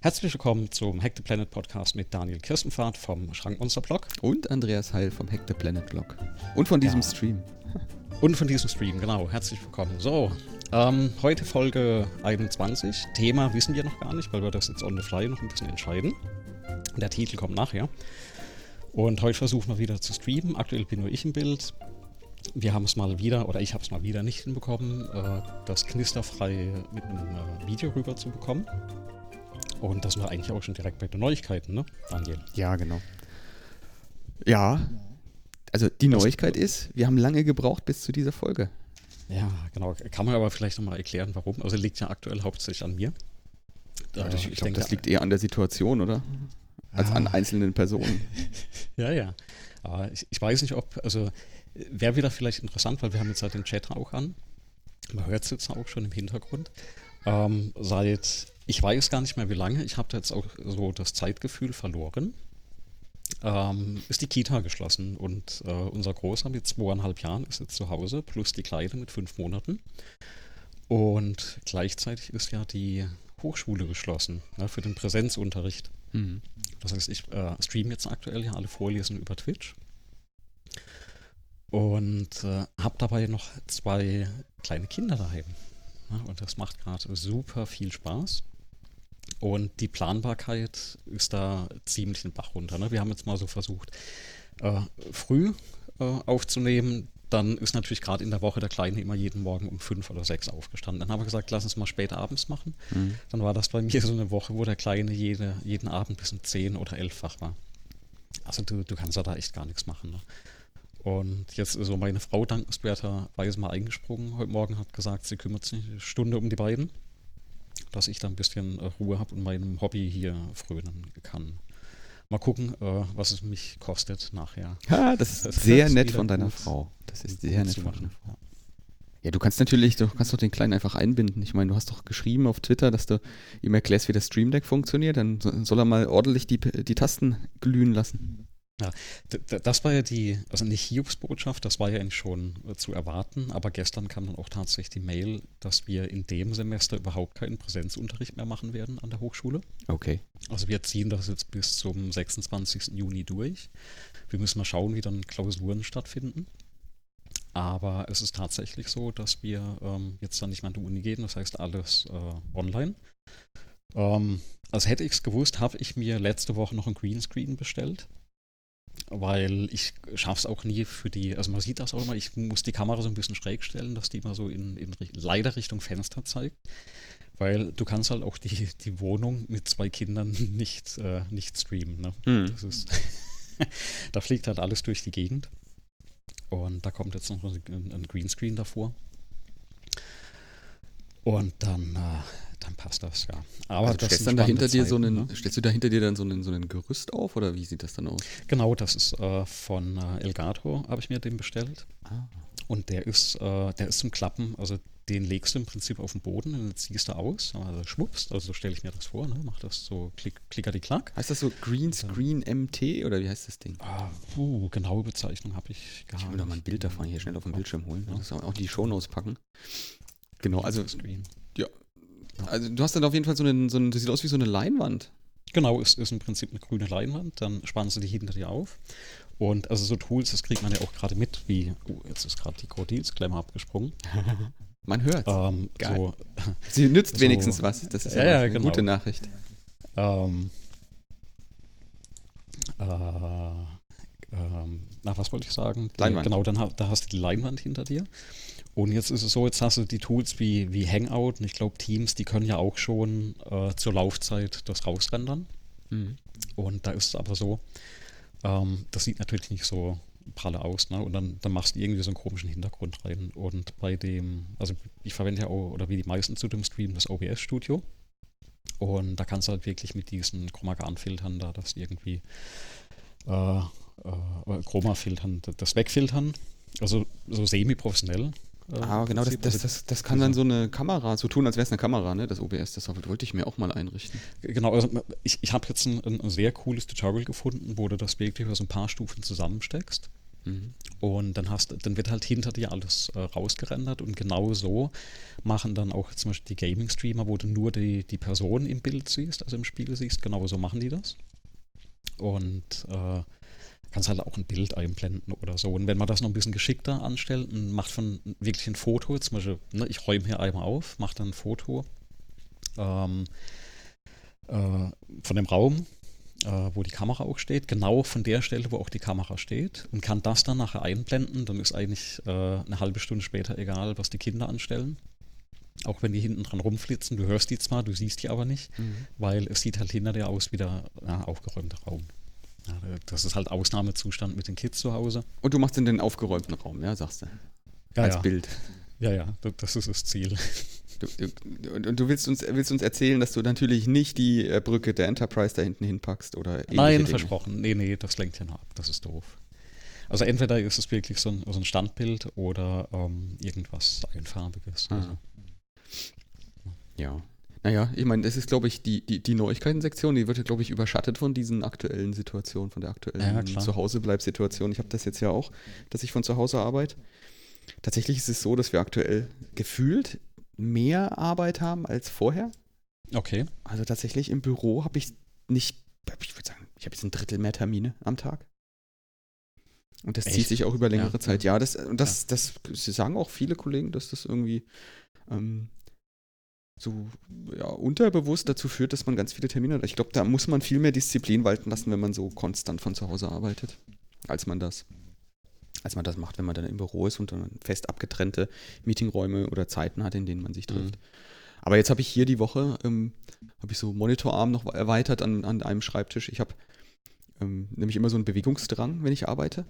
Herzlich willkommen zum Hack the Planet Podcast mit Daniel Kirstenfahrt vom Schrankmonster Blog. Und Andreas Heil vom Hack the Planet Blog. Und von diesem Ja. Stream. Und von diesem Stream, genau. Herzlich willkommen. So, ähm, heute Folge 21. Thema wissen wir noch gar nicht, weil wir das jetzt on the fly noch ein bisschen entscheiden. Der Titel kommt nachher. Und heute versuchen wir wieder zu streamen. Aktuell bin nur ich im Bild. Wir haben es mal wieder, oder ich habe es mal wieder nicht hinbekommen, äh, das knisterfrei mit einem äh, Video rüber zu bekommen. Und das war eigentlich auch schon direkt bei den Neuigkeiten, ne, Daniel? Ja, genau. Ja. Also die Neuigkeit ist, wir haben lange gebraucht bis zu dieser Folge. Ja, genau. Kann man aber vielleicht nochmal erklären, warum. Also liegt ja aktuell hauptsächlich an mir. Äh, ich glaube, das liegt eher an der Situation, oder? Als an Ah. einzelnen Personen. Ja, ja. Aber ich, ich weiß nicht, ob, also wäre wieder vielleicht interessant, weil wir haben jetzt halt den Chat auch an. Man hört es jetzt auch schon im Hintergrund. Ähm, seit, ich weiß gar nicht mehr wie lange, ich habe da jetzt auch so das Zeitgefühl verloren. Ähm, ist die Kita geschlossen und äh, unser Großer mit zweieinhalb Jahren ist jetzt zu Hause, plus die Kleine mit fünf Monaten. Und gleichzeitig ist ja die Hochschule geschlossen ne, für den Präsenzunterricht. Mhm. Das heißt, ich äh, streame jetzt aktuell ja alle Vorlesungen über Twitch. Und äh, habe dabei noch zwei kleine Kinder daheim. Ja, und das macht gerade super viel Spaß. Und die Planbarkeit ist da ziemlich den Bach runter. Ne? Wir haben jetzt mal so versucht, äh, früh äh, aufzunehmen. Dann ist natürlich gerade in der Woche der Kleine immer jeden Morgen um fünf oder sechs aufgestanden. Dann haben wir gesagt, lass uns mal später abends machen. Mhm. Dann war das bei mir so eine Woche, wo der Kleine jede, jeden Abend bis um 10 oder 11 wach war. Also du, du kannst ja da echt gar nichts machen. Ne? Und jetzt ist so meine Frau dankenswerterweise mal eingesprungen. Heute Morgen hat gesagt, sie kümmert sich eine Stunde um die beiden, dass ich da ein bisschen äh, Ruhe habe und meinem Hobby hier frönen kann. Mal gucken, äh, was es mich kostet nachher. Ha, das ist Das sehr nett von deiner gut. Frau. Das ist sehr nett von deiner Frau. Ja, du kannst natürlich, du kannst doch den Kleinen einfach einbinden. Ich meine, du hast doch geschrieben auf Twitter, dass du ihm erklärst, wie das Stream Deck funktioniert. Dann so- soll er mal ordentlich die, die Tasten glühen lassen. D- Das war ja die, also nicht Hiobs-Botschaft, das war ja eigentlich schon äh, zu erwarten, aber gestern kam dann auch tatsächlich die Mail, dass wir in dem Semester überhaupt keinen Präsenzunterricht mehr machen werden an der Hochschule. Okay. Also wir ziehen das jetzt bis zum 26. Juni durch. Wir müssen mal schauen, wie dann Klausuren stattfinden. Aber es ist tatsächlich so, dass wir ähm, jetzt dann nicht mehr an die Uni gehen, das heißt alles äh, online. Ähm, also hätte ich es gewusst, habe ich mir letzte Woche noch ein Greenscreen bestellt, weil ich schaffe es auch nie für die, also man sieht das auch immer, ich muss die Kamera so ein bisschen schräg stellen, dass die immer so in, in leider Richtung Fenster zeigt. Weil du kannst halt auch die, die Wohnung mit zwei Kindern nicht, äh, nicht streamen. Ne? Hm. Das ist da fliegt halt alles durch die Gegend. Und da kommt jetzt noch ein, ein Greenscreen davor. Und dann, äh, dann passt das, ja. Aber Also das dann da hinter spannende dir so Zeiten, einen, ne? stellst du da hinter dir dann so einen, so einen Gerüst auf oder wie sieht das dann aus? Genau, das ist äh, von äh, Elgato, habe ich mir den bestellt. Ah. Und der ist, äh, der ist zum Klappen, also den legst du im Prinzip auf den Boden und dann ziehst du aus, also schwuppst, also so stelle ich mir das vor, ne? Mach das so klick, klickerdi klack. Heißt das so Greenscreen MT oder wie heißt das Ding? Ah, puh, genaue Bezeichnung habe ich gar Ich will doch mal ein Bild davon hier schnell auf den Bildschirm holen. Ja. Das auch die Shownotes packen. Genau, also, Screen. also du hast dann auf jeden Fall so einen, so einen, das sieht aus wie so eine Leinwand. Genau, es ist im Prinzip eine grüne Leinwand, dann spannst du die hinter dir auf. Und also so Tools, das kriegt man ja auch gerade mit, wie, oh, jetzt ist gerade die Krokodilsklemmer abgesprungen. Man hört. Ähm, so, Sie nützt so- wenigstens was. Das ist Ja, ja, ja, eine genau. gute Nachricht. ähm, äh, ähm, na, was wollte ich sagen? Leinwand. Genau, dann da hast du die Leinwand hinter dir. Und jetzt ist es so, jetzt hast du die Tools wie, wie Hangout und ich glaube Teams, die können ja auch schon äh, zur Laufzeit das rausrendern. Mhm. Und da ist es aber so, ähm, das sieht natürlich nicht so pralle aus, ne? Und dann, dann machst du irgendwie so einen komischen Hintergrund rein. Und bei dem, also ich verwende ja auch, oder wie die meisten zu dem Stream, das OBS Studio. Und da kannst du halt wirklich mit diesen Chroma-Filtern da das irgendwie äh, äh, Chroma-Filtern, das wegfiltern. Also so semi-professionell. Äh, Ah, genau, das, das, Also das, das kann dann so eine Kamera, so tun, als wäre es eine Kamera, ne? Das OBS, das wollte ich mir auch mal einrichten. Genau, also ich, ich habe jetzt ein, ein, ein sehr cooles Tutorial gefunden, wo du das wirklich über so ein paar Stufen zusammensteckst. Mhm. Und dann hast dann wird halt hinter dir alles äh, rausgerendert und genau so machen dann auch zum Beispiel die Gaming-Streamer, wo du nur die, die Person im Bild siehst, also im Spiel siehst, genau so machen die das. Und äh, kannst halt auch ein Bild einblenden oder so. Und wenn man das noch ein bisschen geschickter anstellt und macht von wirklich ein Foto, zum Beispiel, ne, ich räume hier einmal auf, mache dann ein Foto ähm, äh, von dem Raum, äh, wo die Kamera auch steht, genau von der Stelle, wo auch die Kamera steht und kann das dann nachher einblenden, dann ist eigentlich äh, eine halbe Stunde später egal, was die Kinder anstellen. Auch wenn die hinten dran rumflitzen, du hörst die zwar, du siehst die aber nicht, mhm. weil es sieht halt hinter dir aus wie der ja, aufgeräumte Raum. Ja, das ist halt Ausnahmezustand mit den Kids zu Hause. Und du machst in den aufgeräumten Raum, ja, sagst du. Ja, Als ja. Bild. Ja, ja, das ist das Ziel. Du, du, du willst uns, willst uns erzählen, dass du natürlich nicht die äh, Brücke der Enterprise da hinten hinpackst oder Nein, Dinge. versprochen. Nee, nee, das lenkt ja ab. Das ist doof. Also entweder ist es wirklich so ein, so ein Standbild oder ähm, irgendwas Einfarbiges. Ah. Also. Ja. Naja, ich meine, das ist, glaube ich, die, die, die Neuigkeiten-Sektion, die wird ja, glaube ich, überschattet von diesen aktuellen Situationen, von der aktuellen Ja. Zuhausebleib-Situation. Ich habe das jetzt ja auch, dass ich von zu Hause arbeite. Tatsächlich ist es so, dass wir aktuell gefühlt mehr Arbeit haben als vorher. Okay. Also tatsächlich im Büro habe ich nicht, ich würde sagen, ich habe jetzt ein Drittel mehr Termine am Tag. Und das zieht Echt? sich auch über längere Ja. Zeit. Ja, das, das, das, sie sagen auch viele Kollegen, dass das irgendwie ähm, so ja, unterbewusst dazu führt, dass man ganz viele Termine hat. Ich glaube, da muss man viel mehr Disziplin walten lassen, wenn man so konstant von zu Hause arbeitet, als man das, als man das macht, wenn man dann im Büro ist und dann fest abgetrennte Meetingräume oder Zeiten hat, in denen man sich trifft. Aber jetzt habe ich hier die Woche, ähm, habe ich so Monitorarm noch erweitert an, an einem Schreibtisch. Ich habe ähm, nämlich immer so einen Bewegungsdrang, wenn ich arbeite.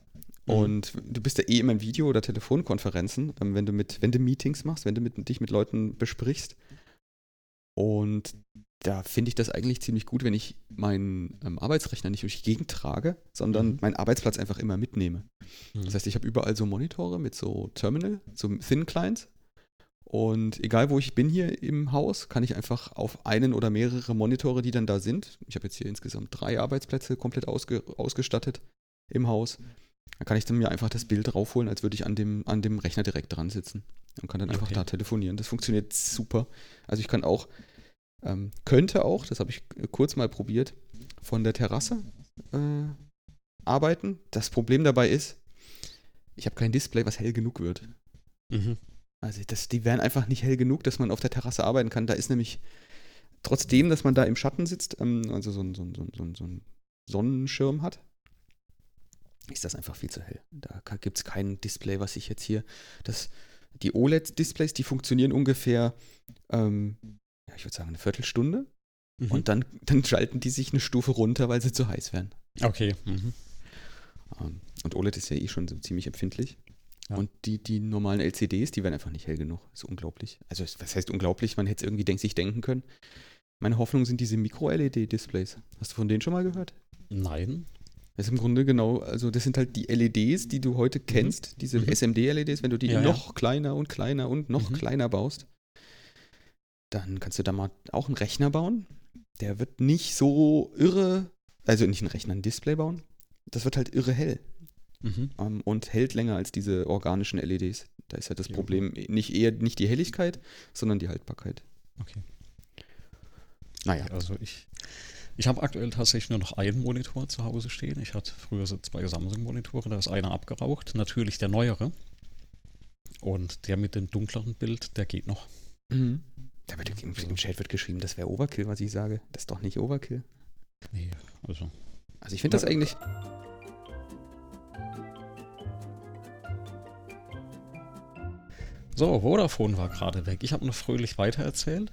Mhm. Und du bist ja eh immer in Video- oder Telefonkonferenzen, ähm, wenn du mit, wenn du Meetings machst, wenn du mit, dich mit Leuten besprichst. Und da finde ich das eigentlich ziemlich gut, wenn ich meinen ähm, Arbeitsrechner nicht durch die Gegend trage, sondern Mhm. meinen Arbeitsplatz einfach immer mitnehme. Mhm. Das heißt, ich habe überall so Monitore mit so Terminal, so Thin Clients. Und egal wo ich bin hier im Haus, kann ich einfach auf einen oder mehrere Monitore, die dann da sind. Ich habe jetzt hier insgesamt drei Arbeitsplätze komplett ausge, ausgestattet im Haus. Da kann ich dann mir einfach das Bild raufholen, als würde ich an dem, an dem Rechner direkt dran sitzen und kann dann einfach Okay. da telefonieren. Das funktioniert super. Also ich kann auch, ähm, könnte auch, das habe ich kurz mal probiert, von der Terrasse äh, arbeiten. Das Problem dabei ist, ich habe kein Display, was hell genug wird. Mhm. Also das, die wären einfach nicht hell genug, dass man auf der Terrasse arbeiten kann. Da ist nämlich, trotzdem, dass man da im Schatten sitzt, ähm, also so, ein, so, ein, so, ein, so ein Sonnenschirm hat, ist das einfach viel zu hell. Da gibt es kein Display, was ich jetzt hier. Das, die OLED-Displays, die funktionieren ungefähr, ähm, ja, ich würde sagen, eine Viertelstunde. Mhm. Und dann, dann schalten die sich eine Stufe runter, weil sie zu heiß werden. okay. Mhm. Ähm, Und OLED ist ja eh schon so ziemlich empfindlich. Ja. Und die, die normalen LCDs, die werden einfach nicht hell genug. ist unglaublich. Also, was heißt unglaublich? Man hätte es irgendwie denk, sich denken können. Meine Hoffnung sind diese Micro-LED-Displays. Hast du von denen schon mal gehört? Nein. Das ist im Grunde genau, also das sind halt die LEDs, die du heute kennst, diese Mhm. SMD-LEDs, wenn du die Ja, ja. noch kleiner und kleiner und noch Mhm. kleiner baust, dann kannst du da mal auch einen Rechner bauen. Der wird nicht so irre, also nicht einen Rechner, ein Display bauen. Das wird halt irre hell Mhm. ähm, und hält länger als diese organischen LEDs. Da ist halt das Ja. Problem nicht eher nicht die Helligkeit, sondern die Haltbarkeit. Okay. Naja. Also ich, ich habe aktuell tatsächlich nur noch einen Monitor zu Hause stehen. Ich hatte früher so zwei Samsung-Monitore, da ist einer abgeraucht. Natürlich der neuere. Und der mit dem dunkleren Bild, der geht noch. Mhm. Da wird im, im Chat wird geschrieben, das wäre Overkill, was ich sage. Das ist doch nicht Overkill. Nee, also. Also ich finde das eigentlich. So, Vodafone war gerade weg. Ich habe noch fröhlich weitererzählt.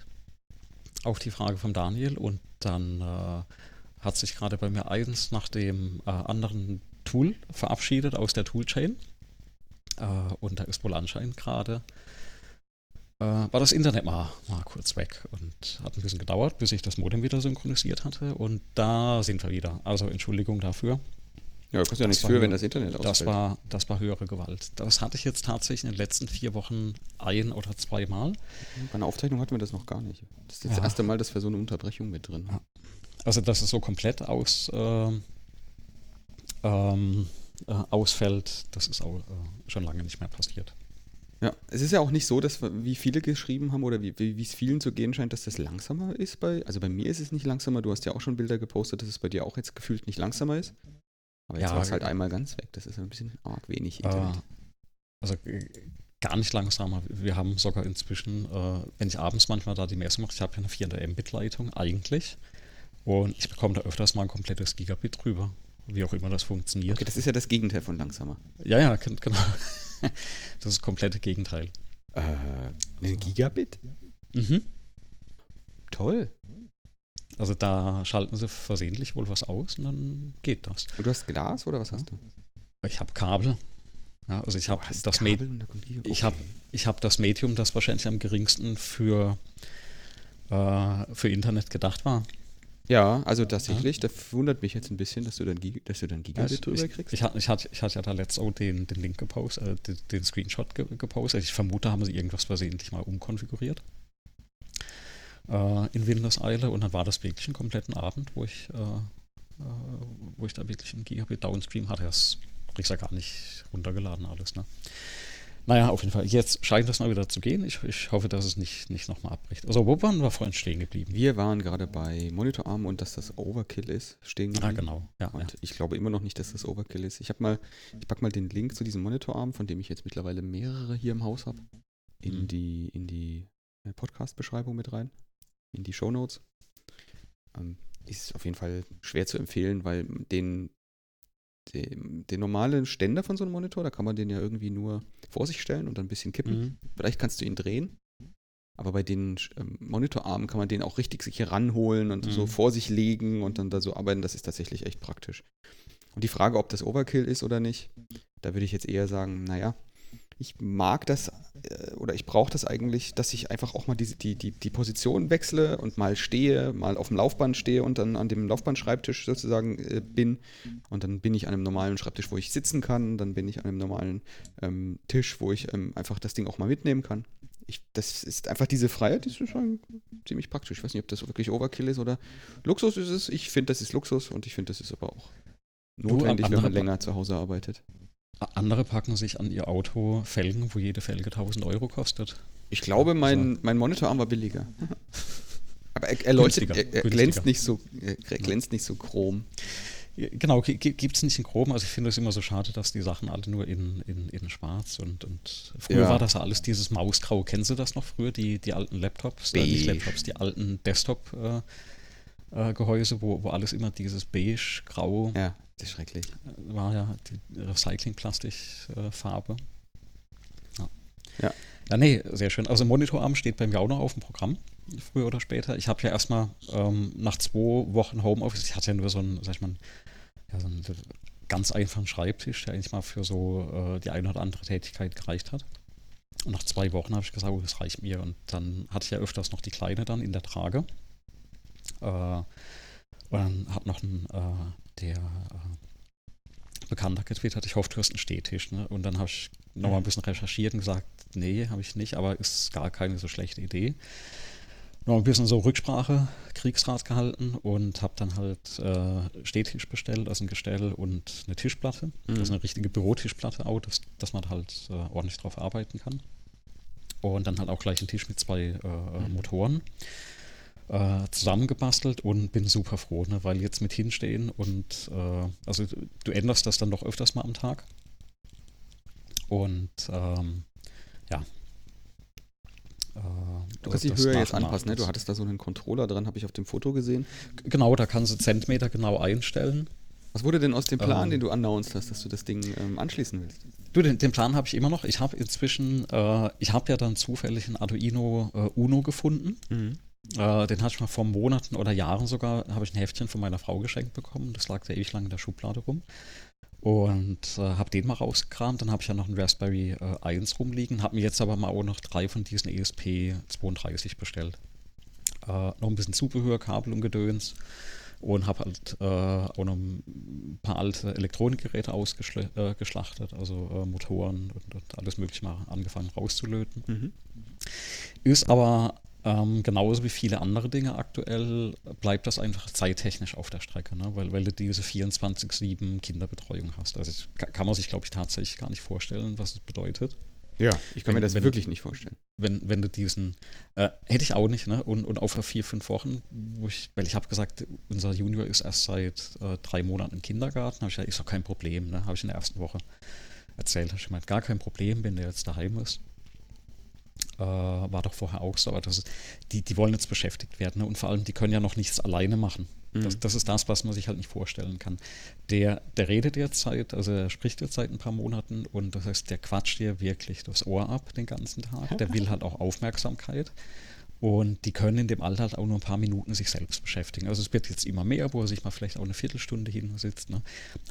Auf die Frage von Daniel. Und dann äh, hat sich gerade bei mir eins nach dem äh, anderen Tool verabschiedet aus der Toolchain. Äh, und da ist wohl anscheinend gerade äh, war das Internet mal, mal kurz weg und hat ein bisschen gedauert, bis ich das Modem wieder synchronisiert hatte. Und da sind wir wieder. Also Entschuldigung dafür. Ja, du kannst ja Das nichts war für, wenn das Internet ausfällt. Das war, das war höhere Gewalt. Das hatte ich jetzt tatsächlich in den letzten vier Wochen ein oder zweimal. Bei einer Aufzeichnung hatten wir das noch gar nicht. Das ist jetzt das Ja. erste Mal, dass wir so eine Unterbrechung mit drin haben. Also, dass es so komplett aus, ähm, äh, ausfällt. Das ist auch äh, schon lange nicht mehr passiert. Ja, es ist ja auch nicht so, dass wie viele geschrieben haben oder wie, wie es vielen zu gehen scheint, dass das langsamer ist bei. Also bei mir ist es nicht langsamer. Du hast ja auch schon Bilder gepostet, dass es bei dir auch jetzt gefühlt nicht langsamer ist. Aber jetzt Ja, war es halt einmal ganz weg. Das ist ein bisschen arg wenig Äh, Internet. also äh, gar nicht langsamer. Wir haben sogar inzwischen, äh, wenn ich abends manchmal da die Messung mache, ich habe ja eine 400 Mbit-Leitung eigentlich. Und ich bekomme da öfters mal ein komplettes Gigabit drüber. Wie auch immer das funktioniert. okay, das ist ja das Gegenteil von langsamer. Ja, ja, gen- genau. Das ist das komplette Gegenteil. Äh, ein Gigabit? Mhm. Toll. Also da schalten sie versehentlich wohl was aus und dann geht das. Und du hast Glas oder was hast du? Ich habe Kabel. Ja, also ich habe das, Kabel Med Gigabit. ich hab- ich hab das Medium, das wahrscheinlich am geringsten für, äh, für Internet gedacht war. Ja, also tatsächlich, das wundert mich jetzt ein bisschen, dass du dann, Gig dass du dann Gigabit ich, drüber ich, kriegst. ich, hatte, ich, hatte, ich hatte ja da letztes auch den, den Link gepostet, äh, den, den Screenshot ge gepostet. Ich vermute, haben sie irgendwas versehentlich mal umkonfiguriert. Äh, in Windeseile und dann war das wirklich einen kompletten Abend, wo ich, äh, äh, wo ich da wirklich einen Gigabit Downstream hatte. Das kriegst ja gar nicht runtergeladen alles, ne? Naja, auf jeden Fall. Jetzt scheint das mal wieder zu gehen. Ich, ich hoffe, dass es nicht, nicht nochmal abbricht. Also, wo waren wir vorhin stehen geblieben? Wir waren gerade bei Monitorarm und dass das Overkill ist, stehen Ah, geblieben. genau. Ja, ja. Und ich glaube immer noch nicht, dass das Overkill ist. Ich habe mal, ich packe mal den Link zu diesem Monitorarm, von dem ich jetzt mittlerweile mehrere hier im Haus habe, in Mhm. die, in die äh, Podcast-Beschreibung mit rein, in die Shownotes. Ähm, ist auf jeden Fall schwer zu empfehlen, weil den, den, den normalen Ständer von so einem Monitor, da kann man den ja irgendwie nur vor sich stellen und dann ein bisschen kippen. Mhm. Vielleicht kannst du ihn drehen. Aber bei den ähm, Monitorarmen kann man den auch richtig sich hier ranholen und so Mhm. vor sich legen und dann da so arbeiten. Das ist tatsächlich echt praktisch. Und die Frage, ob das Overkill ist oder nicht, da würde ich jetzt eher sagen, naja, ich mag das äh, oder ich brauche das eigentlich, dass ich einfach auch mal die, die, die, die Position wechsle und mal stehe, mal auf dem Laufband stehe und dann an dem Laufbandschreibtisch sozusagen äh, bin. Und dann bin ich an einem normalen Schreibtisch, wo ich sitzen kann. Dann bin ich an einem normalen ähm, Tisch, wo ich ähm, einfach das Ding auch mal mitnehmen kann. Ich, das ist einfach diese Freiheit, die ist schon ziemlich praktisch. Ich weiß nicht, ob das wirklich Overkill ist oder Luxus ist es. Ich finde, das ist Luxus und ich finde, das ist aber auch notwendig, wenn man länger zu Hause arbeitet. Andere packen sich an ihr Auto Felgen, wo jede Felge 1000 Euro kostet. Ich glaube, mein, mein Monitorarm war billiger. Aber er, er leuchtet, Günstiger, er, er glänzt nicht so, er glänzt nicht so chrom. Genau, gibt es nicht in Chrom. Also ich finde es immer so schade, dass die Sachen alle nur in, in, in schwarz und, und früher Ja. war das ja alles dieses Mausgrau. Kennen Sie das noch früher, die, die alten Laptops? Äh, nicht. Laptops, die alten Desktop-Gehäuse, äh, Gehäuse, wo, wo alles immer dieses beige, grau Ja, das ist schrecklich. war ja die Recycling-Plastik-Farbe. ja. Ja. Ja, nee, sehr schön. Also Monitorarm steht bei mir auch noch auf dem Programm, früher oder später. Ich habe ja erstmal ähm, nach zwei Wochen Homeoffice, ich hatte ja nur so einen, sag ich mal, ja, so einen ganz einfachen Schreibtisch, der eigentlich mal für so äh, die eine oder andere Tätigkeit gereicht hat. Und nach zwei Wochen habe ich gesagt, oh, das reicht mir. Und dann hatte ich ja öfters noch die Kleine dann in der Trage. Äh, und dann hat noch ein, äh, der äh, Bekannter getwittert, ich hoffe, du hast einen Stehtisch. Ne? Und dann habe ich nochmal ein bisschen recherchiert und gesagt, nee, habe ich nicht, aber ist gar keine so schlechte Idee. Noch ein bisschen so Rücksprache, Kriegsrat gehalten und habe dann halt äh, Stehtisch bestellt, also ein Gestell und eine Tischplatte. Mhm. Also eine richtige Bürotischplatte auch, dass, dass man halt äh, ordentlich drauf arbeiten kann. Und dann halt auch gleich einen Tisch mit zwei äh, Mhm. Motoren äh, zusammengebastelt und bin super froh, ne? weil jetzt mit hinstehen und äh, also du, änderst das dann doch öfters mal am Tag. Und ähm, ja. Äh, Du kannst die Höhe jetzt anpassen, ne? Du hattest da so einen Controller dran, habe ich auf dem Foto gesehen. Genau, da kannst du Zentimeter genau einstellen. Was wurde denn aus dem Plan, Ähm. den du announced hast, dass du das Ding ähm, anschließen willst? Du, den, den Plan habe ich immer noch. Ich habe inzwischen, äh, ich habe ja dann zufällig einen Arduino äh, Uno gefunden. Äh, den hatte ich mal vor Monaten oder Jahren sogar, habe ich ein Heftchen von meiner Frau geschenkt bekommen. Das lag da ewig lang in der Schublade rum. Und äh, habe den mal rausgekramt. Dann habe ich ja noch einen Raspberry äh, 1 rumliegen. Habe mir jetzt aber mal auch noch drei von diesen E ESP32 bestellt. Äh, noch ein bisschen Zubehör, Kabel und Gedöns. Und habe halt äh, auch noch ein paar alte Elektronikgeräte ausgeschlachtet, äh, also äh, Motoren und, und alles mögliche mal angefangen rauszulöten. Mhm. Ist aber Ähm, genauso wie viele andere Dinge aktuell bleibt das einfach zeittechnisch auf der Strecke, ne? weil, weil du diese 24-7 Kinderbetreuung hast. Also kann man sich, glaube ich, tatsächlich gar nicht vorstellen, was es bedeutet. Ja, ich kann wenn, mir das wenn, wirklich nicht vorstellen. Wenn, wenn du diesen, äh, hätte ich auch nicht, ne? Und, und auch vor vier, fünf Wochen, wo ich, weil ich habe gesagt, unser Junior ist erst seit äh, drei Monaten im Kindergarten, habe ich gesagt, ist doch kein Problem, ne? Habe ich in der ersten Woche erzählt, habe ich gemeint, gar kein Problem, wenn der jetzt daheim ist. Äh, war doch vorher auch so, aber das ist, die, die wollen jetzt beschäftigt werden ne? und vor allem, die können ja noch nichts alleine machen. Das, mhm. das, ist das, was man sich halt nicht vorstellen kann. Der, der redet derzeit, also er spricht jetzt seit ein paar Monaten und das heißt, der quatscht dir wirklich das Ohr ab den ganzen Tag. Der will halt auch Aufmerksamkeit. Und die können in dem Alter halt auch nur ein paar Minuten sich selbst beschäftigen. Also es wird jetzt immer mehr, wo er sich mal vielleicht auch eine Viertelstunde hinsitzt. Ne?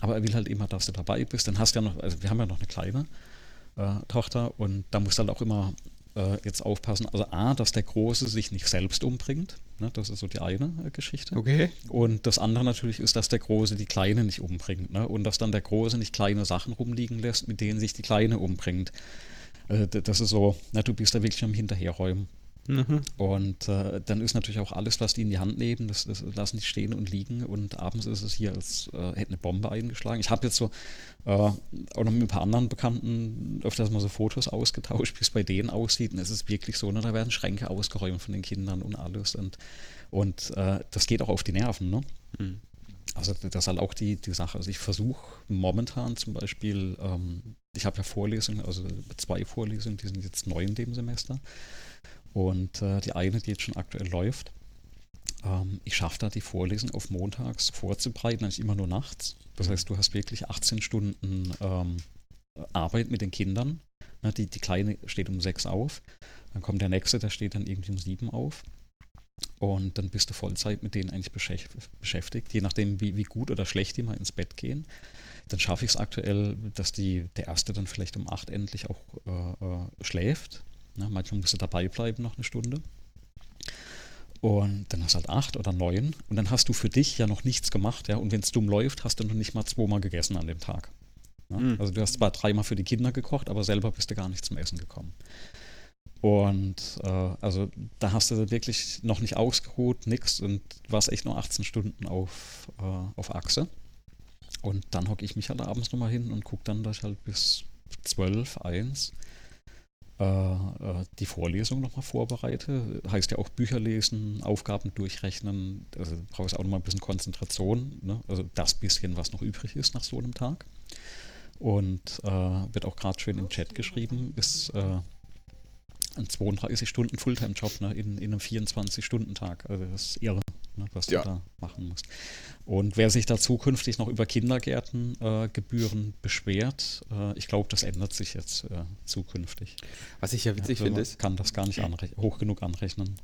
Aber er will halt immer, dass du dabei bist. Dann hast du ja noch, also wir haben ja noch eine kleine äh, Tochter und da musst du halt auch immer äh, jetzt aufpassen. Also A, dass der Große sich nicht selbst umbringt. Ne? Das ist so die eine äh, Geschichte. Okay. Und das andere natürlich ist, dass der Große die Kleine nicht umbringt. Ne? Und dass dann der Große nicht kleine Sachen rumliegen lässt, mit denen sich die Kleine umbringt. Äh, das ist so, na, du bist da wirklich am Hinterherräumen. Mhm. Und äh, dann ist natürlich auch alles, was die in die Hand nehmen, das, das lassen die stehen und liegen. Und abends ist es hier, als äh, hätte eine Bombe eingeschlagen. Ich habe jetzt so äh, auch noch mit ein paar anderen Bekannten öfters mal so Fotos ausgetauscht, wie es bei denen aussieht. Und es ist wirklich so, ne, da werden Schränke ausgeräumt von den Kindern und alles. Und, und äh, das geht auch auf die Nerven. Ne? Mhm. Also das ist halt auch die, die Sache. Also ich versuche momentan zum Beispiel, ähm, ich habe ja Vorlesungen, also zwei Vorlesungen, die sind jetzt neu in dem Semester. Und äh, die eine, die jetzt schon aktuell läuft, ähm, ich schaffe da die Vorlesung auf montags vorzubereiten, eigentlich immer nur nachts. Das heißt, du hast wirklich 18 Stunden ähm, Arbeit mit den Kindern. Ne, die, die Kleine steht um sechs auf, dann kommt der nächste, der steht dann irgendwie um sieben auf. Und dann bist du Vollzeit mit denen eigentlich beschäftigt, je nachdem, wie, wie gut oder schlecht die mal ins Bett gehen. Dann schaffe ich es aktuell, dass die, der erste dann vielleicht um acht endlich auch äh, äh, schläft Ne? Manchmal musst du dabei bleiben noch eine Stunde. Und dann hast du halt acht oder neun. Und dann hast du für dich ja noch nichts gemacht. Ja? Und wenn es dumm läuft, hast du noch nicht mal zweimal gegessen an dem Tag. Ja? Mhm. Also du hast zwar dreimal für die Kinder gekocht, aber selber bist du gar nicht zum Essen gekommen. Und äh, also da hast du wirklich noch nicht ausgeruht, nix und warst echt nur 18 Stunden auf, äh, auf Achse. Und dann hocke ich mich halt abends nochmal hin und gucke dann, dass ich halt bis 12, 1 äh, äh, die Vorlesung nochmal vorbereite. Heißt ja auch Bücher lesen, Aufgaben durchrechnen. Also brauchst auch nochmal ein bisschen Konzentration. Ne? Also das bisschen, was noch übrig ist nach so einem Tag. Und äh, wird auch gerade schön im Chat geschrieben, ist äh, ein 32-Stunden Fulltime-Job ne? in, in einem 24-Stunden-Tag. Also das ist irre ne, was ja. du da machen musst. Und wer sich da zukünftig noch über Kindergärtengebühren äh, beschwert, äh, ich glaube, das ändert sich jetzt äh, zukünftig. Was ich ja witzig ja, finde, ist. kann das gar nicht hoch genug anrechnen.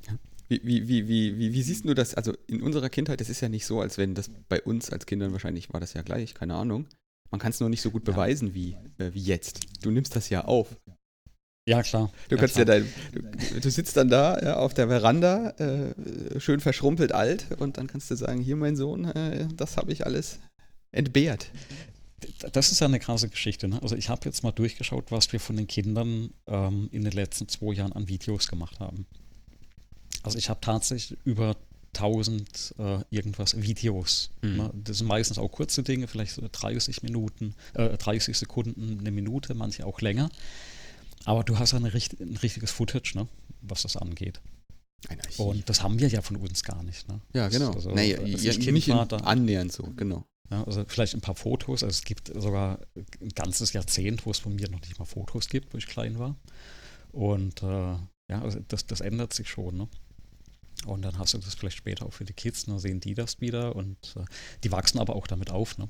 Wie, wie, wie, wie, wie, siehst du das? Also in unserer Kindheit, es ist ja nicht so, als wenn das bei uns als Kindern wahrscheinlich war das ja gleich, keine Ahnung. Man kann es nur nicht so gut beweisen wie, äh, wie jetzt. Du nimmst das ja auf. Ja, klar. Du ja, kannst klar. ja dein, du, du, sitzt dann da ja, auf der Veranda, äh, schön verschrumpelt alt, und dann kannst du sagen: Hier, mein Sohn, äh, das habe ich alles entbehrt. Das ist ja eine krasse Geschichte. Ne? Also, ich habe jetzt mal durchgeschaut, was wir von den Kindern ähm, in den letzten zwei Jahren an Videos gemacht haben. Also, ich habe tatsächlich über 1000 äh, irgendwas Videos. Mhm. Ne? Das sind meistens auch kurze Dinge, vielleicht so 30 Minuten, äh, 30 Sekunden, eine Minute, manche auch länger. Aber du hast ja eine, ein richtiges Footage, ne, was das angeht. Und das haben wir ja von uns gar nicht. Ne? Ja, genau. Also, naja, ja, nicht annähernd so, genau. Ja, also vielleicht ein paar Fotos. Also es gibt sogar ein ganzes Jahrzehnt, wo es von mir noch nicht mal Fotos gibt, wo ich klein war. Und äh, ja, also das, das ändert sich schon. Ne? Und dann hast du das vielleicht später auch für die Kids, dann sehen die das wieder und äh, die wachsen aber auch damit auf. Ne?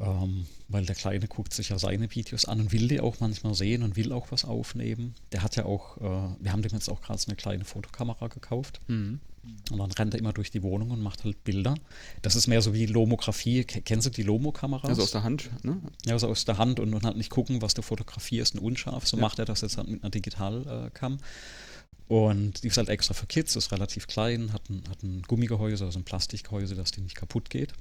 Ähm, weil der Kleine guckt sich ja seine Videos an und will die auch manchmal sehen und will auch was aufnehmen. Der hat ja auch, äh, wir haben dem jetzt auch gerade so eine kleine Fotokamera gekauft. Mhm. Und dann rennt er immer durch die Wohnung und macht halt Bilder. Das ist mehr so wie Lomografie. Kennst du die Lomo-Kameras? Also aus der Hand, ne? Ja, also aus der Hand und, und halt nicht gucken, was du fotografierst und unscharf. So ja. macht er das jetzt halt mit einer Digitalcam. Äh, und die ist halt extra für Kids, ist relativ klein, hat ein, hat ein Gummigehäuse, also ein Plastikgehäuse, dass die nicht kaputt geht.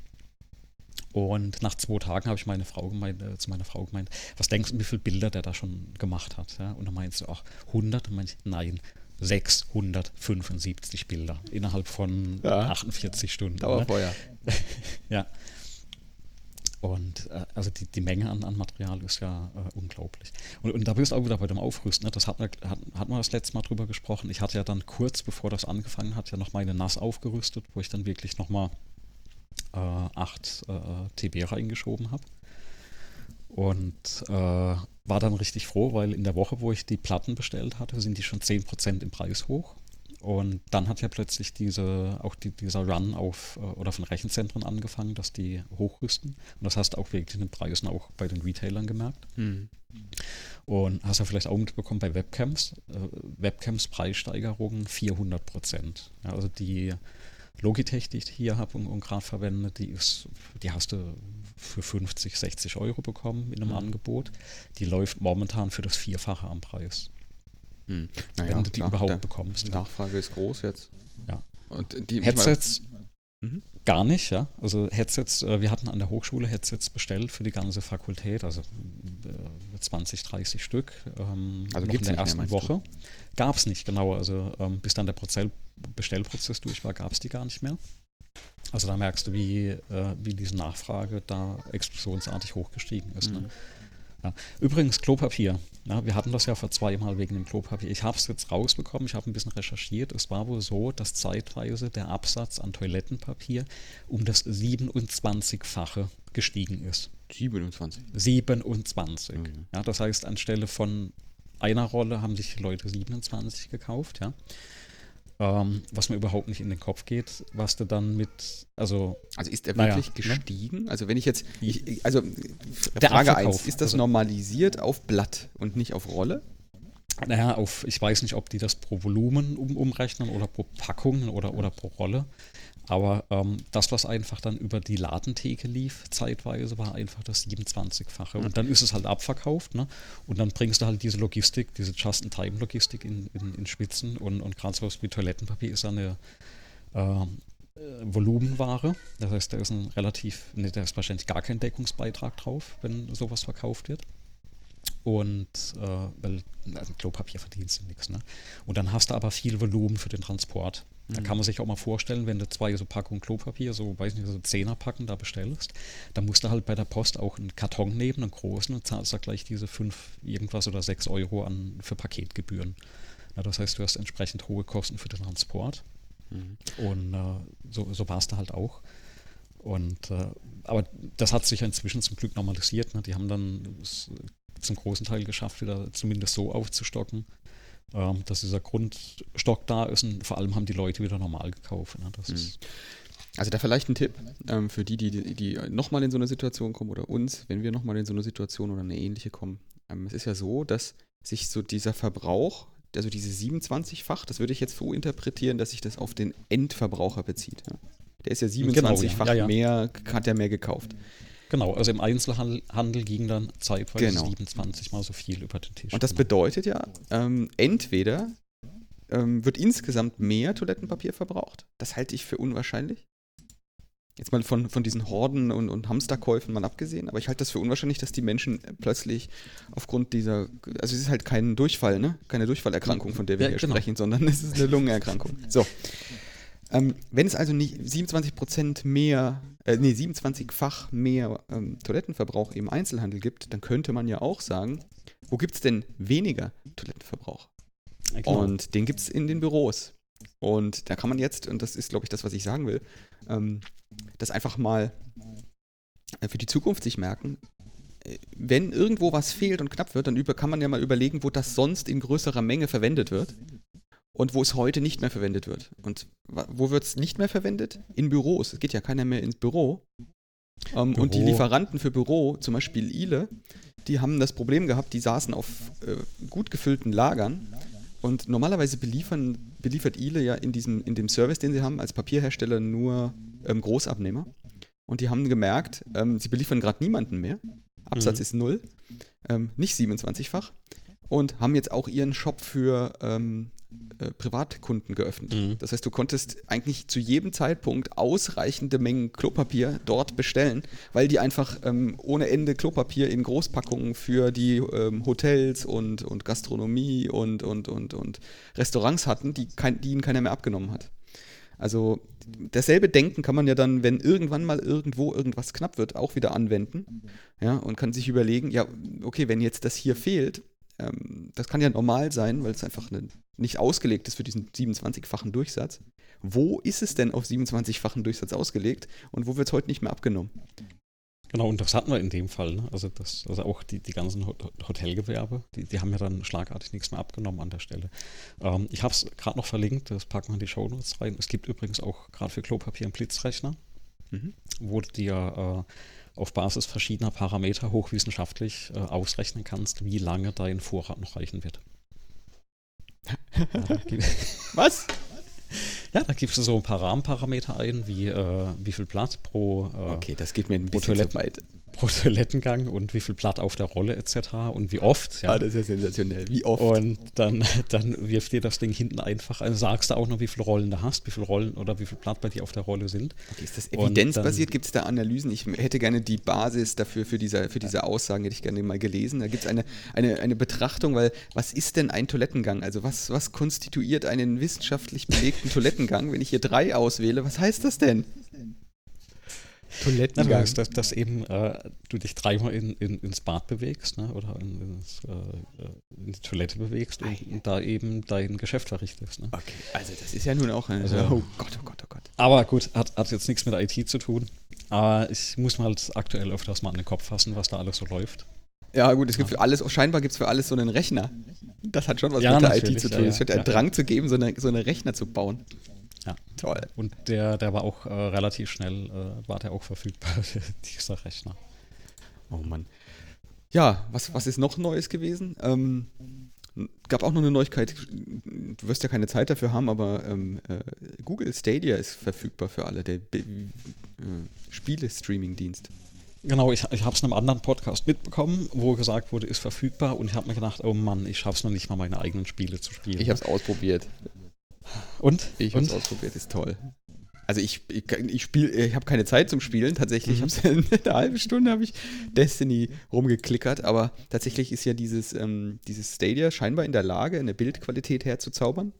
Und nach zwei Tagen habe ich meine Frau gemeint, äh, zu meiner Frau gemeint, was denkst du, wie viele Bilder der da schon gemacht hat? Ja? Und dann meinte sie, ach, 100? Und meinte ich, nein, 675 Bilder innerhalb von Ja. 48 Stunden. Ne? Dauerfeuer. Ja. Und äh, also die, die Menge an, an Material ist ja äh, unglaublich. Und, und da bist du auch wieder bei dem Aufrüsten. Ne? Das hat, hat, hat man das letzte Mal drüber gesprochen. Ich hatte ja dann kurz bevor das angefangen hat, ja noch meine NAS aufgerüstet, wo ich dann wirklich nochmal 8 äh, TB reingeschoben habe. Und äh, war dann richtig froh, weil in der Woche, wo ich die Platten bestellt hatte, sind die schon 10% im Preis hoch. Und dann hat ja plötzlich diese, auch die, dieser Run auf äh, oder von Rechenzentren angefangen, dass die hochrüsten. Und das hast du auch wirklich in den Preisen auch bei den Retailern gemerkt. Hm. Und hast ja vielleicht auch mitbekommen bei Webcams, äh, Webcams Preissteigerungen 400 Prozent. Ja, also die Logitech, die ich hier habe und, und gerade verwende, die ist, die hast du für 50, 60 Euro bekommen in einem Mhm. Angebot. Die läuft momentan für das Vierfache am Preis, Hm. wenn du die klar, überhaupt bekommst. Die Nachfrage ist groß jetzt. Ja. Und die Headsets Mhm. gar nicht, ja. Also Headsets, äh, wir hatten an der Hochschule Headsets bestellt für die ganze Fakultät, also äh, 20, 30 Stück. Ähm, Also noch in der mehr, ersten du? Woche. Gab es nicht, genau. Also ähm, bis dann der Prozell Bestellprozess durch war, gab es die gar nicht mehr. Also da merkst du, wie, äh, wie diese Nachfrage da explosionsartig hochgestiegen ist. Ne? Mhm. Ja. Übrigens, Klopapier. Ja, wir hatten das ja vor zweimal wegen dem Klopapier. Ich habe es jetzt rausbekommen, ich habe ein bisschen recherchiert. Es war wohl so, dass zeitweise der Absatz an Toilettenpapier um das 27-fache gestiegen ist. 27. 27. Mhm. Ja, das heißt, anstelle von einer Rolle haben sich die Leute 27 gekauft, ja. Ähm, was mir überhaupt nicht in den Kopf geht, was du dann mit, also Also ist er wirklich ne? gestiegen? Also wenn ich jetzt, ich, also Der Frage Abverkauf. 1, ist das Also- normalisiert auf Blatt und nicht auf Rolle? Naja, auf, ich weiß nicht, ob die das pro Volumen um, umrechnen oder pro Packung oder, oder pro Rolle. Aber ähm, das, was einfach dann über die Ladentheke lief, zeitweise, war einfach das 27-fache. Und dann ist es halt abverkauft, ne? Und dann bringst du halt diese Logistik, diese Just-in-Time-Logistik in, in, in Spitzen und, und gerade sowas wie Toilettenpapier ist eine ähm, äh, Volumenware. Das heißt, da ist ein relativ, ne, da ist wahrscheinlich gar kein Deckungsbeitrag drauf, wenn sowas verkauft wird. Und äh, weil also Klopapier verdienst du nichts. Ne? Und dann hast du aber viel Volumen für den Transport. Da kann man sich auch mal vorstellen, wenn du zwei so Packungen Klopapier, so weiß nicht, so Zehner packen da bestellst, dann musst du halt bei der Post auch einen Karton nehmen, einen großen, und zahlst da gleich diese fünf irgendwas oder sechs Euro an für Paketgebühren. Na, das heißt, du hast entsprechend hohe Kosten für den Transport. Mhm. Und äh, so, so war es da halt auch. Und äh, aber das hat sich ja inzwischen zum Glück normalisiert. Ne? Die haben dann zum großen Teil geschafft, wieder zumindest so aufzustocken, ähm, dass dieser Grundstock da ist und vor allem haben die Leute wieder normal gekauft. Ne? Das Mhm. ist, Also da vielleicht ein Tipp ähm, für die, die, die, die nochmal in so eine Situation kommen oder uns, wenn wir nochmal in so eine Situation oder eine ähnliche kommen. Ähm, es ist ja so, dass sich so dieser Verbrauch, also diese 27-fach, das würde ich jetzt so interpretieren, dass sich das auf den Endverbraucher bezieht. Ja? Der ist ja Genau, ja. 27-fach Ja, ja. mehr, hat er mehr gekauft. Genau, also im Einzelhandel Handel ging dann zeitweise Genau. 27 mal so viel über den Tisch. Und das Genau. bedeutet ja, ähm, entweder ähm, wird insgesamt mehr Toilettenpapier verbraucht. Das halte ich für unwahrscheinlich. Jetzt mal von, von diesen Horden und, und Hamsterkäufen mal abgesehen, aber ich halte das für unwahrscheinlich, dass die Menschen plötzlich aufgrund dieser, also es ist halt kein Durchfall, ne? Keine Durchfallerkrankung, von der wir Ja, hier genau. sprechen, sondern es ist eine Lungenerkrankung. So. Ähm, wenn es also nicht 27% mehr, äh, nee, 27-fach mehr ähm, Toilettenverbrauch im Einzelhandel gibt, dann könnte man ja auch sagen, wo gibt es denn weniger Toilettenverbrauch? Ja. Und den gibt es in den Büros. Und da kann man jetzt, und das ist, glaube ich, das, was ich sagen will, ähm, das einfach mal äh, für die Zukunft sich merken. Äh, Wenn irgendwo was fehlt und knapp wird, dann über, kann man ja mal überlegen, wo das sonst in größerer Menge verwendet wird und wo es heute nicht mehr verwendet wird. Und wo wird es nicht mehr verwendet? In Büros. Es geht ja keiner mehr ins Büro. Ähm, Und die Büro. Lieferanten für Büro, zum Beispiel Ile, die haben das Problem gehabt, die saßen auf äh, gut gefüllten Lagern und normalerweise beliefern, beliefert Ile ja in, diesem, in dem Service, den sie haben, als Papierhersteller nur ähm, Großabnehmer. Und die haben gemerkt, ähm, sie beliefern gerade niemanden mehr. Absatz Mhm. ist null, ähm, nicht 27-fach. Und haben jetzt auch ihren Shop für, ähm, äh, Privatkunden geöffnet. Mhm. Das heißt, du konntest eigentlich zu jedem Zeitpunkt ausreichende Mengen Klopapier dort bestellen, weil die einfach ähm, ohne Ende Klopapier in Großpackungen für die ähm, Hotels und, und Gastronomie und, und, und, und Restaurants hatten, die, kein, die ihnen keiner mehr abgenommen hat. Also dasselbe Denken kann man ja dann, wenn irgendwann mal irgendwo irgendwas knapp wird, auch wieder anwenden. Ja, und kann sich überlegen, ja, okay, wenn jetzt das hier fehlt, ähm, das kann ja normal sein, weil es einfach eine, nicht ausgelegt ist für diesen 27-fachen Durchsatz. Wo ist es denn auf 27-fachen Durchsatz ausgelegt und wo wird es heute nicht mehr abgenommen? Genau, und das hatten wir in dem Fall. Ne? Also, das, also auch die, die ganzen Hotelgewerbe, die, die haben ja dann schlagartig nichts mehr abgenommen an der Stelle. Ähm, ich habe es gerade noch verlinkt, das packen wir in die Shownotes rein. Es gibt übrigens auch gerade für Klopapier einen Blitzrechner, mhm. wo du dir äh, auf Basis verschiedener Parameter hochwissenschaftlich äh, ausrechnen kannst, wie lange dein Vorrat noch reichen wird. Was? Ja, da gibst du so ein paar Rahmenparameter ein, wie äh, wie viel Blatt pro, äh, okay, das geht mir ein bisschen Toilette, weit. pro Toilettengang und wie viel Blatt auf der Rolle etc. und wie oft. Ja, ah, das ist ja sensationell. Wie oft? Und dann, dann wirft dir das Ding hinten einfach, also sagst du auch noch, wie viele Rollen du hast, wie viele Rollen oder wie viel Blatt bei dir auf der Rolle sind. Okay, ist das evidenzbasiert? Gibt es da Analysen? Ich hätte gerne die Basis dafür, für diese, für diese Aussagen, hätte ich gerne mal gelesen. Da gibt es eine, eine, eine Betrachtung, weil was ist denn ein Toilettengang? Also was, was konstituiert einen wissenschaftlich belegten Toilettengang? Wenn ich hier drei auswähle, was heißt das denn? Toilettengang. Ja, dass, dass eben äh, du dich dreimal in, in, ins Bad bewegst ne? oder in, ins, äh, in, die Toilette bewegst und, und, da eben dein Geschäft verrichtest. Ne? Okay, also das ist ja nun auch ein. Also, oh Gott, oh Gott, oh Gott. Aber gut, hat, hat jetzt nichts mit IT zu tun. Aber ich muss mal halt aktuell öfters mal an den Kopf fassen, was da alles so läuft. Ja, gut, es gibt für alles, scheinbar gibt es für alles so einen Rechner. Das hat schon was ja, mit der IT zu tun. Ja, es wird ja, ein Drang zu geben, so eine, so eine Rechner zu bauen. Ja. Toll. Und der, der war auch äh, relativ schnell, äh, war der auch verfügbar, dieser Rechner. Oh Mann. Ja, was, was ist noch Neues gewesen? Ähm, gab auch noch eine Neuigkeit, du wirst ja keine Zeit dafür haben, aber ähm, äh, Google Stadia ist verfügbar für alle, der äh, Spiele-Streaming-Dienst. Genau, ich, ich habe es in einem anderen Podcast mitbekommen, wo gesagt wurde, ist verfügbar und ich habe mir gedacht, oh Mann, ich schaffe es noch nicht mal, meine eigenen Spiele zu spielen. Ich habe es ausprobiert. Und? Ich habe es ausprobiert, ist toll. Also ich, ich, ich spiele, ich habe keine Zeit zum Spielen. Tatsächlich, mhm. ich habe eine halbe Stunde habe ich Destiny rumgeklickert, aber tatsächlich ist ja dieses, ähm, dieses Stadia scheinbar in der Lage, eine Bildqualität herzuzaubern.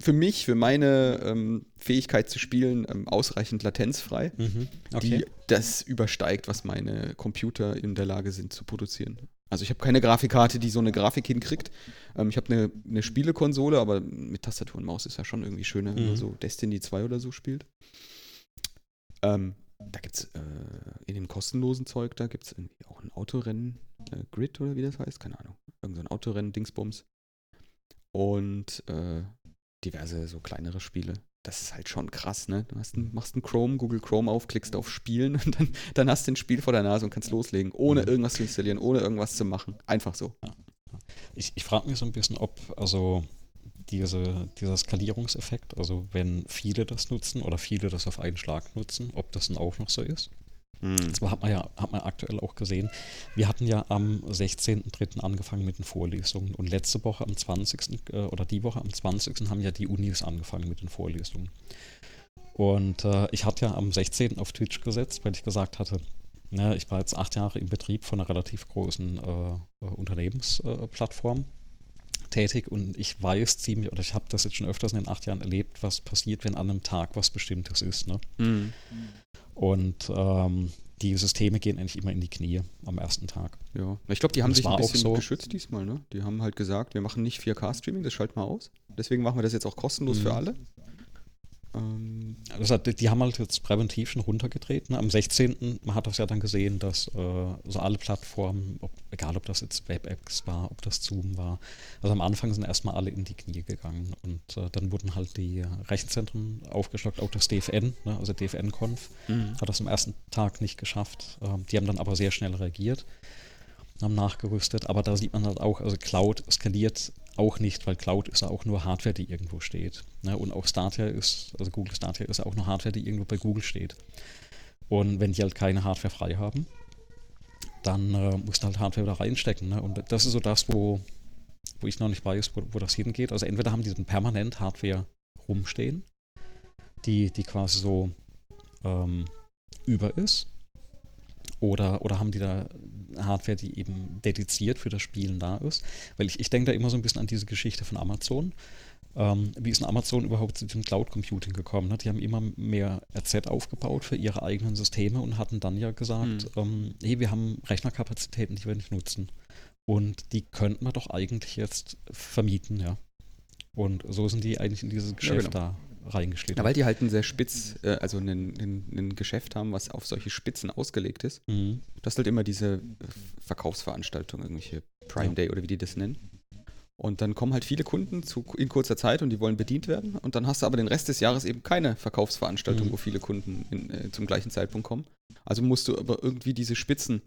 Für mich, für meine ähm, Fähigkeit zu spielen, ähm, ausreichend latenzfrei, mhm. okay. die das übersteigt, was meine Computer in der Lage sind zu produzieren. Also ich habe keine Grafikkarte, die so eine Grafik hinkriegt. Ähm, ich habe eine, eine Spielekonsole, aber mit Tastatur und Maus ist ja schon irgendwie schöner, mhm. wenn man mhm. so Destiny 2 oder so spielt. Ähm, da gibt es äh, in dem kostenlosen Zeug, da gibt es irgendwie auch ein Autorennen, äh, Grid oder wie das heißt, keine Ahnung. Irgend so ein Autorennen-Dingsbums. Und äh, diverse so kleinere Spiele das ist halt schon krass, ne? Du hast ein, machst einen Chrome, Google Chrome auf, klickst auf Spielen und dann, dann hast du ein Spiel vor der Nase und kannst loslegen, ohne mhm. irgendwas zu installieren, ohne irgendwas zu machen. Einfach so. Ja. Ich, ich frage mich so ein bisschen, ob, also diese, dieser Skalierungseffekt, also wenn viele das nutzen oder viele das auf einen Schlag nutzen, ob das dann auch noch so ist. Mhm. Zwar hat man ja hat man aktuell auch gesehen, wir hatten ja am 16.03. angefangen mit den Vorlesungen und letzte Woche am 20. Äh, oder die Woche am 20. haben ja die Unis angefangen mit den Vorlesungen. Und äh, ich hatte ja am 16. auf Twitch gesetzt, weil ich gesagt hatte, ne, ich war jetzt acht Jahre im Betrieb von einer relativ großen äh, Unternehmensplattform tätig und ich weiß ziemlich, oder ich habe das jetzt schon öfters in den acht Jahren erlebt, was passiert, wenn an einem Tag was Bestimmtes ist. Ne? Mhm. Und ähm, die Systeme gehen eigentlich immer in die Knie am ersten Tag. Ja, ich glaube, die haben sich ein bisschen so. geschützt diesmal. Ne? Die haben halt gesagt, wir machen nicht 4K-Streaming, das schalten wir aus. Deswegen machen wir das jetzt auch kostenlos mhm. für alle. Ähm, also die haben halt jetzt präventiv schon runtergedreht. Ne? Am 16. man hat das ja dann gesehen, dass äh, so alle Plattformen, ob, egal ob das jetzt WebEx war, ob das Zoom war, also am Anfang sind erstmal alle in die Knie gegangen und äh, dann wurden halt die Rechenzentren aufgestockt, auch das DFN, ne? also DFN-Conf, mhm. hat das am ersten Tag nicht geschafft. Ähm, die haben dann aber sehr schnell reagiert haben nachgerüstet, aber da sieht man halt auch, also Cloud skaliert auch nicht, weil Cloud ist ja auch nur Hardware, die irgendwo steht. Ne? Und auch Stadia ist, also Google Stadia ist auch nur Hardware, die irgendwo bei Google steht. Und wenn die halt keine Hardware frei haben, dann äh, musst du halt Hardware da reinstecken. Ne? Und das ist so das, wo wo ich noch nicht weiß, wo, wo das hingeht. Also entweder haben die dann permanent Hardware rumstehen, die, die quasi so ähm, über ist, oder, oder haben die da Hardware, die eben dediziert für das Spielen da ist? Weil ich, ich denke da immer so ein bisschen an diese Geschichte von Amazon. Ähm, wie ist denn Amazon überhaupt zu dem Cloud Computing gekommen? Ne? Die haben immer mehr RZ aufgebaut für ihre eigenen Systeme und hatten dann ja gesagt, hm. ähm, hey, wir haben Rechnerkapazitäten, die wir nicht nutzen. Und die könnten wir doch eigentlich jetzt vermieten, ja. Und so sind die eigentlich in dieses Geschäft ja, genau. da reingeschlittert. Ja, weil die halt ein sehr spitz, äh, also ein, Geschäft haben, was auf solche Spitzen ausgelegt ist. Mhm. Du hast halt immer diese Verkaufsveranstaltungen, irgendwelche Prime ja. Day oder wie die das nennen. Und dann kommen halt viele Kunden zu, in kurzer Zeit und die wollen bedient werden. Und dann hast du aber den Rest des Jahres eben keine Verkaufsveranstaltung, mhm. wo viele Kunden in, äh, zum gleichen Zeitpunkt kommen. Also musst du aber irgendwie diese Spitzen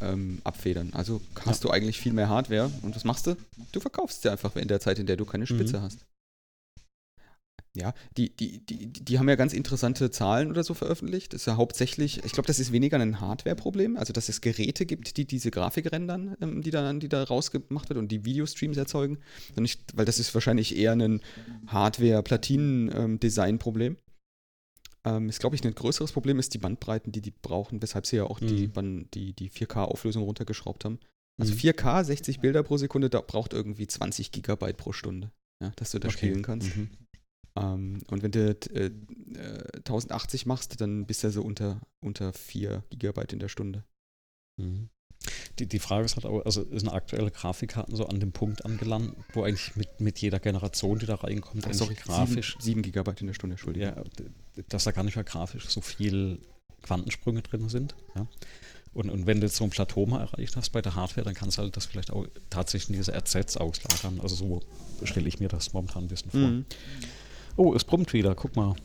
ähm, abfedern. Also hast ja. du eigentlich viel mehr Hardware. Und was machst du? Du verkaufst sie einfach in der Zeit, in der du keine Spitze mhm. hast. Ja, die, die, die, die haben ja ganz interessante Zahlen oder so veröffentlicht. Das ist ja hauptsächlich, ich glaube, das ist weniger ein Hardware-Problem, also dass es Geräte gibt, die diese Grafik rendern, ähm, die, dann, die da rausgemacht wird und die Videostreams erzeugen. Nicht, weil das ist wahrscheinlich eher ein Hardware-Platinen-Design-Problem. Ähm, ähm, ist, glaube ich, ein größeres Problem ist die Bandbreiten, die die brauchen, weshalb sie ja auch mhm. die, die, die 4K-Auflösung runtergeschraubt haben. Also 4K, mhm. 60 Bilder pro Sekunde, da braucht irgendwie 20 Gigabyte pro Stunde, ja, dass du da okay. spielen kannst. Mhm. Ähm, und wenn du äh, 1080 äh, machst, dann bist du so unter, unter 4 Gigabyte in der Stunde. Mhm. Die, die Frage ist halt auch, also sind aktuelle Grafikkarten so an dem Punkt angelangt, wo eigentlich mit, mit jeder Generation, die da reinkommt, Ach, sorry, grafisch. 7, 7 Gigabyte in der Stunde, Entschuldigung. Ja, dass da gar nicht mehr grafisch so viel Quantensprünge drin sind. Ja. Und, und wenn du jetzt so ein Plateau mal erreicht hast bei der Hardware, dann kannst du halt das vielleicht auch tatsächlich in diese RZs auslagern. Also so stelle ich mir das momentan ein bisschen vor. Mhm. Oh, es brummt wieder, guck mal.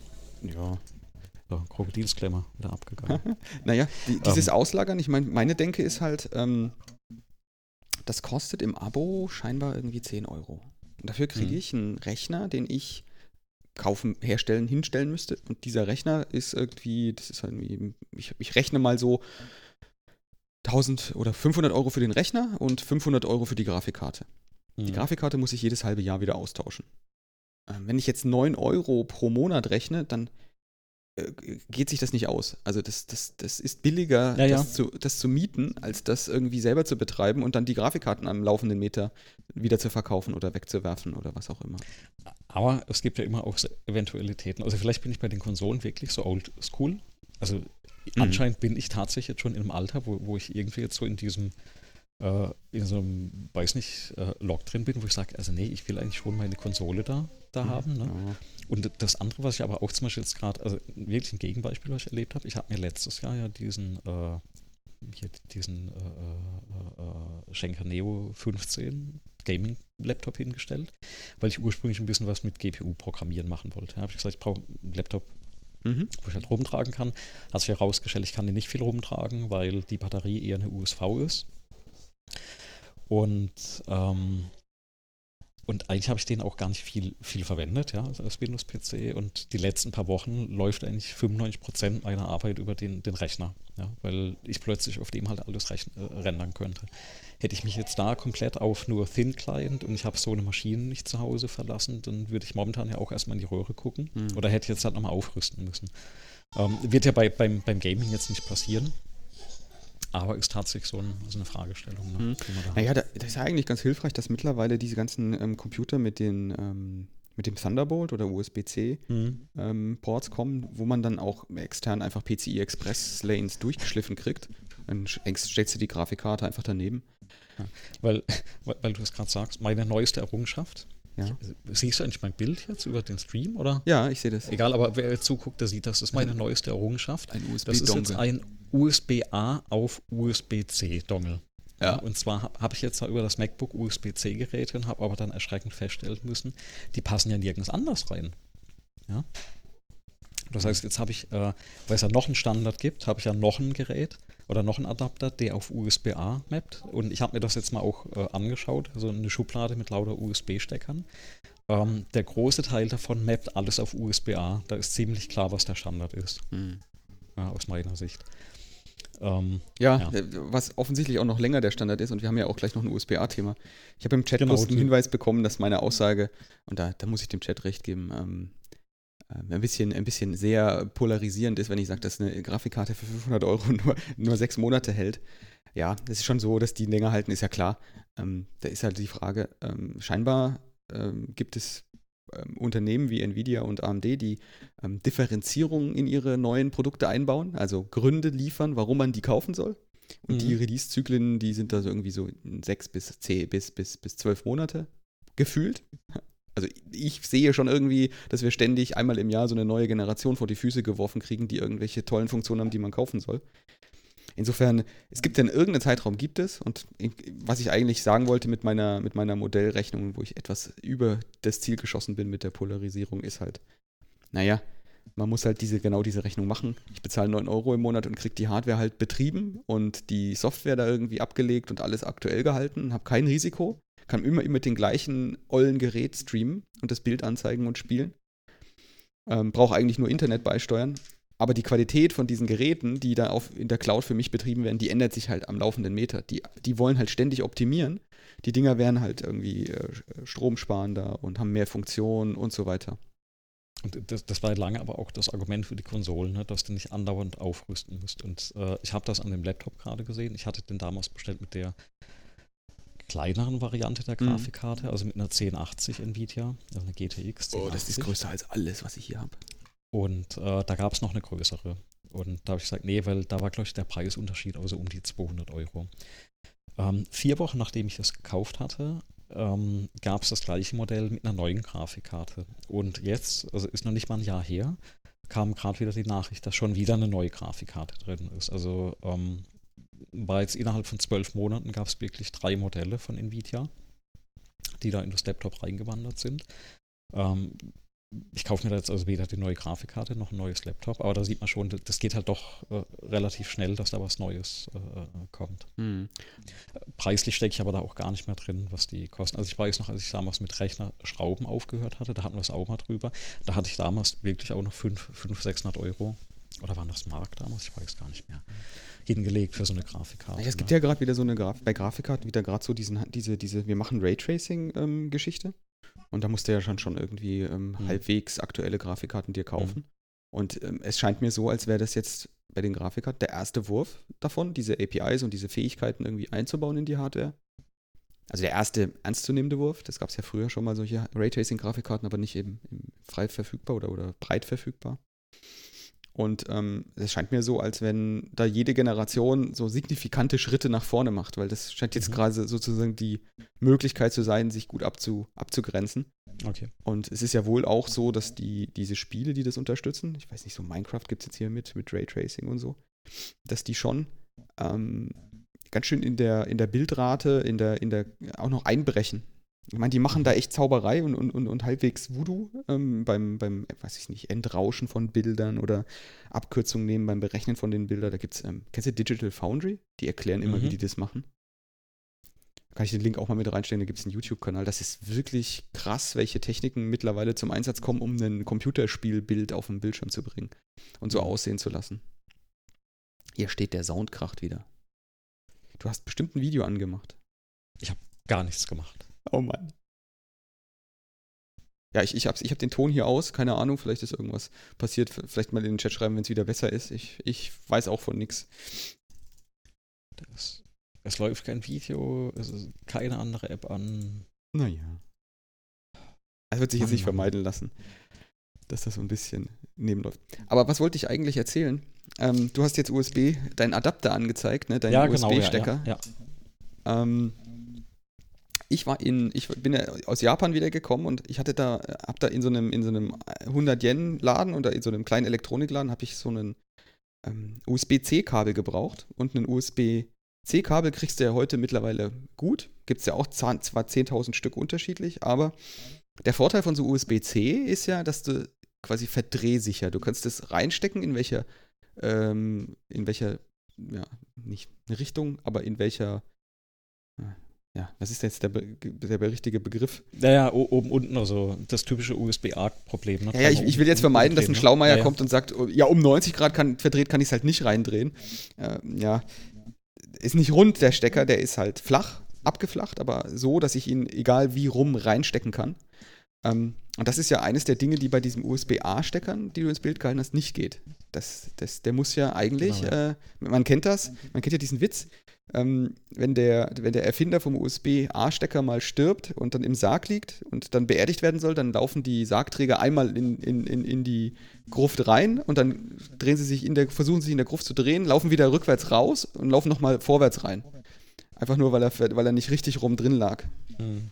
Ja, so, Krokodilsklemmer wieder abgegangen. naja, die, dieses ähm, Auslagern, ich meine, meine Denke ist halt, ähm, das kostet im Abo scheinbar irgendwie 10 Euro. Und dafür kriege mhm. ich einen Rechner, den ich kaufen, herstellen, hinstellen müsste. Und dieser Rechner ist irgendwie, das ist halt irgendwie, ich, ich rechne mal so 1000 oder 500 Euro für den Rechner und 500 Euro für die Grafikkarte. Mhm. Die Grafikkarte muss ich jedes halbe Jahr wieder austauschen. Ähm, wenn ich jetzt 9 Euro pro Monat rechne, dann äh, geht sich das nicht aus. Also das, das, das ist billiger, ja, ja. Das, zu, das zu mieten, als das irgendwie selber zu betreiben und dann die Grafikkarten am laufenden Meter wieder zu verkaufen oder wegzuwerfen oder was auch immer. Aber es gibt ja immer auch Eventualitäten. Also vielleicht bin ich bei den Konsolen wirklich so old school. Also mhm. anscheinend bin ich tatsächlich jetzt schon in einem Alter, wo, wo ich irgendwie jetzt so in diesem äh, in so einem, weiß nicht, äh, Log drin bin, wo ich sage, also nee, ich will eigentlich schon meine Konsole da, da mhm. haben. Ne? Ja. Und das andere, was ich aber auch zum Beispiel jetzt gerade, also wirklich ein Gegenbeispiel, was ich erlebt habe, ich habe mir letztes Jahr ja diesen, äh, hier diesen äh, äh, äh Schenker Neo 15 Gaming-Laptop hingestellt, weil ich ursprünglich ein bisschen was mit GPU programmieren machen wollte. Da habe ich gesagt, ich brauche einen Laptop, mhm. wo ich halt rumtragen kann. Hat sich herausgestellt, ich kann den nicht viel rumtragen, weil die Batterie eher eine USV ist. Und ähm, und eigentlich habe ich den auch gar nicht viel, viel verwendet, ja, also als Windows-PC. Und die letzten paar Wochen läuft eigentlich 95% meiner Arbeit über den, den Rechner, ja, weil ich plötzlich auf dem halt alles rechn, äh, rendern könnte. Hätte ich mich jetzt da komplett auf nur Thin Client und ich habe so eine Maschine nicht zu Hause verlassen, dann würde ich momentan ja auch erstmal in die Röhre gucken. Mhm. Oder hätte ich jetzt halt nochmal aufrüsten müssen. Ähm, wird ja bei, beim, beim Gaming jetzt nicht passieren. Aber ist tatsächlich so, ein, so eine Fragestellung. Ne, mhm. da naja, da, das ist ja eigentlich ganz hilfreich, dass mittlerweile diese ganzen ähm, Computer mit den ähm, mit dem Thunderbolt oder USB-C mhm. ähm, kommen, wo man dann auch extern einfach PCI Express Lanes durchgeschliffen kriegt. Dann stellst du die Grafikkarte einfach daneben. Ja, weil, weil, weil du es gerade sagst, meine neueste Errungenschaft, ja. Siehst du eigentlich mein Bild jetzt über den Stream, oder? Ja, ich sehe das. Egal, aber wer jetzt zuguckt, der sieht, das ist meine neueste Errungenschaft. Ein USB-Dongle. Das ist jetzt ein USB-A auf USB-C-Dongle. Ja. Und zwar habe ich jetzt über das MacBook USB-C-Geräte und habe aber dann erschreckend feststellen müssen, die passen ja nirgends anders rein. Ja. Das heißt, jetzt habe ich, äh, weil es ja noch einen Standard gibt, habe ich ja noch ein Gerät oder noch einen Adapter, der auf USB-A mappt. Und ich habe mir das jetzt mal auch äh, angeschaut, also eine Schublade mit lauter USB-Steckern. Ähm, der große Teil davon mappt alles auf USB-A. Da ist ziemlich klar, was der Standard ist. Mhm. Ja, aus meiner Sicht. Ähm, ja, ja, äh, was offensichtlich auch noch länger der Standard ist und wir haben ja auch gleich noch ein USB-A-Thema. Ich habe im Chat genau, einen Hinweis bekommen, dass meine Aussage, und da, da muss ich dem Chat recht geben, ähm, äh, ein bisschen, ein bisschen sehr polarisierend ist, wenn ich sage, dass eine Grafikkarte für 500 Euro nur, nur sechs Monate hält. Ja, das ist schon so, dass die länger halten, ist ja klar. Ähm, da ist halt die Frage, ähm, scheinbar ähm, gibt es ähm, Unternehmen wie Nvidia und AMD, die ähm, Differenzierungen in ihre neuen Produkte einbauen, also Gründe liefern, warum man die kaufen soll. Und mhm. die Release-Zyklen, die sind da so irgendwie so sechs bis zehn bis, bis, bis zwölf Monate gefühlt. Also ich sehe schon irgendwie, dass wir ständig einmal im Jahr so eine neue Generation vor die Füße geworfen kriegen, die irgendwelche tollen Funktionen haben, die man kaufen soll. Insofern, es gibt ja irgendeinen Zeitraum, gibt es. Und was ich eigentlich sagen wollte mit meiner, mit meiner Modellrechnung, wo ich etwas über das Ziel geschossen bin mit der Polarisierung, ist halt, naja, man muss halt diese, genau diese Rechnung machen. Ich bezahle 9 Euro im Monat und kriege die Hardware halt betrieben und die Software da irgendwie abgelegt und alles aktuell gehalten, habe kein Risiko, kann immer mit dem gleichen ollen Gerät streamen und das Bild anzeigen und spielen. Ähm, Brauche eigentlich nur Internet beisteuern aber die Qualität von diesen Geräten, die da auf, in der Cloud für mich betrieben werden, die ändert sich halt am laufenden Meter. Die, die wollen halt ständig optimieren. Die Dinger werden halt irgendwie äh, stromsparender und haben mehr Funktionen und so weiter. Und das, das, war lange aber auch das Argument für die Konsolen, ne, dass du nicht andauernd aufrüsten musst. Und äh, ich habe das an dem Laptop gerade gesehen. Ich hatte den damals bestellt mit der kleineren Variante der mhm. Grafikkarte, mhm. also mit einer 1080 Nvidia, also eine GTX. 1080. Oh, das ist größer als alles, was ich hier habe. Und äh, da gab es noch eine größere. Und da habe ich gesagt, nee, weil da war, glaube ich, der Preisunterschied also um die 200 Euro. Ähm, vier Wochen nachdem ich das gekauft hatte, ähm, gab es das gleiche Modell mit einer neuen Grafikkarte. Und jetzt, also ist noch nicht mal ein Jahr her, kam gerade wieder die Nachricht, dass schon wieder eine neue Grafikkarte drin ist. Also ähm, war jetzt innerhalb von zwölf Monaten gab es wirklich drei Modelle von Nvidia, die da in das Laptop reingewandert sind. Ähm, ich kaufe mir da jetzt also weder die neue Grafikkarte noch ein neues Laptop, aber da sieht man schon, das geht halt doch äh, relativ schnell, dass da was Neues äh, äh kommt. Mhm. Preislich stecke ich aber da auch gar nicht mehr drin, was die kosten. Also ich weiß noch, als ich damals mit Rechner Schrauben aufgehört hatte, da hatten wir es auch mal drüber, da hatte ich damals wirklich auch noch 500, 600 Euro, oder waren das Mark damals? Ich weiß gar nicht mehr. Hingelegt für so eine Grafikkarte. Ja, es gibt ne? ja gerade wieder so eine Graf bei Grafikkarten wieder gerade so diesen, diese, diese, wir machen Raytracing-Geschichte. Ähm, und da musst du ja schon, schon irgendwie ähm, mhm. halbwegs aktuelle Grafikkarten dir kaufen. Mhm. Und ähm, es scheint mir so, als wäre das jetzt bei den Grafikkarten der erste Wurf davon, diese APIs und diese Fähigkeiten irgendwie einzubauen in die Hardware. Also der erste ernstzunehmende Wurf, das gab es ja früher schon mal solche Raytracing-Grafikkarten, aber nicht eben, eben frei verfügbar oder, oder breit verfügbar. Und ähm, es scheint mir so, als wenn da jede Generation so signifikante Schritte nach vorne macht, weil das scheint jetzt mhm. gerade sozusagen die Möglichkeit zu sein, sich gut abzu, abzugrenzen. Okay. Und es ist ja wohl auch so, dass die, diese Spiele, die das unterstützen, ich weiß nicht, so Minecraft gibt es jetzt hier mit, mit Raytracing und so, dass die schon ähm, ganz schön in der, in der Bildrate, in der, in der auch noch einbrechen. Ich meine, die machen da echt Zauberei und, und, und, und halbwegs Voodoo ähm, beim, beim, weiß ich nicht, Entrauschen von Bildern oder Abkürzungen nehmen beim Berechnen von den Bildern. Da gibt es, ähm, kennst du Digital Foundry? Die erklären immer, mhm. wie die das machen. Da kann ich den Link auch mal mit reinstellen, da gibt es einen YouTube-Kanal. Das ist wirklich krass, welche Techniken mittlerweile zum Einsatz kommen, um ein Computerspielbild auf den Bildschirm zu bringen und so mhm. aussehen zu lassen. Hier steht der Soundkracht wieder. Du hast bestimmt ein Video angemacht. Ich habe gar nichts gemacht. Oh Mann. Ja, ich, ich habe ich hab den Ton hier aus, keine Ahnung, vielleicht ist irgendwas passiert. Vielleicht mal in den Chat schreiben, wenn es wieder besser ist. Ich, ich weiß auch von nichts. Es läuft kein Video, es ist keine andere App an. Naja. Es wird sich jetzt nicht vermeiden lassen, dass das so ein bisschen nebenläuft. Aber was wollte ich eigentlich erzählen? Ähm, du hast jetzt USB, deinen Adapter angezeigt, ne? Deinen ja, USB-Stecker. Genau, ja, ja, ja. Ähm, ich war in, ich bin ja aus Japan wieder gekommen und ich hatte da, hab da in so einem, in so einem 100 Yen Laden oder in so einem kleinen Elektronikladen habe ich so einen ähm, USB-C-Kabel gebraucht und ein USB-C-Kabel kriegst du ja heute mittlerweile gut. Gibt es ja auch zwar 10.000 Stück unterschiedlich, aber der Vorteil von so USB-C ist ja, dass du quasi verdrehsicher, du kannst es reinstecken, in welcher, ähm, in welcher, ja, nicht Richtung, aber in welcher ja, was ist jetzt der, Be der richtige Begriff? Naja, oben, unten, also das typische USB-A-Problem. Ne? Ja, ja ich, ich, will jetzt vermeiden, dass ein ne? Schlaumeier ja, kommt und sagt, oh, ja, um 90 Grad kann, verdreht kann ich es halt nicht reindrehen. Äh, ja, ist nicht rund der Stecker, der ist halt flach, abgeflacht, aber so, dass ich ihn egal wie rum reinstecken kann. Ähm, und das ist ja eines der Dinge, die bei diesem USB-A-Steckern, die du ins Bild gehalten hast, nicht geht. Das, das, der muss ja eigentlich, genau. Äh, man kennt das, man kennt ja diesen Witz, ähm, wenn, der, wenn der Erfinder vom USB-A-Stecker mal stirbt und dann im Sarg liegt und dann beerdigt werden soll, dann laufen die Sargträger einmal in, in, in, in die Gruft rein und dann drehen sie sich in der, versuchen sie sich in der Gruft zu drehen, laufen wieder rückwärts raus und laufen nochmal vorwärts rein. Einfach nur, weil er, weil er nicht richtig rum drin lag. Mhm.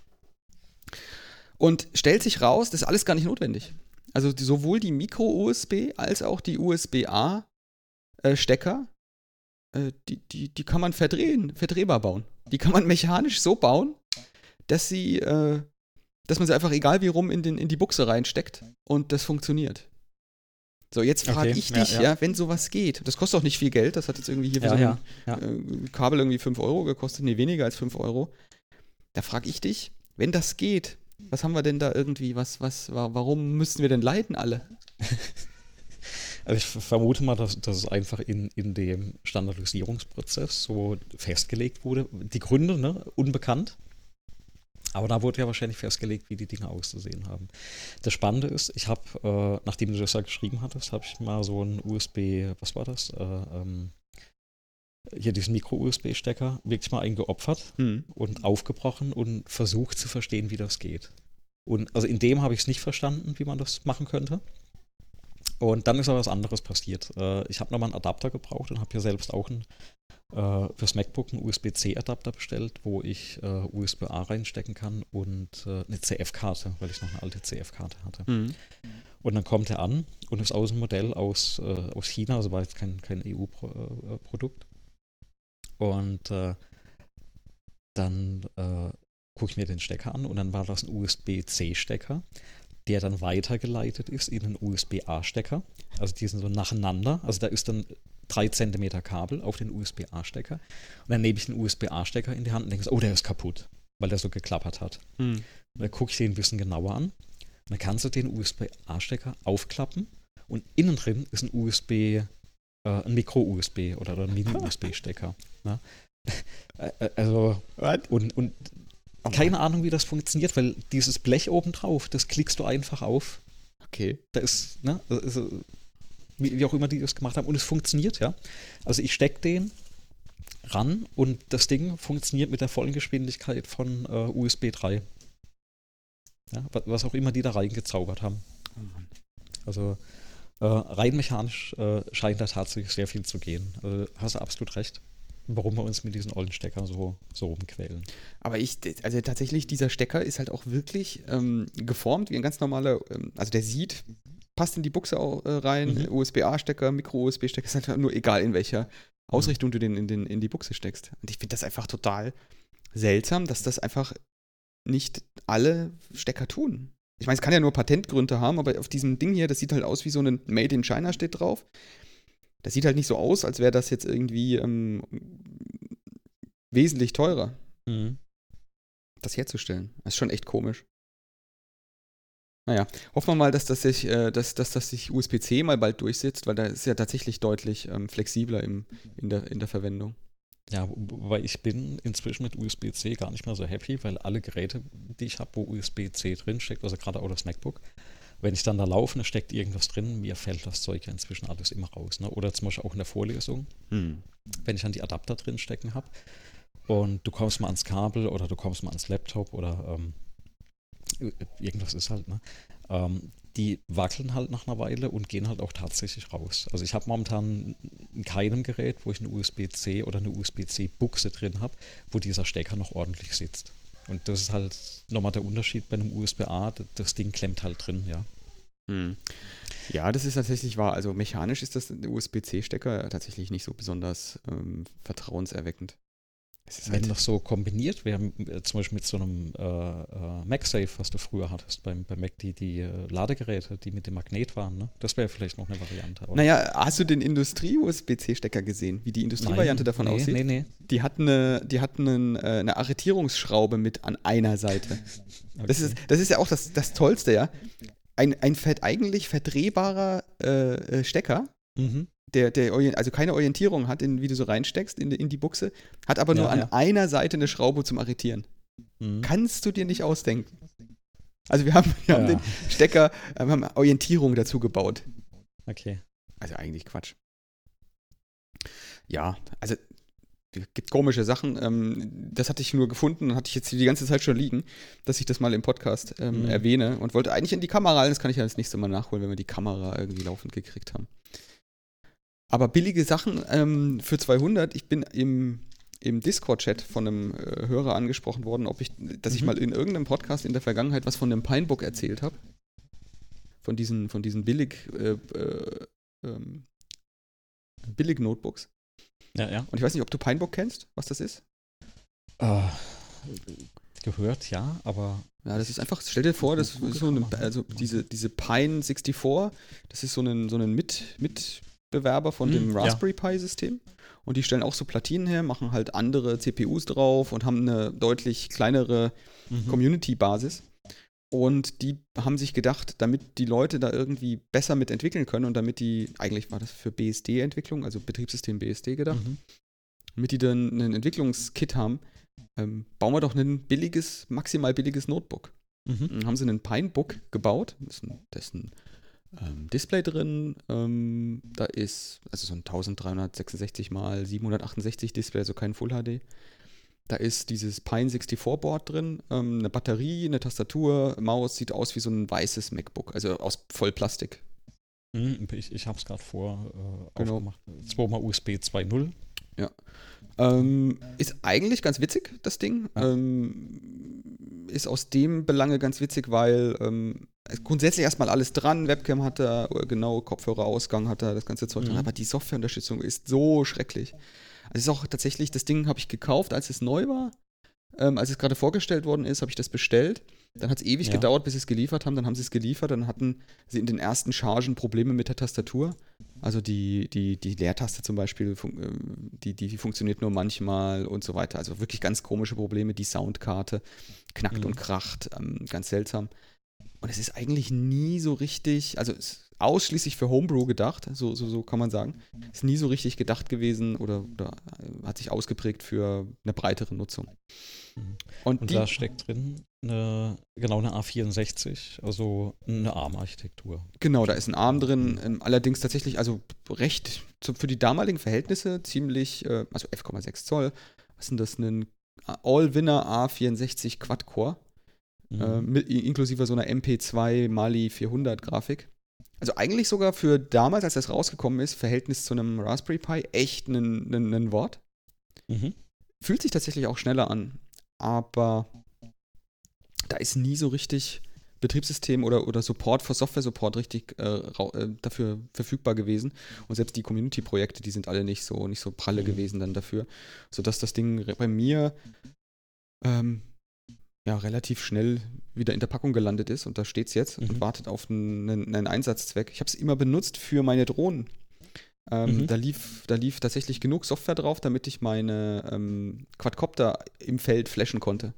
Und stellt sich raus, das ist alles gar nicht notwendig. Also die, sowohl die Micro-USB als auch die USB-A-Stecker, äh, die, die, die kann man verdrehen, verdrehbar bauen. Die kann man mechanisch so bauen, dass sie, äh, dass man sie einfach egal wie rum in, den, in die Buchse reinsteckt und das funktioniert. So, jetzt frage okay, ich dich, ja, ja. ja, wenn sowas geht, das kostet auch nicht viel Geld, das hat jetzt irgendwie hier ja, so ein äh, Kabel irgendwie 5 Euro gekostet, nee, weniger als 5 Euro. Da frage ich dich, wenn das geht, was haben wir denn da irgendwie? Was, was, warum müssen wir denn leiden alle? Also ich vermute mal, dass, dass es einfach in, in dem Standardisierungsprozess so festgelegt wurde. Die Gründe, ne, unbekannt. Aber da wurde ja wahrscheinlich festgelegt, wie die Dinge auszusehen haben. Das Spannende ist, ich habe, äh, nachdem du das ja geschrieben hattest, habe ich mal so ein USB, was war das? Äh, ähm, hier diesen Micro-USB-Stecker wirklich mal eingeopfert mhm. und aufgebrochen und versucht zu verstehen, wie das geht. Und also in dem habe ich es nicht verstanden, wie man das machen könnte. Und dann ist aber was anderes passiert. Äh, ich habe nochmal einen Adapter gebraucht und habe hier selbst auch einen, äh, fürs MacBook einen USB-C-Adapter bestellt, wo ich äh, USB-A reinstecken kann und äh, eine CF-Karte, weil ich noch eine alte CF-Karte hatte. Mhm. Und dann kommt er an und ist aus einem Modell aus, äh, aus China, also war jetzt kein, kein EU-Produkt. Und äh, dann äh, gucke ich mir den Stecker an und dann war das ein USB-C-Stecker, der dann weitergeleitet ist in einen USB-A-Stecker. Also die sind so nacheinander. Also da ist dann 3 cm Kabel auf den USB-A-Stecker. Und dann nehme ich den USB-A-Stecker in die Hand und denke, oh, der ist kaputt, weil der so geklappert hat. Hm. Und dann gucke ich den ein bisschen genauer an. Und dann kannst du den USB-A-Stecker aufklappen und innen drin ist ein USB, äh, ein Micro-USB oder ein Mini-USB-Stecker. Ne? also, What? und, und oh keine Ahnung, wie das funktioniert, weil dieses Blech oben drauf, das klickst du einfach auf. Okay. Da ist, ne, also, wie, wie, auch immer die das gemacht haben, und es funktioniert, ja. Also ich stecke den ran und das Ding funktioniert mit der vollen Geschwindigkeit von äh, USB 3. Ja, was auch immer die da reingezaubert haben. Oh also äh, rein mechanisch äh, scheint da tatsächlich sehr viel zu gehen. Also, hast du absolut recht warum wir uns mit diesen ollen Steckern so, so rumquälen. Aber ich, also tatsächlich, dieser Stecker ist halt auch wirklich ähm, geformt wie ein ganz normaler, ähm, also der sieht, passt in die Buchse auch, äh, rein, mhm. USB-A-Stecker, Micro-USB-Stecker, ist halt nur egal, in welcher Ausrichtung mhm. du den in, den in die Buchse steckst. Und ich finde das einfach total seltsam, dass das einfach nicht alle Stecker tun. Ich meine, es kann ja nur Patentgründe haben, aber auf diesem Ding hier, das sieht halt aus wie so ein Made in China steht drauf. Das sieht halt nicht so aus, als wäre das jetzt irgendwie ähm, wesentlich teurer. Mhm. Das herzustellen. Das ist schon echt komisch. Naja, hoffen wir mal, dass das sich, äh, dass, dass das sich USB-C mal bald durchsetzt, weil da ist ja tatsächlich deutlich ähm, flexibler im, in, der, in der Verwendung. Ja, weil ich bin inzwischen mit USB-C gar nicht mehr so happy, weil alle Geräte, die ich habe, wo USB-C drinsteckt, also gerade auch das MacBook, wenn ich dann da laufe, da steckt irgendwas drin, mir fällt das Zeug ja inzwischen alles immer raus. Ne? Oder zum Beispiel auch in der Vorlesung, hm. wenn ich dann die Adapter drin stecken habe und du kommst mal ans Kabel oder du kommst mal ans Laptop oder ähm, irgendwas ist halt, ne? Ähm, die wackeln halt nach einer Weile und gehen halt auch tatsächlich raus. Also ich habe momentan in keinem Gerät, wo ich eine USB-C oder eine USB-C-Buchse drin habe, wo dieser Stecker noch ordentlich sitzt. Und das ist halt nochmal der Unterschied bei einem USB-A, das Ding klemmt halt drin, ja. Hm. Ja, das ist tatsächlich wahr. Also mechanisch ist das USB-C-Stecker tatsächlich nicht so besonders ähm, vertrauenserweckend. Wenn halt das so kombiniert wäre, äh, zum Beispiel mit so einem äh, äh, MagSafe, was du früher hattest beim, beim Mac, die, die äh, Ladegeräte, die mit dem Magnet waren, ne? das wäre vielleicht noch eine Variante. Oder? Naja, hast du den Industrie-USB-C-Stecker gesehen, wie die Industrievariante davon nee, aussieht? Nee, nee. Die hat eine, die hat einen, äh, eine Arretierungsschraube mit an einer Seite. okay. das, ist, das ist ja auch das, das Tollste, ja. Ein, ein eigentlich verdrehbarer Stecker, mhm der, der also keine Orientierung hat, in, wie du so reinsteckst in, in die Buchse, hat aber nur ja, an ja. einer Seite eine Schraube zum Arretieren. Mhm. Kannst du dir nicht ausdenken. Also wir haben, wir ja. haben den Stecker, wir haben Orientierung dazu gebaut. Okay. Also eigentlich Quatsch. Ja, also gibt komische Sachen. Ähm, das hatte ich nur gefunden und hatte ich jetzt die ganze Zeit schon liegen, dass ich das mal im Podcast ähm, mhm. erwähne und wollte eigentlich in die Kamera. Das kann ich ja das nächste Mal nachholen, wenn wir die Kamera irgendwie laufend gekriegt haben. Aber billige Sachen ähm, für 200, ich bin im, im Discord-Chat von einem äh, Hörer angesprochen worden, ob ich, dass mhm. ich mal in irgendeinem Podcast in der Vergangenheit was von einem Pinebook erzählt habe. Von diesen, von diesen billig, äh, äh, ähm, billig Notebooks. Ja, ja. Und ich weiß nicht, ob du Pinebook kennst, was das ist? Uh, gehört, ja, aber. Ja, das ist einfach, stell dir vor, das ist so eine, also diese, diese Pine 64, das ist so ein, so ein mit, mit Bewerber von hm, dem Raspberry ja. Pi System. Und die stellen auch so Platinen her, machen halt andere CPUs drauf und haben eine deutlich kleinere mhm. Community-Basis. Und die haben sich gedacht, damit die Leute da irgendwie besser mit entwickeln können und damit die, eigentlich war das für BSD-Entwicklung, also Betriebssystem BSD gedacht, mhm. damit die dann ein Entwicklungskit haben, ähm, bauen wir doch ein billiges, maximal billiges Notebook. Mhm. Dann haben sie einen Pinebook gebaut, das ist ein, das ist ein ähm, Display drin. Ähm, da ist also so ein 1366 x 768 Display, also kein Full HD. Da ist dieses Pine 64 Board drin, ähm, eine Batterie, eine Tastatur, Maus, sieht aus wie so ein weißes MacBook, also aus Vollplastik. Hm, ich ich habe es gerade vor äh, genau. aufgemacht. Zweimal USB 2.0. Ja. Ähm, ist eigentlich ganz witzig, das Ding. Ähm, ist aus dem Belange ganz witzig, weil ähm, grundsätzlich erstmal alles dran. Webcam hat er, genau, Kopfhörerausgang hat er, das ganze Zeug mhm. dran. Aber die Softwareunterstützung ist so schrecklich. Also ist auch tatsächlich, das Ding habe ich gekauft, als es neu war. Ähm, als es gerade vorgestellt worden ist, habe ich das bestellt. Dann hat es ewig ja. gedauert, bis sie es geliefert haben. Dann haben sie es geliefert. Dann hatten sie in den ersten Chargen Probleme mit der Tastatur. Also die, die, die Leertaste zum Beispiel, äh, die, die funktioniert nur manchmal und so weiter. Also wirklich ganz komische Probleme. Die Soundkarte knackt mhm. und kracht. Ähm, ganz seltsam. Und es ist eigentlich nie so richtig, also ausschließlich für Homebrew gedacht, so, so, so kann man sagen. Ist nie so richtig gedacht gewesen oder, oder hat sich ausgeprägt für eine breitere Nutzung. Mhm. Und, und die, da steckt drin eine, genau eine A64, also eine ARM-Architektur. Genau, da ist ein ARM drin, ähm, allerdings tatsächlich, also recht für die damaligen Verhältnisse ziemlich, äh, also 11,6 Zoll. Was sind das? Ein All-Winner A64 Quad-Core, mhm. äh, mit, inklusive so einer MP2 Mali 400 Grafik. Also eigentlich sogar für damals, als das rausgekommen ist, Verhältnis zu einem Raspberry Pi, echt ein Wort. Mhm. Fühlt sich tatsächlich auch schneller an aber da ist nie so richtig Betriebssystem oder, oder Support für Software-Support richtig äh, äh, dafür verfügbar gewesen. Und selbst die Community-Projekte, die sind alle nicht so, nicht so pralle mhm. gewesen dann dafür, sodass das Ding bei mir ähm, ja, relativ schnell wieder in der Packung gelandet ist und da steht es jetzt mhm. und wartet auf einen, einen Einsatzzweck. Ich habe es immer benutzt für meine Drohnen. Ähm, mhm. da, lief, da lief tatsächlich genug Software drauf, damit ich meine ähm, Quadcopter im Feld flashen konnte.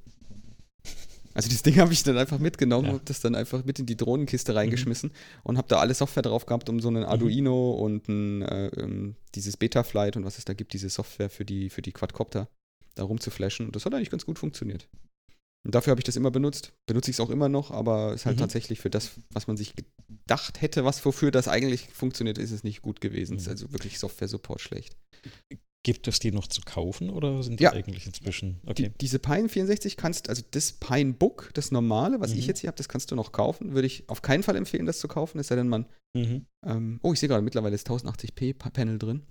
Also das Ding habe ich dann einfach mitgenommen, ja. habe das dann einfach mit in die Drohnenkiste mhm. reingeschmissen mhm. und habe da alle Software drauf gehabt, um so einen mhm. Arduino und ein, äh, ähm, dieses Betaflight und was es da gibt, diese Software für die, für die Quadcopter da rumzuflashen. Und das hat eigentlich ganz gut funktioniert. Und dafür habe ich das immer benutzt. Benutze ich es auch immer noch, aber es ist halt mhm. tatsächlich für das, was man sich gedacht hätte, was wofür das eigentlich funktioniert, ist es nicht gut gewesen. Mhm. Es ist also wirklich Software-Support schlecht. Gibt es die noch zu kaufen oder sind die ja. eigentlich inzwischen? Okay. Die, diese Pine 64 kannst, also das Pine Book, das normale, was mhm. ich jetzt hier habe, das kannst du noch kaufen. Würde ich auf keinen Fall empfehlen, das zu kaufen, es sei denn, man. Mhm. Ähm, oh, ich sehe gerade, mittlerweile ist 1080p Panel drin.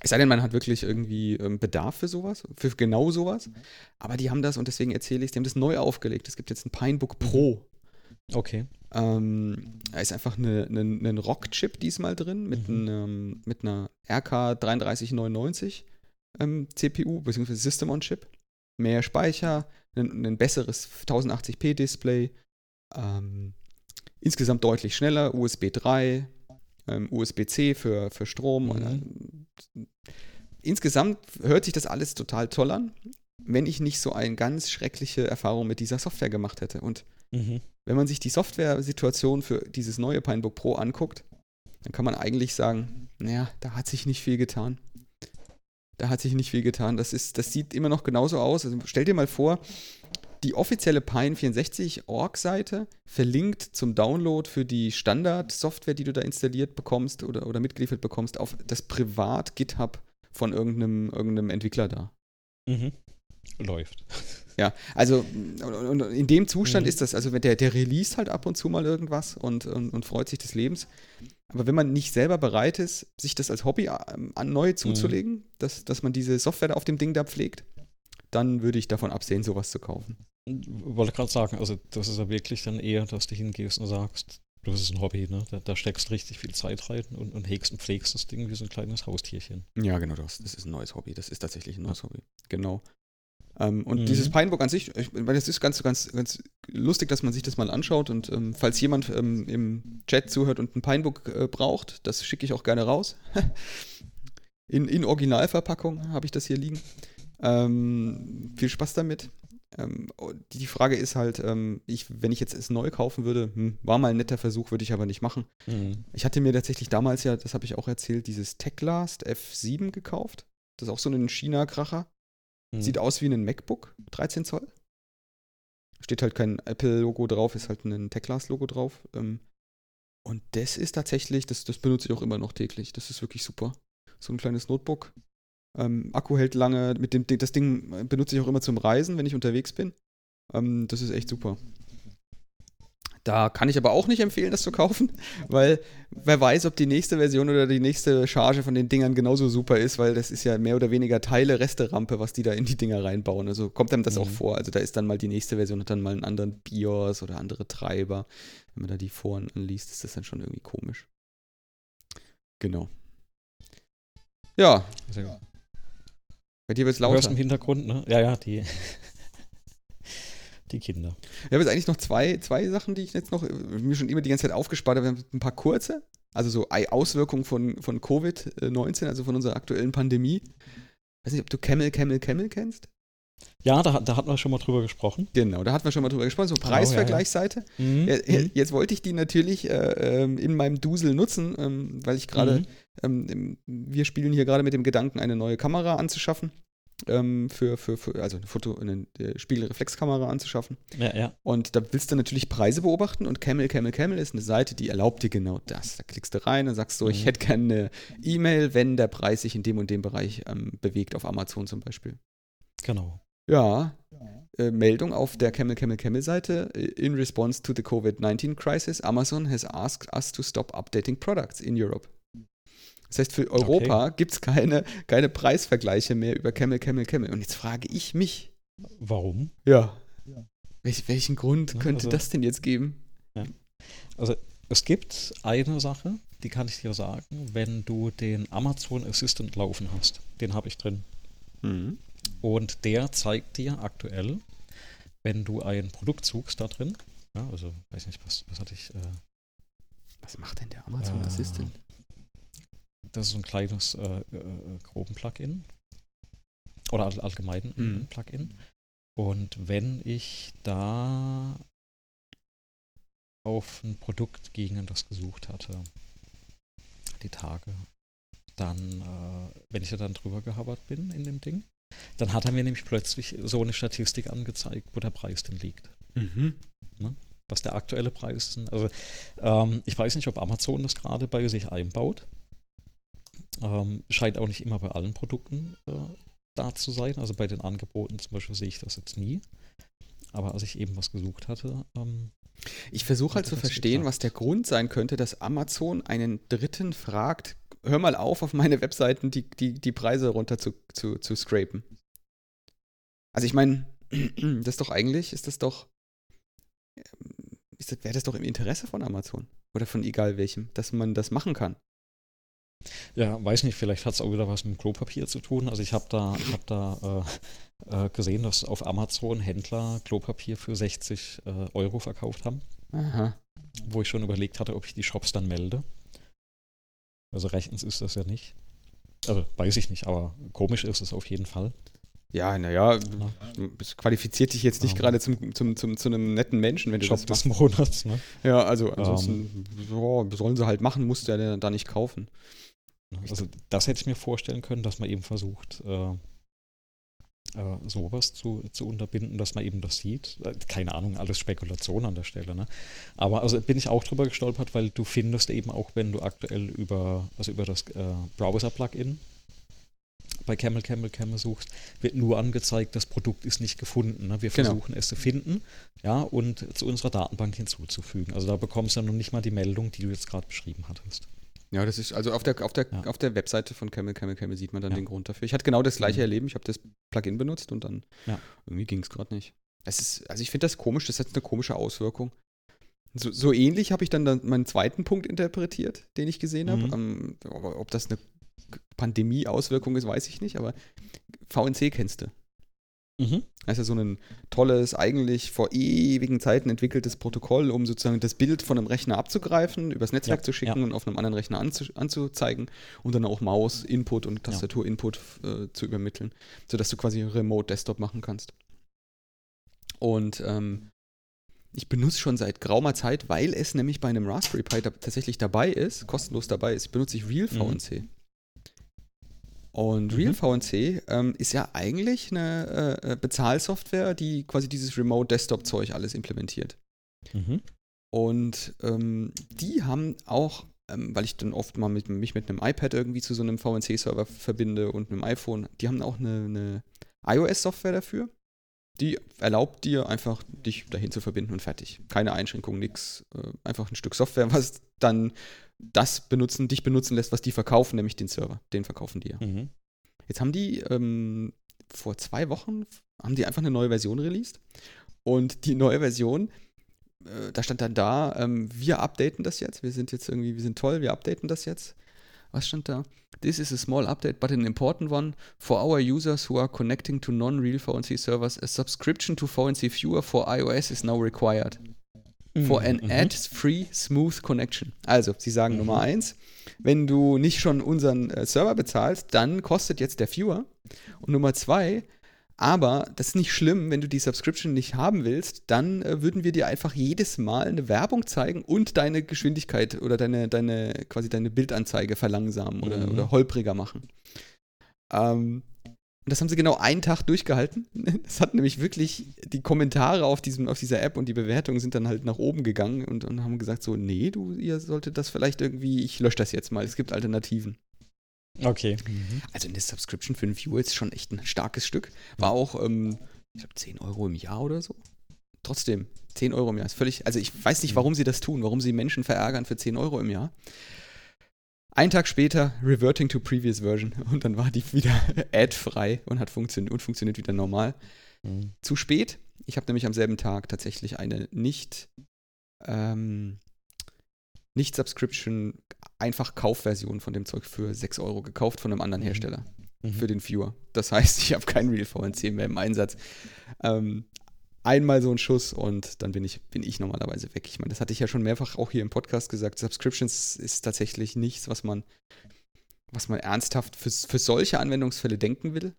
Es sei denn, man hat wirklich irgendwie ähm, Bedarf für sowas, für genau sowas. Aber die haben das, und deswegen erzähle ich es, die haben das neu aufgelegt. Es gibt jetzt ein Pinebook Pro. Okay. Ähm, da ist einfach eine, eine, ein Rock-Chip diesmal drin mit, mhm. einem, mit einer RK 3399 ähm, CPU bzw. System on Chip, mehr Speicher, ein, ein besseres 1080p-Display, ähm, insgesamt deutlich schneller, USB 3, ähm, USB-C für, für Strom. Mhm. Äh, insgesamt hört sich das alles total toll an, wenn ich nicht so eine ganz schreckliche Erfahrung mit dieser Software gemacht hätte. Und mhm. Wenn man sich die Software-Situation für dieses neue Pinebook Pro anguckt, dann kann man eigentlich sagen, naja, da hat sich nicht viel getan. Da hat sich nicht viel getan. Das, ist, das sieht immer noch genauso aus. Also stell dir mal vor, die offizielle Pine64-Org-Seite verlinkt zum Download für die Standard-Software, die du da installiert bekommst oder, oder mitgeliefert bekommst, auf das Privat-GitHub von irgendeinem, irgendeinem Entwickler da. Mhm. Läuft. Ja, also und in dem Zustand mhm. ist das, also der, der release halt ab und zu mal irgendwas und, und, und, freut sich des Lebens. Aber wenn man nicht selber bereit ist, sich das als Hobby ähm, an neu mhm. zuzulegen, mhm. dass, dass man diese Software auf dem Ding da pflegt, dann würde ich davon absehen, sowas zu kaufen. Wollte gerade sagen, also das ist ja wirklich dann eher, dass du hingehst und sagst, das ist ein Hobby, ne? Da, da steckst richtig viel Zeit rein und, und hegst und pflegst das Ding wie so ein kleines Haustierchen. Ja, genau das. Das ist ein neues Hobby. Das ist tatsächlich ein neues Hobby. Genau. Ähm, und mhm. dieses Pinebook an sich, ich meine, das ist ganz, ganz, ganz lustig, dass man sich das mal anschaut. Und ähm, falls jemand ähm, im Chat zuhört und ein Pinebook äh, braucht, das schicke ich auch gerne raus. in, in Originalverpackung habe ich das hier liegen. Ähm, viel Spaß damit. Ähm, die Frage ist halt, ähm, ich, wenn ich jetzt es neu kaufen würde, hm, war mal ein netter Versuch, würde ich aber nicht machen. Mhm. Ich hatte mir tatsächlich damals ja, das habe ich auch erzählt, dieses Techlast F7 gekauft. Das ist auch so ein China-Kracher. Mhm. Sieht aus wie ein MacBook, 13 Zoll. Steht halt kein Apple-Logo drauf, ist halt ein Techlast-Logo drauf. Ähm, und das ist tatsächlich, das, das benutze ich auch immer noch täglich. Das ist wirklich super. So ein kleines Notebook. Ähm, Akku hält lange. Mit dem, das Ding benutze ich auch immer zum Reisen, wenn ich unterwegs bin. Ähm, das ist echt super. Da kann ich aber auch nicht empfehlen, das zu kaufen, weil wer weiß, ob die nächste Version oder die nächste Charge von den Dingern genauso super ist, weil das ist ja mehr oder weniger Teile, Resterampe, was die da in die Dinger reinbauen. Also kommt einem das mhm. auch vor. Also da ist dann mal die nächste Version, hat dann mal einen anderen BIOS oder andere Treiber. Wenn man da die Foren anliest, ist das dann schon irgendwie komisch. Genau. Ja. Bei dir wird es lauter. Du hörst im Hintergrund, ne? Ja, ja, die die Kinder. Ich habe jetzt eigentlich noch zwei, zwei Sachen, die ich jetzt noch mir schon immer die ganze Zeit aufgespart habe. Ein paar kurze, also so Auswirkungen von, von Covid-19, also von unserer aktuellen Pandemie. Ich weiß nicht, ob du Camel, Camel, Camel kennst? Ja, da, da hatten wir schon mal drüber gesprochen. Genau, da hatten wir schon mal drüber gesprochen, so Preisvergleichsseite. Oh, ja, ja. Mhm, ja, mhm. jetzt wollte ich die natürlich äh, ähm, in meinem Dusel nutzen, ähm, weil ich gerade, mhm. ähm, wir spielen hier gerade mit dem Gedanken, eine neue Kamera anzuschaffen ähm, für, für, für, also eine Foto, eine Spiegelreflexkamera anzuschaffen. Ja, ja. Und da willst du natürlich Preise beobachten und Camel, Camel, Camel ist eine Seite, die erlaubt dir genau das. Da klickst du rein und sagst so, mhm. ich hätte gerne eine E-Mail, wenn der Preis sich in dem und dem Bereich ähm, bewegt, auf Amazon zum Beispiel. Genau. Ja. Äh, Meldung auf der Camel Camel Camel Seite. In response to the COVID-19 crisis, Amazon has asked us to stop updating products in Europe. Das heißt, für Europa okay. gibt es keine, keine Preisvergleiche mehr über Camel, Camel, Camel. Und jetzt frage ich mich. Warum? Ja. ja. Welch, welchen Grund ja, könnte also, das denn jetzt geben? Ja. Also es gibt eine Sache, die kann ich dir sagen, wenn du den Amazon Assistant laufen hast. Den habe ich drin. Mhm. Und der zeigt dir aktuell, wenn du ein Produkt suchst da drin, ja, also weiß nicht, was, was hatte ich. Äh, was macht denn der Amazon äh, Assistant? Das ist ein kleines äh, äh, groben Plugin. Oder all, allgemein mhm. Plugin. Und wenn ich da auf ein Produkt gegen das gesucht hatte, die Tage, dann, äh, wenn ich da dann drüber gehabert bin in dem Ding, dann hat er mir nämlich plötzlich so eine Statistik angezeigt, wo der Preis denn liegt. Mhm. Ne? Was der aktuelle Preis ist. Also, ähm, ich weiß nicht, ob Amazon das gerade bei sich einbaut. Ähm, scheint auch nicht immer bei allen Produkten äh, da zu sein. Also bei den Angeboten zum Beispiel sehe ich das jetzt nie. Aber als ich eben was gesucht hatte. Ähm, ich versuche halt zu verstehen, was der Grund sein könnte, dass Amazon einen Dritten fragt, hör mal auf, auf meine Webseiten die, die, die Preise runter zu, zu, zu scrapen. Also ich meine, das ist doch eigentlich, ist das doch, ähm, wäre das doch im Interesse von Amazon oder von egal welchem, dass man das machen kann. Ja, weiß nicht, vielleicht hat es auch wieder was mit Klopapier zu tun. Also ich habe da, ich hab da äh, äh, gesehen, dass auf Amazon Händler Klopapier für 60 äh, Euro verkauft haben. Aha. Wo ich schon überlegt hatte, ob ich die Shops dann melde. Also rechtens ist das ja nicht. Also weiß ich nicht, aber komisch ist es auf jeden Fall. Ja, naja, Ja. es qualifiziert dich jetzt nicht Ja. gerade zum, zum, zum, zu einem netten Menschen, wenn du Shop das des machst. Monats, ne? Ja, also ansonsten ja, sollen sie halt machen, musst du ja da nicht kaufen. Also das hätte ich mir vorstellen können, dass man eben versucht, äh, äh, sowas zu, zu unterbinden, dass man eben das sieht. Äh, Keine Ahnung, alles Spekulation an der Stelle. Ne? Aber also bin ich auch drüber gestolpert, weil du findest eben auch, wenn du aktuell über, also über das äh, Browser-Plugin bei Camel Camel Camel suchst, wird nur angezeigt, das Produkt ist nicht gefunden. Ne? Wir Genau. versuchen es zu finden, ja, und zu unserer Datenbank hinzuzufügen. Also da bekommst du ja noch nicht mal die Meldung, die du jetzt gerade beschrieben hattest. Ja, das ist, also auf der, auf der, Ja. auf der Webseite von Camel Camel Camel sieht man dann Ja. den Grund dafür. Ich hatte genau das gleiche Mhm. Erleben. Ich habe das Plugin benutzt und dann Ja. irgendwie ging es gerade nicht. Es ist, also ich finde das komisch, das hat eine komische Auswirkung. So, so ähnlich habe ich dann, dann meinen zweiten Punkt interpretiert, den ich gesehen habe. Mhm. Ähm, aber ob das eine Pandemie-Auswirkung ist, weiß ich nicht, aber VNC kennst du. Mhm. Das ist ja so ein tolles, eigentlich vor ewigen Zeiten entwickeltes Protokoll, um sozusagen das Bild von einem Rechner abzugreifen, übers Netzwerk Ja, zu schicken ja. und auf einem anderen Rechner anzu anzuzeigen und dann auch Maus-Input und Tastatur-Input äh, zu übermitteln, sodass du quasi Remote-Desktop machen kannst. Und ähm, ich benutze schon seit geraumer Zeit, weil es nämlich bei einem Raspberry Pi da tatsächlich dabei ist, kostenlos dabei ist, benutze ich Real Mhm. Und Mhm. Real VNC ähm, ist ja eigentlich eine äh, äh, Bezahlsoftware, die quasi dieses Remote Desktop Zeug alles implementiert. Mhm. Und ähm, die haben auch, ähm, weil ich dann oft mal mit, mich mit einem iPad irgendwie zu so einem VNC-Server verbinde und einem iPhone, die haben auch eine, eine iOS-Software dafür. Die erlaubt dir einfach, dich dahin zu verbinden und fertig. Keine Einschränkung, nix. Äh, einfach ein Stück Software, was dann das benutzen, dich benutzen lässt, was die verkaufen, nämlich den Server. Den verkaufen die ja. Mhm. Jetzt haben die ähm, vor zwei Wochen haben die einfach eine neue Version released. Und die neue Version, äh, da stand dann da, ähm, wir updaten das jetzt. Wir sind jetzt irgendwie, wir sind toll, wir updaten das jetzt. Was stand da? This is a small update, but an important one. For our users who are connecting to non-real VNC servers, a subscription to VNC Viewer for iOS is now required. For an Mhm. ad-free, smooth connection. Also, sie sagen Mhm. Nummer eins, wenn du nicht schon unseren äh, Server bezahlst, dann kostet jetzt der Viewer. Und Nummer zwei, aber das ist nicht schlimm, wenn du die Subscription nicht haben willst, dann äh, würden wir dir einfach jedes Mal eine Werbung zeigen und deine Geschwindigkeit oder deine, deine quasi deine Bildanzeige verlangsamen oder, Mhm. oder holpriger machen. Ähm, und das haben sie genau einen Tag durchgehalten. Es hat nämlich wirklich die Kommentare auf, diesem, auf dieser App und die Bewertungen sind dann halt nach oben gegangen und, und haben gesagt: So, nee, du, ihr solltet das vielleicht irgendwie, ich lösche das jetzt mal, es gibt Alternativen. Okay. Mhm. Also eine Subscription für einen Viewer ist schon echt ein starkes Stück. War auch, ähm, ich glaube, 10 Euro im Jahr oder so. Trotzdem, 10 Euro im Jahr ist völlig, also ich weiß nicht, warum sie das tun, warum sie Menschen verärgern für 10 Euro im Jahr. Ein Tag später, reverting to previous version. Und dann war die wieder ad-frei und hat funktioniert und funktioniert wieder normal. Mhm. Zu spät. Ich habe nämlich am selben Tag tatsächlich eine nicht, ähm, nicht Subscription, einfach Kaufversion von dem Zeug für 6 Euro gekauft von einem anderen Mhm. Hersteller Mhm. für den Viewer. Das heißt, ich habe keinen Real VNC mehr im Einsatz. Ähm, einmal so ein Schuss und dann bin ich, bin ich normalerweise weg. Ich meine, das hatte ich ja schon mehrfach auch hier im Podcast gesagt. Subscriptions ist tatsächlich nichts, was man, was man ernsthaft für, für solche Anwendungsfälle denken will.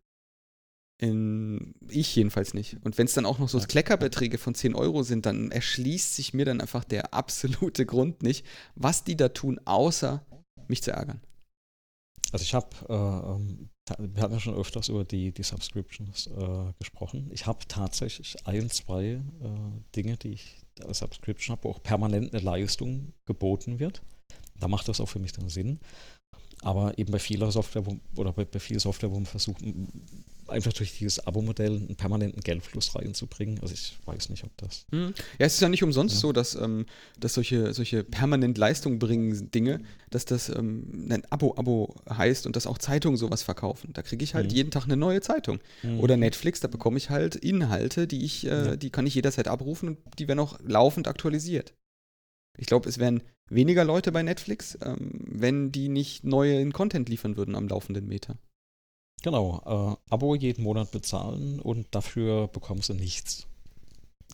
In, ich jedenfalls nicht. Und wenn es dann auch noch so. Kleckerbeträge von 10 Euro sind, dann erschließt sich mir dann einfach der absolute Grund nicht, was die da tun, außer mich zu ärgern. Also ich habe, äh, ähm, wir hatten ja schon öfters über die, die Subscriptions äh, gesprochen. Ich habe tatsächlich ein, zwei äh, Dinge, die ich als Subscription habe, wo auch permanent eine Leistung geboten wird. Da macht das auch für mich dann Sinn. Aber eben bei vieler Software wo, oder bei, bei viel Software, wo man versucht, einfach durch dieses Abo-Modell einen permanenten Geldfluss reinzubringen. Also ich weiß nicht, ob das. Hm. Ja, es ist ja nicht umsonst Ja. so, dass, ähm, dass solche, solche permanent Leistung bringen Dinge, dass das ähm, ein Abo-Abo heißt und dass auch Zeitungen sowas verkaufen. Da kriege ich halt Mhm. jeden Tag eine neue Zeitung. Oder Netflix, da bekomme ich halt Inhalte, die ich, äh, Ja. die kann ich jederzeit abrufen und die werden auch laufend aktualisiert. Ich glaube, es wären weniger Leute bei Netflix, ähm, wenn die nicht neuen Content liefern würden am laufenden Meter. Genau, äh, Abo jeden Monat bezahlen und dafür bekommst du nichts.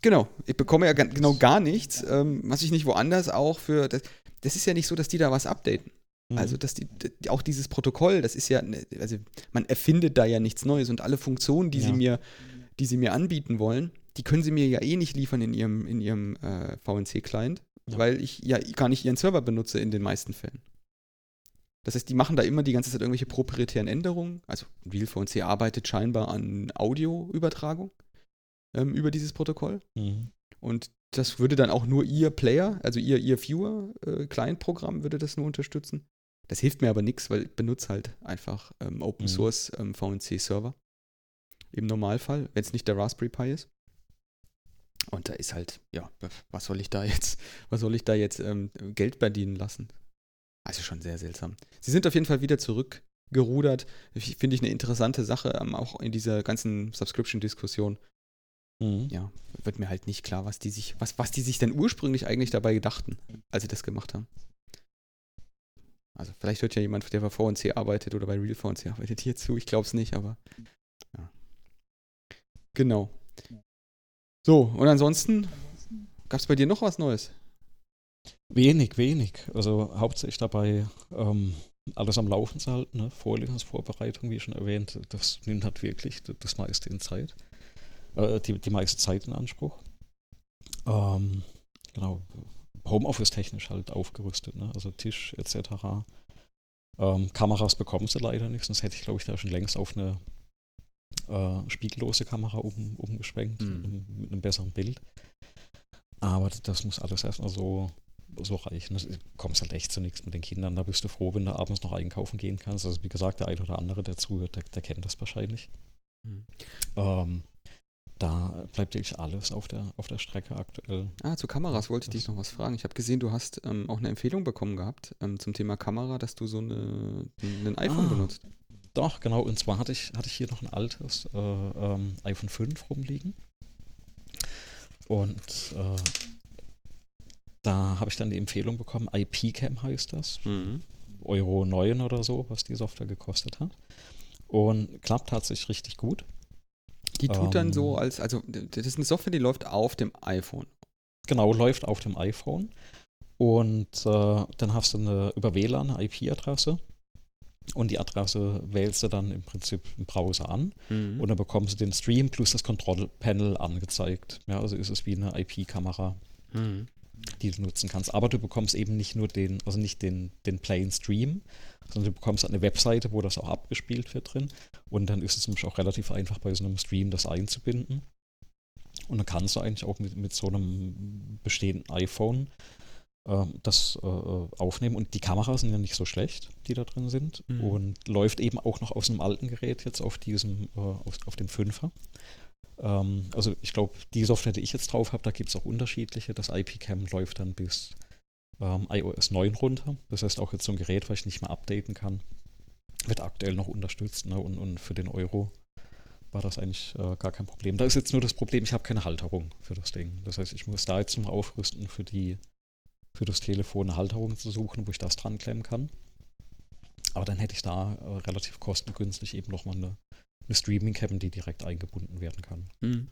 Genau, ich bekomme ja genau gar nichts, ähm, was ich nicht woanders auch für. Das, das, ist ja nicht so, dass die da was updaten. Mhm. Also, dass die, auch dieses Protokoll, das ist ja, ne, also man erfindet da ja nichts Neues und alle Funktionen, die ja. sie mir, die sie mir anbieten wollen, die können sie mir ja eh nicht liefern in ihrem, in ihrem äh, VNC-Client, ja. weil ich ja gar nicht ihren Server benutze in den meisten Fällen. Das heißt, die machen da immer die ganze Zeit irgendwelche proprietären Änderungen. Also RealVNC arbeitet scheinbar an Audioübertragung ähm, über dieses Protokoll. Mhm. Und das würde dann auch nur ihr Player, also ihr, ihr Viewer-Client-Programm äh, würde das nur unterstützen. Das hilft mir aber nichts, weil ich benutze halt einfach ähm, Open mhm. Source ähm, VNC-Server. Im Normalfall, wenn es nicht der Raspberry Pi ist. Und da ist halt, ja, was soll ich da jetzt, was soll ich da jetzt ähm, Geld verdienen lassen? Also schon sehr seltsam. Sie sind auf jeden Fall wieder zurückgerudert. Finde ich eine interessante Sache, ähm, auch in dieser ganzen Subscription-Diskussion. Mhm. Ja, wird mir halt nicht klar, was die sich, was, was die sich denn ursprünglich eigentlich dabei gedachten, als sie das gemacht haben. Also vielleicht hört ja jemand, der bei VNC arbeitet oder bei Real VNC arbeitet hier zu. Ich glaube es nicht, aber ja. Genau. So, und ansonsten gab es bei dir noch was Neues? Wenig, wenig. Also hauptsächlich dabei ähm, alles am Laufen zu halten. Ne? Vorlesungsvorbereitung, wie schon erwähnt, das nimmt halt wirklich das meiste in Zeit. Äh, die, die meiste Zeit in Anspruch. Ähm, genau. Homeoffice technisch halt aufgerüstet, ne? also Tisch etc. Ähm, Kameras bekommen sie leider nicht, sonst hätte ich glaube ich da schon längst auf eine äh, spiegellose Kamera um, umgeschwenkt mhm. mit einem besseren Bild. Aber das muss alles erstmal so, so reichen. Du kommst halt echt zu nichts mit den Kindern. Da bist du froh, wenn du abends noch einkaufen gehen kannst. Also wie gesagt, der eine oder andere, der zuhört, der, der kennt das wahrscheinlich. Mhm. Ähm, da bleibt wirklich alles auf der, auf der Strecke aktuell. Ah, zu Kameras wollte ich dich noch was fragen. Ich habe gesehen, du hast ähm, auch eine Empfehlung bekommen gehabt ähm, zum Thema Kamera, dass du so eine, ein iPhone ah, benutzt. Doch, genau. Und zwar hatte ich, hatte ich hier noch ein altes äh, ähm, iPhone 5 rumliegen. Und äh, da habe ich dann die Empfehlung bekommen, IP-Cam heißt das. Mhm. Euro 9 oder so, was die Software gekostet hat. Und klappt tatsächlich richtig gut. Die tut ähm, dann so als, also das ist eine Software, die läuft auf dem iPhone. Genau, läuft auf dem iPhone. Und äh, dann hast du eine über WLAN eine IP-Adresse und die Adresse wählst du dann im Prinzip im Browser an mhm. und dann bekommst du den Stream plus das Kontrollpanel angezeigt. Ja, also ist es wie eine IP-Kamera, mhm. Die du nutzen kannst. Aber du bekommst eben nicht nur den, also nicht den, den plain Stream, sondern du bekommst eine Webseite, wo das auch abgespielt wird drin. Und dann ist es nämlich auch relativ einfach bei so einem Stream das einzubinden. Und dann kannst du eigentlich auch mit, mit so einem bestehenden iPhone ähm, das äh, aufnehmen. Und die Kameras sind ja nicht so schlecht, die da drin sind. Mhm. Und läuft eben auch noch aus einem alten Gerät jetzt auf diesem, äh, auf, auf dem 5er. Ähm, also ich glaube, die Software, die ich jetzt drauf habe, da gibt es auch unterschiedliche. Das IP-Cam läuft dann bis ähm, iOS 9 runter. Das heißt auch jetzt so ein Gerät, was ich nicht mehr updaten kann, wird aktuell noch unterstützt. Ne? Und, und für den Euro war das eigentlich äh, gar kein Problem. Da ist jetzt nur das Problem, ich habe keine Halterung für das Ding. Das heißt, ich muss da jetzt mal aufrüsten für die für das Telefon eine Halterung zu suchen, wo ich das dran klemmen kann. Aber dann hätte ich da äh, relativ kostengünstig eben nochmal eine, eine Streaming-Cam, die direkt eingebunden werden kann. Mhm.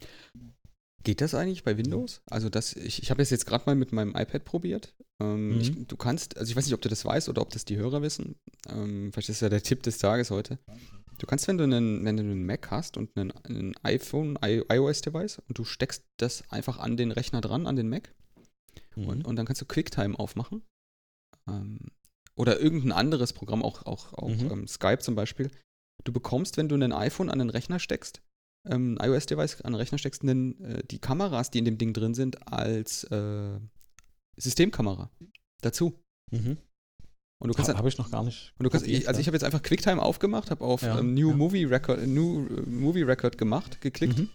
Geht das eigentlich bei Windows? Also das, ich, ich habe das jetzt gerade mal mit meinem iPad probiert. Ähm, mhm. ich, du kannst, also ich weiß nicht, ob du das weißt oder ob das die Hörer wissen. Ähm, vielleicht ist ja der Tipp des Tages heute. Du kannst, wenn du einen, wenn du einen Mac hast und einen, einen iPhone, iOS-Device und du steckst das einfach an den Rechner dran, an den Mac, Mhm. Und, und dann kannst du QuickTime aufmachen. Ähm, oder irgendein anderes Programm, auch, auch, auch mhm. ähm, Skype zum Beispiel. Du bekommst, wenn du ein iPhone an den Rechner steckst, ähm, ein iOS-Device an den Rechner steckst, einen, äh, die Kameras, die in dem Ding drin sind, als äh, Systemkamera dazu. Mhm. Und du kannst habe ich noch gar nicht. Und du kannst, ich, also ich habe jetzt einfach QuickTime aufgemacht, habe auf ja, ähm, New ja. Movie Record, New äh, Movie Record gemacht, geklickt mhm.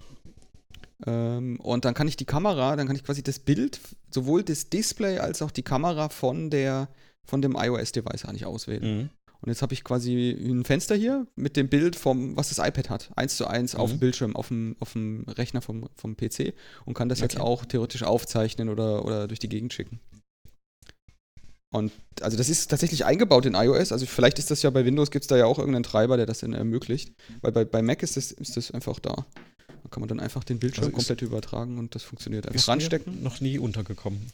Ähm, und dann kann ich die Kamera, dann kann ich quasi das Bild, sowohl das Display als auch die Kamera von der, von dem iOS-Device eigentlich auswählen. Mhm. Und jetzt habe ich quasi ein Fenster hier mit dem Bild vom, was das iPad hat, eins zu eins mhm. auf dem Bildschirm, auf dem, auf dem Rechner vom, vom PC und kann das okay. jetzt auch theoretisch aufzeichnen oder, oder durch die Gegend schicken. Und also das ist tatsächlich eingebaut in iOS. Also vielleicht ist das ja bei Windows, gibt es da ja auch irgendeinen Treiber, der das dann ermöglicht. Weil bei, bei Mac ist das, ist das einfach da. Da kann man dann einfach den Bildschirm Also komplett übertragen und das funktioniert. Einfach Ist ranstecken. Noch nie untergekommen.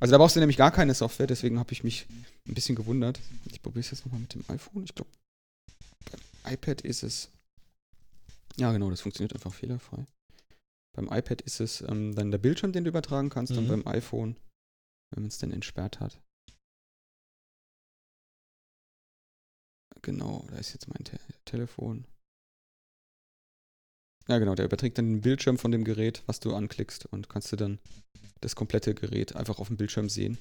Also da brauchst du nämlich gar keine Software, deswegen habe ich mich ein bisschen gewundert. Ich probiere es jetzt nochmal mit dem iPhone. Ich glaube, beim iPad ist es. Ja, genau, das funktioniert einfach fehlerfrei. Beim iPad ist es ähm, dann der Bildschirm, den du übertragen kannst, und Mhm. beim iPhone, wenn man es dann entsperrt hat. Genau, da ist jetzt mein Te Telefon. Ja, genau, der überträgt dann den Bildschirm von dem Gerät, was du anklickst und kannst du dann das komplette Gerät einfach auf dem Bildschirm sehen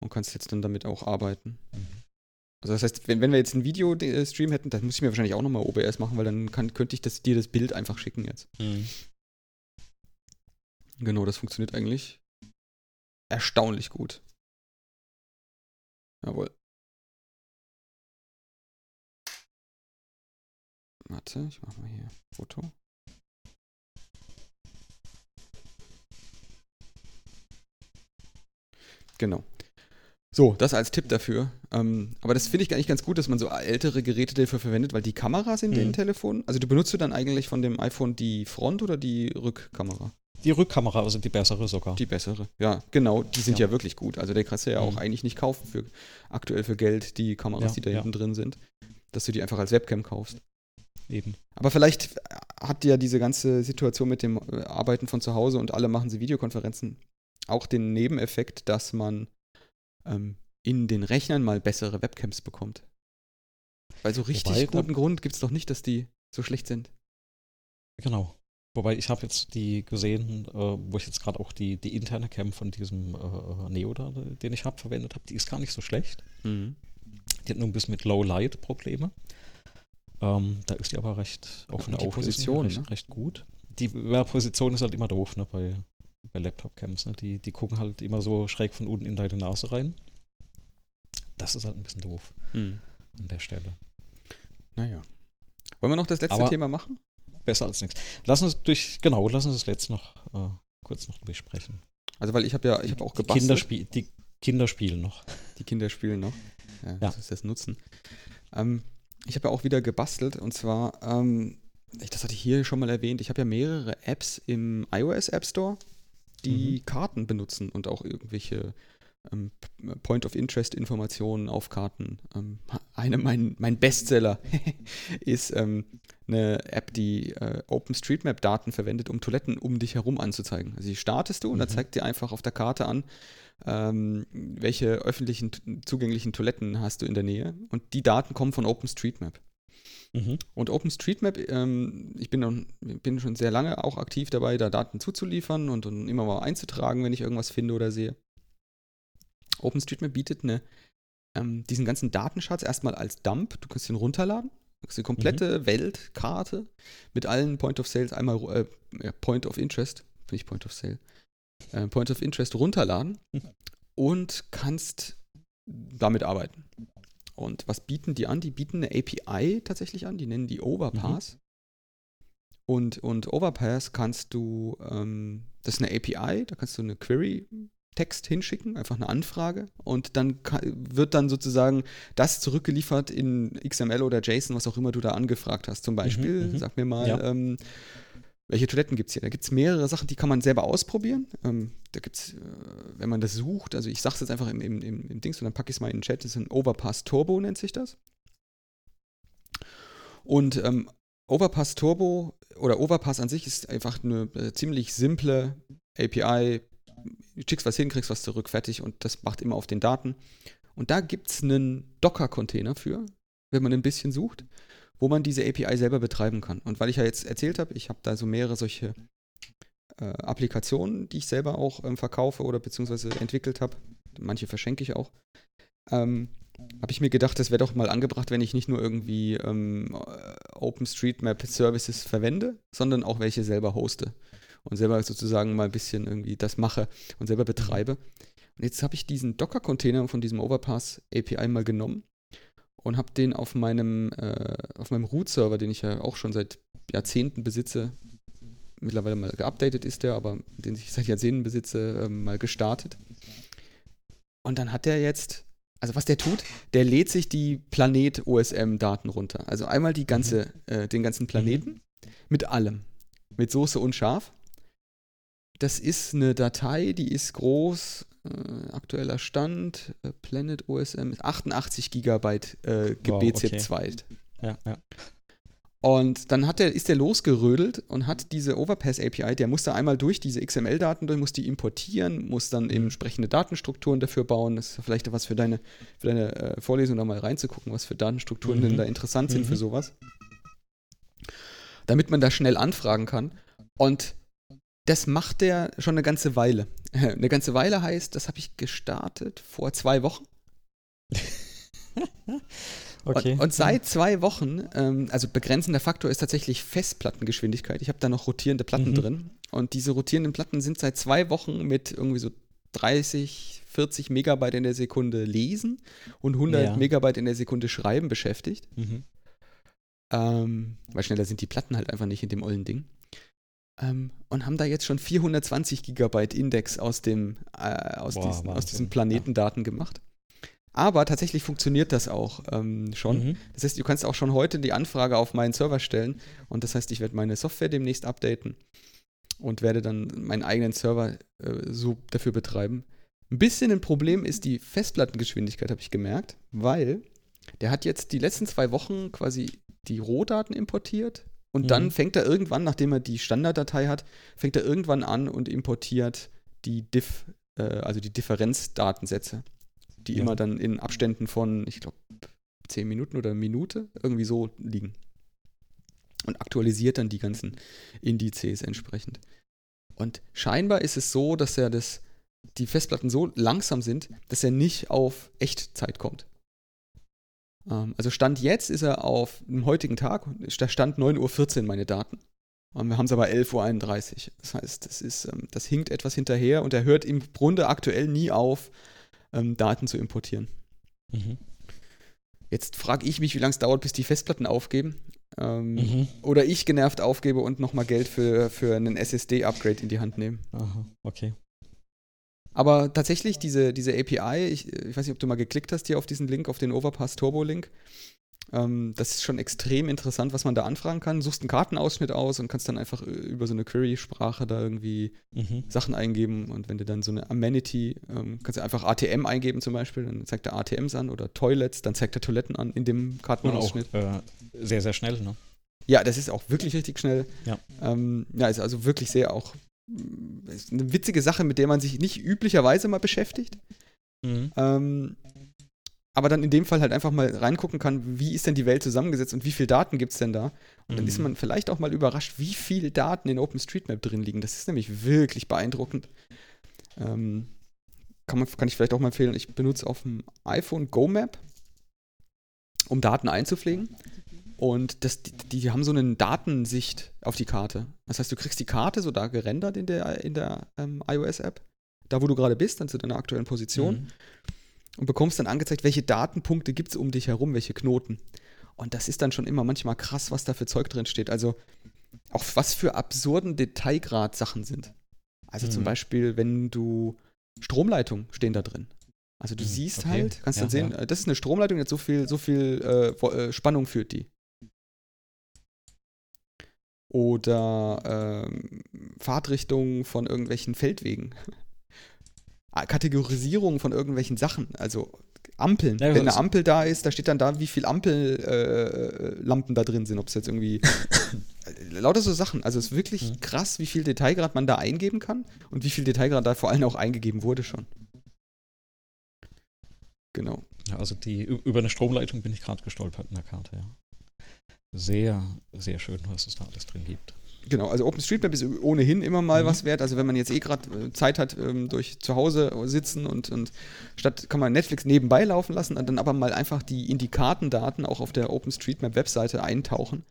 und kannst jetzt dann damit auch arbeiten. Also das heißt, wenn, wenn wir jetzt einen Videostream hätten, dann muss ich mir wahrscheinlich auch nochmal OBS machen, weil dann kann, könnte ich das, dir das Bild einfach schicken jetzt. Mhm. Genau, das funktioniert eigentlich erstaunlich gut. Jawohl. Warte, ich mach mal hier Foto. Genau. So, das als Tipp dafür. Ähm, aber das finde ich eigentlich ganz gut, dass man so ältere Geräte dafür verwendet, weil die Kameras in den Mhm. Telefonen, also du benutzt du dann eigentlich von dem iPhone die Front- oder die Rückkamera? Die Rückkamera, also die bessere sogar. Die bessere. Ja, genau, die sind ja, Ja. wirklich gut. Also der kannst du ja auch Mhm. eigentlich nicht kaufen für aktuell für Geld, die Kameras, Ja, die da ja. hinten drin sind. Dass du die einfach als Webcam kaufst. Eben. Aber vielleicht hat ja diese ganze Situation mit dem Arbeiten von zu Hause und alle machen sie Videokonferenzen auch den Nebeneffekt, dass man ähm, in den Rechnern mal bessere Webcams bekommt. Weil so richtig Wobei, guten Grund gibt es doch nicht, dass die so schlecht sind. Genau. Wobei ich habe jetzt die gesehen, äh, wo ich jetzt gerade auch die, die interne Cam von diesem äh, Neo da, den ich habe, verwendet habe, die ist gar nicht so schlecht. Die hat nur ein bisschen mit Low Light Probleme. Ähm, da ist die aber recht auf und eine Position, recht, ne? recht gut. Die ja, Position ist halt immer doof, ne, bei, bei Laptop-Cams. Ne? Die, die gucken halt immer so schräg von unten in deine Nase rein. Das ist halt ein bisschen doof Mhm. an der Stelle. Naja. Wollen wir noch das letzte Aber- Thema machen? Besser als nichts. Lass uns durch, genau, lass uns das letzte noch äh, kurz noch durchsprechen. Also weil ich habe ja, ich habe auch Die gebastelt. Kinder, spie die Kinder spielen noch. Die Kinder spielen noch. Ja, Ja. Das ist das Nutzen. Ähm, ich habe ja auch wieder gebastelt und zwar, ähm, ich, das hatte ich hier schon mal erwähnt, ich habe ja mehrere Apps im iOS App Store, die Karten benutzen und auch irgendwelche ähm, P- Point-of-Interest-Informationen auf Karten. Ähm, eine, mein, mein Bestseller ist ähm, eine App, die äh, OpenStreetMap-Daten verwendet, um Toiletten um dich herum anzuzeigen. Also die startest du und dann Mhm. zeigt dir einfach auf der Karte an, ähm, welche öffentlichen zugänglichen Toiletten hast du in der Nähe. Und die Daten kommen von OpenStreetMap. Mhm. Und OpenStreetMap, ähm, ich bin, bin schon sehr lange auch aktiv dabei, da Daten zuzuliefern und, und immer mal einzutragen, wenn ich irgendwas finde oder sehe. OpenStreetMap bietet eine, ähm, diesen ganzen Datenschatz erstmal als Dump. Du kannst den runterladen. Du kannst die komplette Weltkarte mit allen Point of Sales einmal, äh, ja, Point of Interest, nicht Point of Sale, äh, Point of Interest runterladen Mhm. und kannst damit arbeiten. Und was bieten die an? Die bieten eine API tatsächlich an, die nennen die Overpass. Und, und Overpass kannst du, ähm, das ist eine API, da kannst du eine Query-Text hinschicken, einfach eine Anfrage. Und dann wird dann sozusagen das zurückgeliefert in XML oder JSON, was auch immer du da angefragt hast. Zum Beispiel, mhm. sag mir mal, Ja. ähm, welche Toiletten gibt es hier? Da gibt es mehrere Sachen, die kann man selber ausprobieren. Ähm, da gibt es, äh, wenn man das sucht, also ich sage es jetzt einfach im, im, im, Dings und dann packe ich es mal in den Chat, das ist ein Overpass Turbo, nennt sich das. Und ähm, Overpass Turbo oder Overpass an sich ist einfach eine äh, ziemlich simple API. Du schickst was hin, kriegst was zurück, fertig und das macht immer auf den Daten. Und da gibt es einen Docker-Container für, wenn man ein bisschen sucht, wo man diese API selber betreiben kann. Und weil ich ja jetzt erzählt habe, ich habe da so mehrere solche äh, Applikationen, die ich selber auch ähm, verkaufe oder beziehungsweise entwickelt habe. Manche verschenke ich auch. Ähm, habe ich mir gedacht, das wäre doch mal angebracht, wenn ich nicht nur irgendwie ähm, äh, OpenStreetMap Services verwende, sondern auch welche selber hoste und selber sozusagen mal ein bisschen irgendwie das mache und selber betreibe. Und jetzt habe ich diesen Docker-Container von diesem Overpass API mal genommen und habe den auf meinem, äh, auf meinem Root-Server, den ich ja auch schon seit Jahrzehnten besitze, mittlerweile mal geupdatet ist der, aber den ich seit Jahrzehnten besitze, ähm, mal gestartet. Und dann hat der jetzt, also was der tut, der lädt sich die Planet-OSM-Daten runter. Also einmal die ganze, äh, den ganzen Planeten mit allem. Mit Soße und Schaf. Das ist eine Datei, die ist groß, äh, aktueller Stand, äh, Planet OSM, 88 Gigabyte äh, Wow, GBZ2. Ja, ja. Und dann hat der, ist der losgerödelt und hat diese Overpass API, der muss da einmal durch diese XML-Daten durch, muss die importieren, muss dann eben entsprechende Datenstrukturen dafür bauen. Das ist vielleicht was für deine, für deine äh, Vorlesung da mal reinzugucken, was für Datenstrukturen Mhm. denn da interessant sind Mhm. für sowas. Damit man da schnell anfragen kann. Und das macht der schon eine ganze Weile. Eine ganze Weile heißt, das habe ich gestartet vor zwei Wochen. Okay. Und, und seit zwei Wochen, ähm, also begrenzender Faktor ist tatsächlich Festplattengeschwindigkeit. Ich habe da noch rotierende Platten Mhm. drin. Und diese rotierenden Platten sind seit zwei Wochen mit irgendwie so 30, 40 Megabyte in der Sekunde lesen und 100 Ja. Megabyte in der Sekunde schreiben beschäftigt. Mhm. Ähm, weil schneller sind die Platten halt einfach nicht in dem ollen Ding. Ähm, und haben da jetzt schon 420 Gigabyte Index aus, dem, äh, aus, Boah, diesen, aus diesen ja. Planetendaten gemacht. Aber tatsächlich funktioniert das auch ähm, schon. Mhm. Das heißt, du kannst auch schon heute die Anfrage auf meinen Server stellen. Und das heißt, ich werde meine Software demnächst updaten und werde dann meinen eigenen Server äh, so dafür betreiben. Ein bisschen ein Problem ist die Festplattengeschwindigkeit, habe ich gemerkt, weil der hat jetzt die letzten zwei Wochen quasi die Rohdaten importiert und Mhm. dann fängt er irgendwann, nachdem er die Standarddatei hat, fängt er irgendwann an und importiert die Diff, äh, also die Differenzdatensätze, die Ja. immer dann in Abständen von, ich glaube, 10 Minuten oder Minute irgendwie so liegen. Und aktualisiert dann die ganzen Indizes entsprechend. Und scheinbar ist es so, dass er das, die Festplatten so langsam sind, dass er nicht auf Echtzeit kommt. Ähm, also Stand jetzt ist er auf dem heutigen Tag, da stand 9.14 Uhr meine Daten. Und wir haben es aber 11.31 Uhr. Das heißt, das, ist, ähm, das hinkt etwas hinterher und er hört im Grunde aktuell nie auf, ähm, Daten zu importieren. Mhm. Jetzt frage ich mich, wie lange es dauert, bis die Festplatten aufgeben. Ähm, Mhm. Oder ich genervt aufgebe und nochmal Geld für, für einen SSD-Upgrade in die Hand nehme. Aha, okay. Aber tatsächlich, diese, diese API, ich, ich weiß nicht, ob du mal geklickt hast hier auf diesen Link, auf den Overpass Turbo-Link. Ähm, das ist schon extrem interessant, was man da anfragen kann. Suchst einen Kartenausschnitt aus und kannst dann einfach äh, über so eine Query-Sprache da irgendwie Mhm. Sachen eingeben. Und wenn du dann so eine Amenity, ähm, kannst du einfach ATM eingeben zum Beispiel, dann zeigt er ATMs an oder Toilets, dann zeigt er Toiletten an in dem Und auch Kartenausschnitt. äh, sehr, sehr schnell, ne? Ja, das ist auch wirklich richtig schnell. Ja. Ähm, ja, ist also wirklich sehr auch ist eine witzige Sache, mit der man sich nicht üblicherweise mal beschäftigt. Mhm. Ähm, aber dann in dem Fall halt einfach mal reingucken kann, wie ist denn die Welt zusammengesetzt und wie viel Daten gibt es denn da? Und dann Mhm. ist man vielleicht auch mal überrascht, wie viel Daten in OpenStreetMap drin liegen. Das ist nämlich wirklich beeindruckend. Ähm, kann, man, kann ich vielleicht auch mal empfehlen, ich benutze auf dem iPhone GoMap, um Daten einzupflegen. Und das, die, die haben so eine Datensicht auf die Karte. Das heißt, du kriegst die Karte so da gerendert in der, in der ähm, iOS-App, da wo du gerade bist, dann zu deiner aktuellen Position Mhm. und bekommst dann angezeigt, welche Datenpunkte gibt es um dich herum, welche Knoten. Und das ist dann schon immer manchmal krass, was da für Zeug drin steht. Also auch was für absurden Detailgrad Sachen sind. Also zum Mhm. Beispiel, wenn du Stromleitungen stehen da drin. Also du Mhm, siehst okay. halt, kannst Ja, dann sehen, ja. äh, das ist eine Stromleitung, jetzt so viel, so viel äh, äh, Spannung führt die. Oder ähm, Fahrtrichtung von irgendwelchen Feldwegen. Ah, Kategorisierung von irgendwelchen Sachen. Also Ampeln. Ja, Wenn eine das- Ampel da ist, da steht dann da, wie viele Ampellampen äh, Lampen da drin sind. Ob es jetzt irgendwie. äh, lauter so Sachen. Also es ist wirklich Mhm. krass, wie viel Detailgrad man da eingeben kann und wie viel Detailgrad da vor allem auch eingegeben wurde schon. Genau. Ja, also die über eine Stromleitung bin ich gerade gestolpert in der Karte, ja. Sehr, sehr schön, was es da alles drin gibt. Genau, also OpenStreetMap ist ohnehin immer mal Mhm. was wert. Also wenn man jetzt eh gerade äh, Zeit hat, ähm, durch zu Hause sitzen und, und statt kann man Netflix nebenbei laufen lassen dann aber mal einfach die in die Kartendaten auch auf der OpenStreetMap-Webseite eintauchen,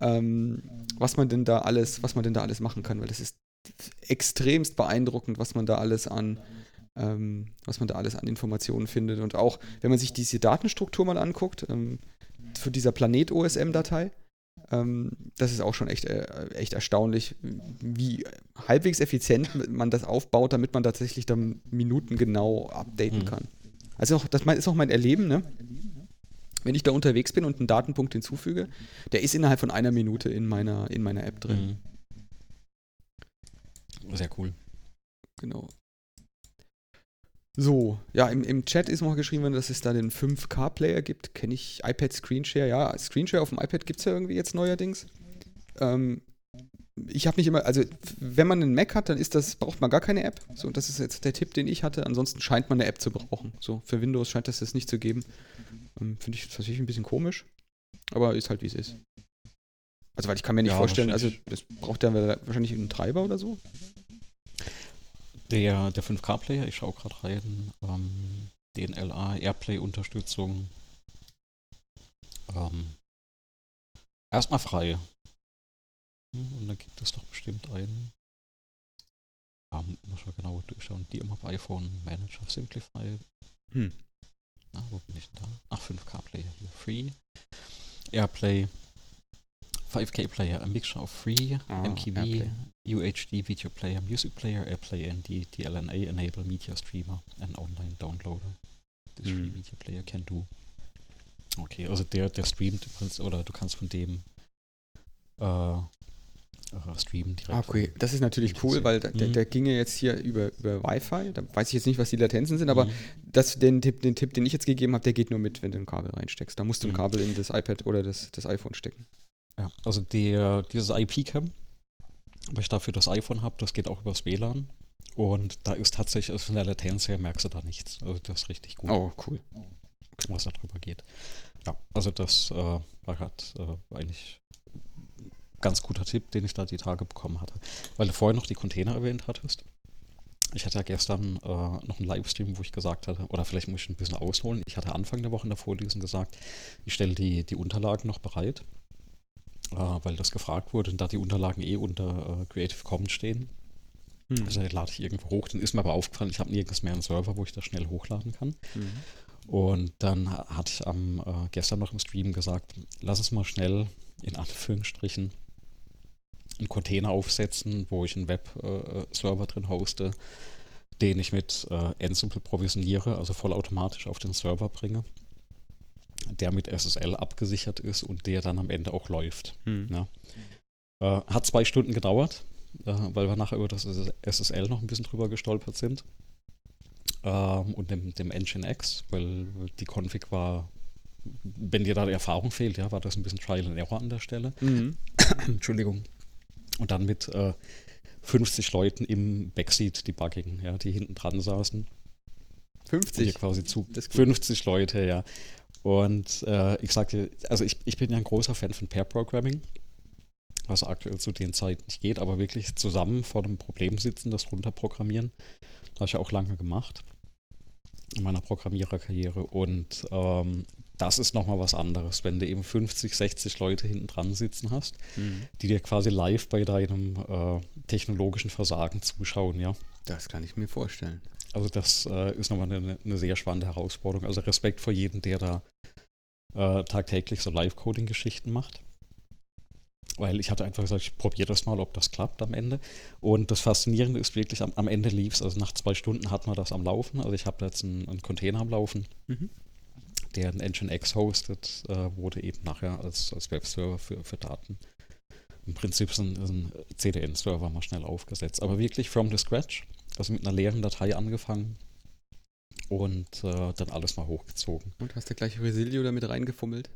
ähm, was man denn da alles, was man denn da alles machen kann, weil das ist extremst beeindruckend, was man da alles an ähm, was man da alles an Informationen findet. Und auch, wenn man sich diese Datenstruktur mal anguckt, ähm, für dieser Planet-OSM-Datei, Ähm, das ist auch schon echt, äh, echt erstaunlich, wie halbwegs effizient man das aufbaut, damit man tatsächlich dann minutengenau updaten Mhm. kann. Also auch, das ist auch mein Erleben, ne? Wenn ich da unterwegs bin und einen Datenpunkt hinzufüge, der ist innerhalb von einer Minute in meiner, in meiner App drin. Mhm. Sehr cool. Genau. So, ja, im, im Chat ist noch geschrieben worden, dass es da den 5K-Player gibt. Kenne ich iPad Screenshare. Ja, Screenshare auf dem iPad gibt es ja irgendwie jetzt neuerdings. Ähm, ich habe nicht immer, also wenn man einen Mac hat, dann ist das, braucht man gar keine App. So, das ist jetzt der Tipp, den ich hatte. Ansonsten scheint man eine App zu brauchen. So, für Windows scheint das jetzt nicht zu geben. Ähm, Finde ich tatsächlich ein bisschen komisch. Aber ist halt wie es ist. Also, weil ich kann mir nicht Ja, vorstellen, also es braucht ja wahrscheinlich einen Treiber oder so. Der, der 5K-Player, ich schaue gerade rein, ähm, DNLA, Airplay-Unterstützung. Ähm, erstmal frei. Und dann gibt es doch bestimmt einen. Ja, muss man genauer durchschauen. Die immer bei iPhone Manager Simplify. Hm. Na, wo bin ich denn da? Ach, 5K-Player hier. Free. Airplay. 5K Player, a mixture of free, Ah, MKV. UHD Video Player, Music Player, Airplay and the DLNA enable media streamer and online downloader. This free Mhm. media player can do. Okay, also der, der streamt oder du kannst von dem äh, äh, streamen direkt. Ah, okay, das ist natürlich cool, weil der, der, Mhm. der ginge jetzt hier über, über Wi-Fi. Da weiß ich jetzt nicht, was die Latenzen sind, aber Mhm. das, den, Tipp, den Tipp, den ich jetzt gegeben habe, der geht nur mit, wenn du ein Kabel reinsteckst. Da musst du ein Mhm. Kabel in das iPad oder das, das iPhone stecken. Ja, also der, dieses IP-Cam, weil ich dafür das iPhone habe, das geht auch übers WLAN. Und da ist tatsächlich, also von der Latenz her merkst du da nichts. Also das ist richtig gut, Oh, cool. was da drüber geht. Ja, also das äh, war gerade äh, eigentlich ein ganz guter Tipp, den ich da die Tage bekommen hatte. Weil du vorher noch die Container erwähnt hattest. Ich hatte ja gestern äh, noch einen Livestream, wo ich gesagt hatte, oder vielleicht muss ich ein bisschen ausholen. Ich hatte Anfang der Woche in der Vorlesung gesagt, ich stelle die, die Unterlagen noch bereit, äh, weil das gefragt wurde und da die Unterlagen eh unter äh, Creative Commons stehen. Hm. Also lade ich irgendwo hoch. Dann ist mir aber aufgefallen, ich habe nirgends mehr einen Server, wo ich das schnell hochladen kann. Mhm. Und dann ha- hatte ich am äh, gestern noch im Stream gesagt, lass uns mal schnell in Anführungsstrichen einen Container aufsetzen, wo ich einen Web-Server drin hoste, den ich mit äh, Ansible provisioniere, also vollautomatisch auf den Server bringe, der mit SSL abgesichert ist und der dann am Ende auch läuft. Hm. Ja. Äh, hat zwei Stunden gedauert, äh, weil wir nachher über das SSL noch ein bisschen drüber gestolpert sind. Ähm, und dem, dem Nginx, weil die Config war, wenn dir da die Erfahrung fehlt, ja, war das ein bisschen Trial and Error an der Stelle. Mhm. Entschuldigung. Und dann mit äh, 50 Leuten im Backseat-Debugging, ja, die hinten dran saßen. Die 50. quasi zu Das ist gut. 50 Leute, ja. Und äh, ich sagte, also ich, ich bin ja ein großer Fan von Pair-Programming, was aktuell zu den Zeiten nicht geht, aber wirklich zusammen vor einem Problem sitzen, das runterprogrammieren, habe ich ja auch lange gemacht in meiner Programmiererkarriere. Und ähm, das ist nochmal was anderes, wenn du eben 50, 60 Leute hinten dran sitzen hast, Mhm. die dir quasi live bei deinem äh, technologischen Versagen zuschauen, ja. Das kann ich mir vorstellen. Also das äh, ist nochmal eine, eine sehr spannende Herausforderung. Also Respekt vor jedem, der da äh, tagtäglich so Live-Coding-Geschichten macht. Weil ich hatte einfach gesagt, ich probiere das mal, ob das klappt am Ende. Und das Faszinierende ist wirklich, am, am Ende lief es, also nach zwei Stunden hat man das am Laufen. Also ich habe jetzt einen, einen Container am Laufen, Mhm. der ein Nginx hostet, äh, wurde eben nachher als, als Webserver für, für Daten. Im Prinzip ist ein, ein CDN-Server mal schnell aufgesetzt. Aber wirklich from the scratch. Also mit einer leeren Datei angefangen und äh, dann alles mal hochgezogen. Und hast du gleich Resilio damit reingefummelt?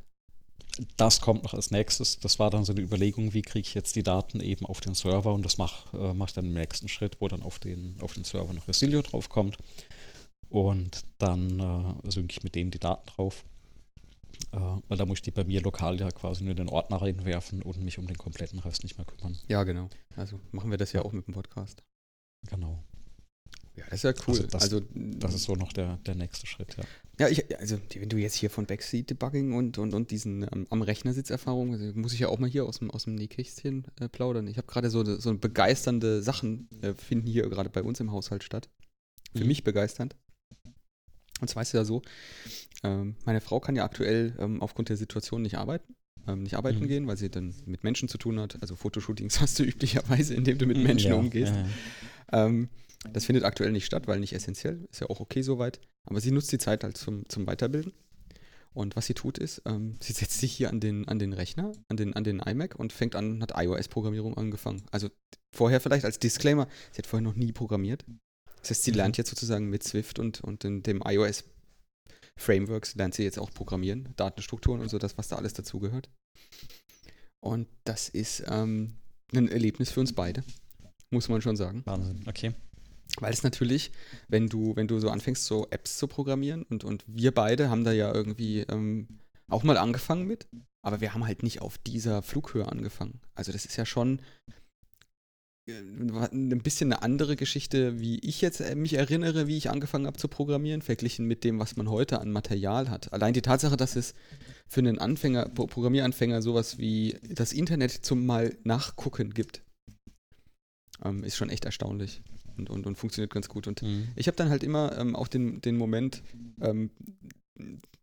Das kommt noch als nächstes. Das war dann so eine Überlegung, wie kriege ich jetzt die Daten eben auf den Server und das mache äh, mach ich dann im nächsten Schritt, wo dann auf den, auf den Server noch Resilio draufkommt. Und dann äh, synke ich mit dem die Daten drauf. Äh, weil da muss ich die bei mir lokal ja quasi nur in den Ordner reinwerfen und mich um den kompletten Rest nicht mehr kümmern. Ja, genau. Also machen wir das ja auch mit dem Podcast. Genau. Ja, das ist ja cool. Also das- also, Das ist so noch der, der nächste Schritt, ja. Ja, ich, also wenn du jetzt hier von Backseat-Debugging und, und, und diesen ähm, am Rechner-Sitzerfahrung, also muss ich ja auch mal hier aus dem, aus dem Nähkästchen äh, plaudern. Ich habe gerade so, so begeisternde Sachen äh, finden hier gerade bei uns im Haushalt statt. Für Mhm. mich begeisternd. Und zwar ist es ja so, ähm, meine Frau kann ja aktuell ähm, aufgrund der Situation nicht arbeiten. ähm, nicht arbeiten Mhm. gehen, weil sie dann mit Menschen zu tun hat. Also Fotoshootings hast du üblicherweise, indem du mit Menschen Ja, umgehst. ja, ja. Das findet aktuell nicht statt, weil nicht essentiell. Ist ja auch okay soweit. Aber sie nutzt die Zeit halt zum, zum Weiterbilden. Und was sie tut ist, ähm, sie setzt sich hier an den, an den Rechner, an den, an den iMac und fängt an, hat iOS-Programmierung angefangen. Also vorher vielleicht als Disclaimer, sie hat vorher noch nie programmiert. Das heißt, sie Mhm. lernt jetzt sozusagen mit Swift und, und in dem iOS-Frameworks lernt sie jetzt auch programmieren, Datenstrukturen und so, das, was da alles dazugehört. Und das ist ähm, ein Erlebnis für uns beide, muss man schon sagen. Wahnsinn, okay. Weil es natürlich, wenn du, wenn du so anfängst, so Apps zu programmieren und, und wir beide haben da ja irgendwie ähm, auch mal angefangen mit, aber wir haben halt nicht auf dieser Flughöhe angefangen. Also das ist ja schon äh, ein bisschen eine andere Geschichte, wie ich jetzt äh, mich erinnere, wie ich angefangen habe zu programmieren, verglichen mit dem, was man heute an Material hat. Allein die Tatsache, dass es für einen Anfänger, Pro- Programmieranfänger sowas wie das Internet zum mal nachgucken gibt, ähm, ist schon echt erstaunlich und, und, und funktioniert ganz gut. Und Mhm. ich habe dann halt immer ähm, auch den, den Moment, ähm,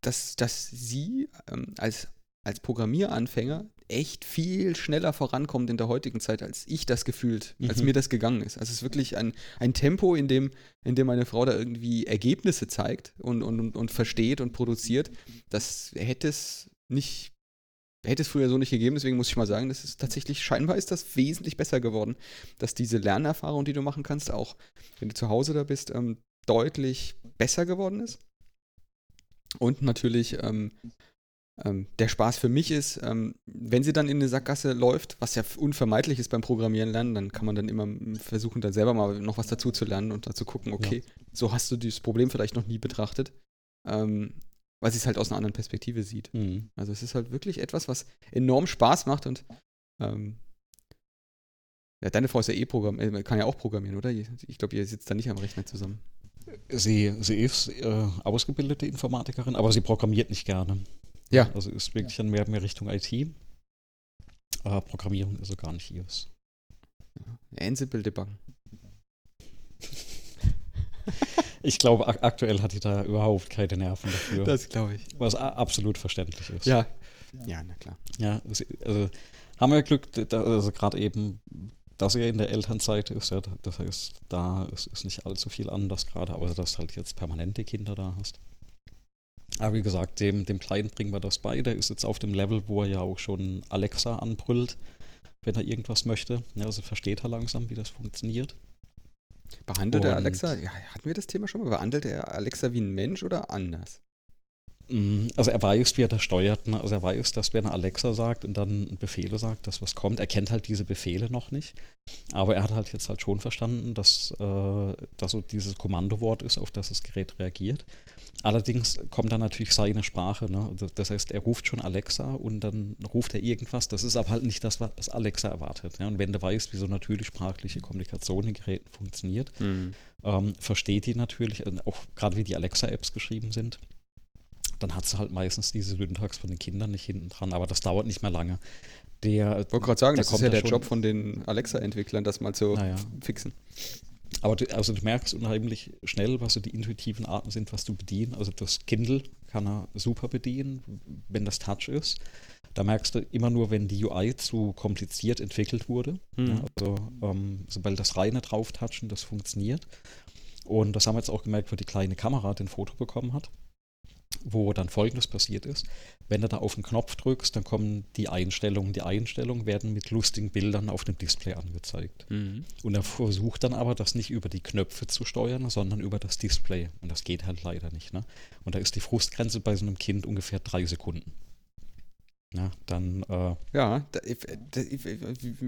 dass, dass sie ähm, als, als Programmieranfänger echt viel schneller vorankommt in der heutigen Zeit, als ich das gefühlt, als Mhm. mir das gegangen ist. Also es ist wirklich ein, ein Tempo, in dem, in dem meine Frau da irgendwie Ergebnisse zeigt und, und, und, und versteht und produziert. Das hätte es nicht, hätte es früher so nicht gegeben. Deswegen muss ich mal sagen, das ist tatsächlich, scheinbar ist das wesentlich besser geworden, dass diese Lernerfahrung, die du machen kannst, auch wenn du zu Hause da bist, ähm, deutlich besser geworden ist. Und natürlich ähm, ähm, der Spaß für mich ist, ähm, wenn sie dann in eine Sackgasse läuft, was ja unvermeidlich ist beim Programmieren lernen, dann kann man dann immer versuchen, dann selber mal noch was dazu zu lernen und dazu gucken, okay, so hast du dieses Problem vielleicht noch nie betrachtet, ähm, weil sie es halt aus einer anderen Perspektive sieht. Mhm. Also es ist halt wirklich etwas, was enorm Spaß macht und ähm, ja, deine Frau ist ja eh Programm, äh, kann ja auch programmieren, oder? Ich glaube, ihr sitzt da nicht am Rechner zusammen. Sie, sie ist äh, ausgebildete Informatikerin, aber sie programmiert nicht gerne. Ja. Also ist wirklich dann mehr, mehr Richtung IT. Aber Programmierung ist so gar nicht ihres. Ansible debuggen. Ich glaube, ak aktuell hat die da überhaupt keine Nerven dafür. Das glaube ich. was absolut verständlich ist. Ja. Ja, na klar. Ja, also haben wir Glück, da, also gerade eben, dass er in der Elternzeit ist, ja, das heißt, da ist, ist nicht allzu viel anders gerade, außer dass du halt jetzt permanente Kinder da hast. Aber wie gesagt, dem, dem Kleinen bringen wir das bei. Der ist jetzt auf dem Level, wo er ja auch schon Alexa anbrüllt, wenn er irgendwas möchte. Ja, also versteht er langsam, wie das funktioniert. Behandelt er Und- Alexa, ja, hatten wir das Thema schon mal? Behandelt er Alexa wie ein Mensch oder anders? Mm, Also er weiß, wie er das steuert. Ne? Also er weiß, dass wenn er Alexa sagt und dann Befehle sagt, dass was kommt, er kennt halt diese Befehle noch nicht. Aber er hat halt jetzt halt schon verstanden, dass äh, das so dieses Kommandowort ist, auf das das Gerät reagiert. Allerdings kommt dann natürlich seine Sprache. Ne? Also Das heißt, er ruft schon Alexa und dann ruft er irgendwas. Das ist aber halt nicht das, was Alexa erwartet. Ja? Und wenn du weißt, wie so natürlich sprachliche Kommunikation in Geräten funktioniert, ähm, versteht die natürlich, äh, auch gerade wie die Alexa-Apps geschrieben sind, dann hat sie halt meistens diese Syntax von den Kindern nicht hinten dran, aber das dauert nicht mehr lange. Der, Ich wollte gerade sagen, Da das ist kommt ja er der Job von den Alexa-Entwicklern, das mal zu naja, fixen. Aber du, also du merkst unheimlich schnell, was so die intuitiven Arten sind, was du bedienen. Also das Kindle kann er super bedienen, wenn das Touch ist. Da merkst du immer nur, wenn die UI zu kompliziert entwickelt wurde. Mhm. Also ähm, sobald das reine Drauftatschen, das funktioniert. Und das haben wir jetzt auch gemerkt, wo die kleine Kamera den Foto bekommen hat, wo dann folgendes passiert ist. Wenn du da auf den Knopf drückst, dann kommen die Einstellungen. Die Einstellungen werden mit lustigen Bildern auf dem Display angezeigt. Und er versucht dann aber, das nicht über die Knöpfe zu steuern, sondern über das Display. Und das geht halt leider nicht. Ne? Und da ist die Frustgrenze bei so einem Kind ungefähr drei Sekunden. Ja, dann äh, Ja, da, da,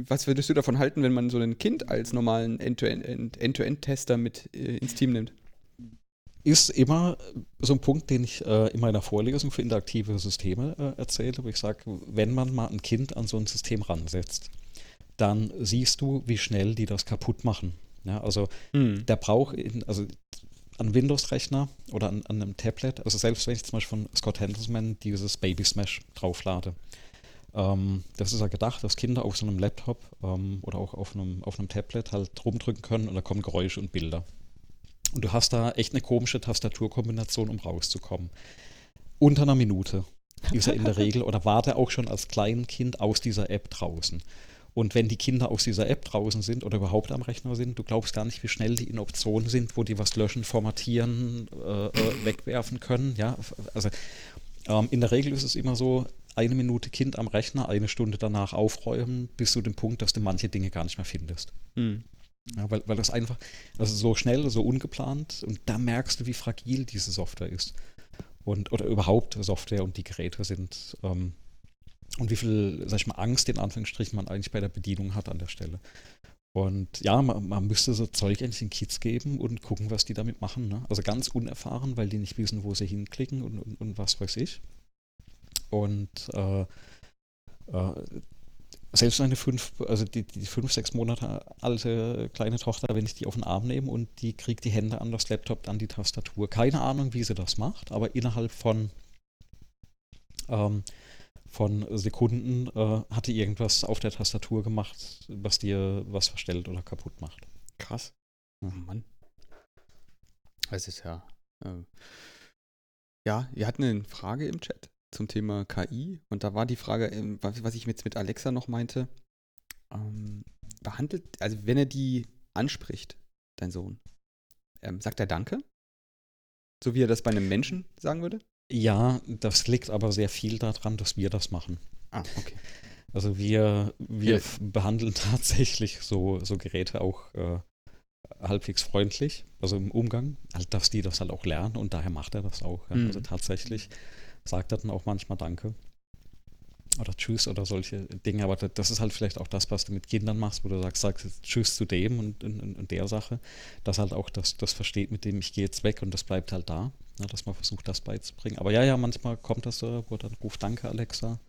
was würdest du davon halten, wenn man so ein Kind als normalen End-to-End- End-to-End-Tester mit äh, ins Team nimmt? Ist immer so ein Punkt, den ich äh, in meiner Vorlesung für interaktive Systeme äh, erzähle, wo ich sage, wenn man mal ein Kind an so ein System ransetzt, dann siehst du, wie schnell die das kaputt machen. Ja, also der braucht, also an Windows-Rechner oder an, an einem Tablet, also selbst wenn ich zum Beispiel von Scott Handelsman dieses Baby Smash drauflade, ähm, das ist ja gedacht, dass Kinder auf so einem Laptop ähm, oder auch auf einem, auf einem Tablet halt rumdrücken können und da kommen Geräusche und Bilder. Und du hast da echt eine komische Tastaturkombination, um rauszukommen. Unter einer Minute ist er in der Regel oder war der auch schon als Kleinkind aus dieser App draußen. Und wenn die Kinder aus dieser App draußen sind oder überhaupt am Rechner sind, du glaubst gar nicht, wie schnell die in Optionen sind, wo die was löschen, formatieren, äh, äh, wegwerfen können. Ja, also ähm, in der Regel ist es immer so, eine Minute Kind am Rechner, eine Stunde danach aufräumen, bis zu dem Punkt, dass du manche Dinge gar nicht mehr findest. Mhm. Ja, weil, weil das einfach, also so schnell, so ungeplant und da merkst du, wie fragil diese Software ist. Und, oder überhaupt Software und die Geräte sind. Ähm, und wie viel, sag ich mal, Angst in Anführungsstrichen man eigentlich bei der Bedienung hat an der Stelle. Und ja, man, man müsste so Zeug eigentlich den Kids geben und gucken, was die damit machen. Ne? Also ganz unerfahren, weil die nicht wissen, wo sie hinklicken und, und, und was weiß ich. Und äh, äh, selbst eine fünf, also die, die fünf, sechs Monate alte kleine Tochter, wenn ich die auf den Arm nehme und die kriegt die Hände an das Laptop, an die Tastatur. Keine Ahnung, wie sie das macht, aber innerhalb von ähm, von Sekunden äh, hatte irgendwas auf der Tastatur gemacht, was dir was verstellt oder kaputt macht. Krass. Oh Mann. Das ist ja. Äh, ja, ihr hatten eine Frage im Chat zum Thema KI und da war die Frage, ähm, was ich jetzt mit Alexa noch meinte, ähm, behandelt, also wenn er die anspricht, dein Sohn, ähm, sagt er Danke? So wie er das bei einem Menschen sagen würde? Ja, das liegt aber sehr viel daran, dass wir das machen. Ah, okay. Also wir, wir ja. behandeln tatsächlich so, so Geräte auch äh, halbwegs freundlich, also im Umgang, halt, dass die das halt auch lernen und daher macht er das auch. Ja. Mhm. Also tatsächlich sagt er dann auch manchmal Danke oder Tschüss oder solche Dinge, aber das ist halt vielleicht auch das, was du mit Kindern machst, wo du sagst, sagst Tschüss zu dem und, und, und der Sache, dass halt auch das, das versteht, mit dem ich gehe jetzt weg und das bleibt halt da, ne, dass man versucht, das beizubringen. Aber ja, ja, manchmal kommt das so, wo dann ruft Danke, Alexa.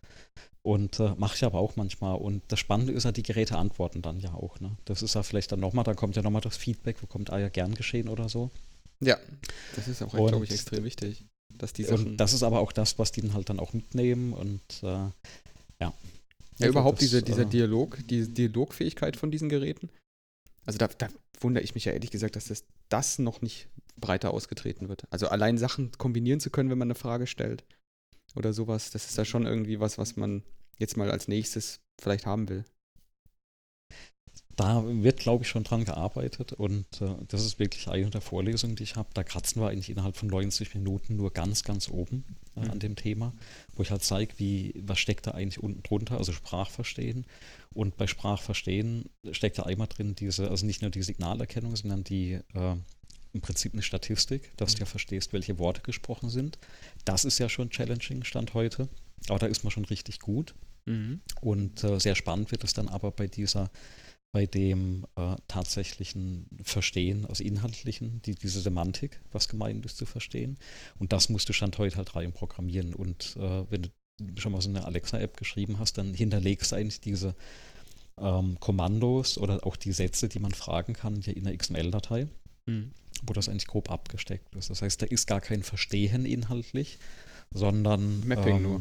Und äh, mache ich aber auch manchmal. Und das Spannende ist ja, die Geräte antworten dann ja auch. Ne? Das ist ja vielleicht dann nochmal, dann kommt ja nochmal das Feedback, wo kommt, ah ja, gern geschehen oder so. Ja, das ist auch, glaube ich, extrem wichtig. Dass die und das ist aber auch das, was die dann halt dann auch mitnehmen und äh, ja. Ja, also überhaupt das, diese, dieser äh, Dialog, die Dialogfähigkeit von diesen Geräten. Also da, da wundere ich mich ja ehrlich gesagt, dass das, das noch nicht breiter ausgetreten wird. Also allein Sachen kombinieren zu können, wenn man eine Frage stellt oder sowas, das ist ja schon irgendwie was, was man jetzt mal als nächstes vielleicht haben will da wird, glaube ich, schon dran gearbeitet und äh, das ist wirklich eine der Vorlesungen, die ich habe. Da kratzen wir eigentlich innerhalb von 90 Minuten nur ganz, ganz oben äh, mhm. an dem Thema, wo ich halt zeige, wie, was steckt da eigentlich unten drunter, also Sprachverstehen. Und bei Sprachverstehen steckt ja einmal drin diese, also nicht nur die Signalerkennung, sondern die äh, im Prinzip eine Statistik, dass mhm. du ja verstehst, welche Worte gesprochen sind. Das ist ja schon challenging, Stand heute. Aber da ist man schon richtig gut. Mhm. Und äh, sehr spannend wird es dann aber bei dieser bei dem äh, tatsächlichen Verstehen, also inhaltlichen, die, diese Semantik, was gemeint ist, zu verstehen. Und das musst du Stand heute halt rein programmieren. Und äh, wenn du schon mal so eine Alexa-App geschrieben hast, dann hinterlegst du eigentlich diese ähm, Kommandos oder auch die Sätze, die man fragen kann, ja in einer XML-Datei, mhm. wo das eigentlich grob abgesteckt ist. Das heißt, da ist gar kein Verstehen inhaltlich, sondern Mapping ähm, nur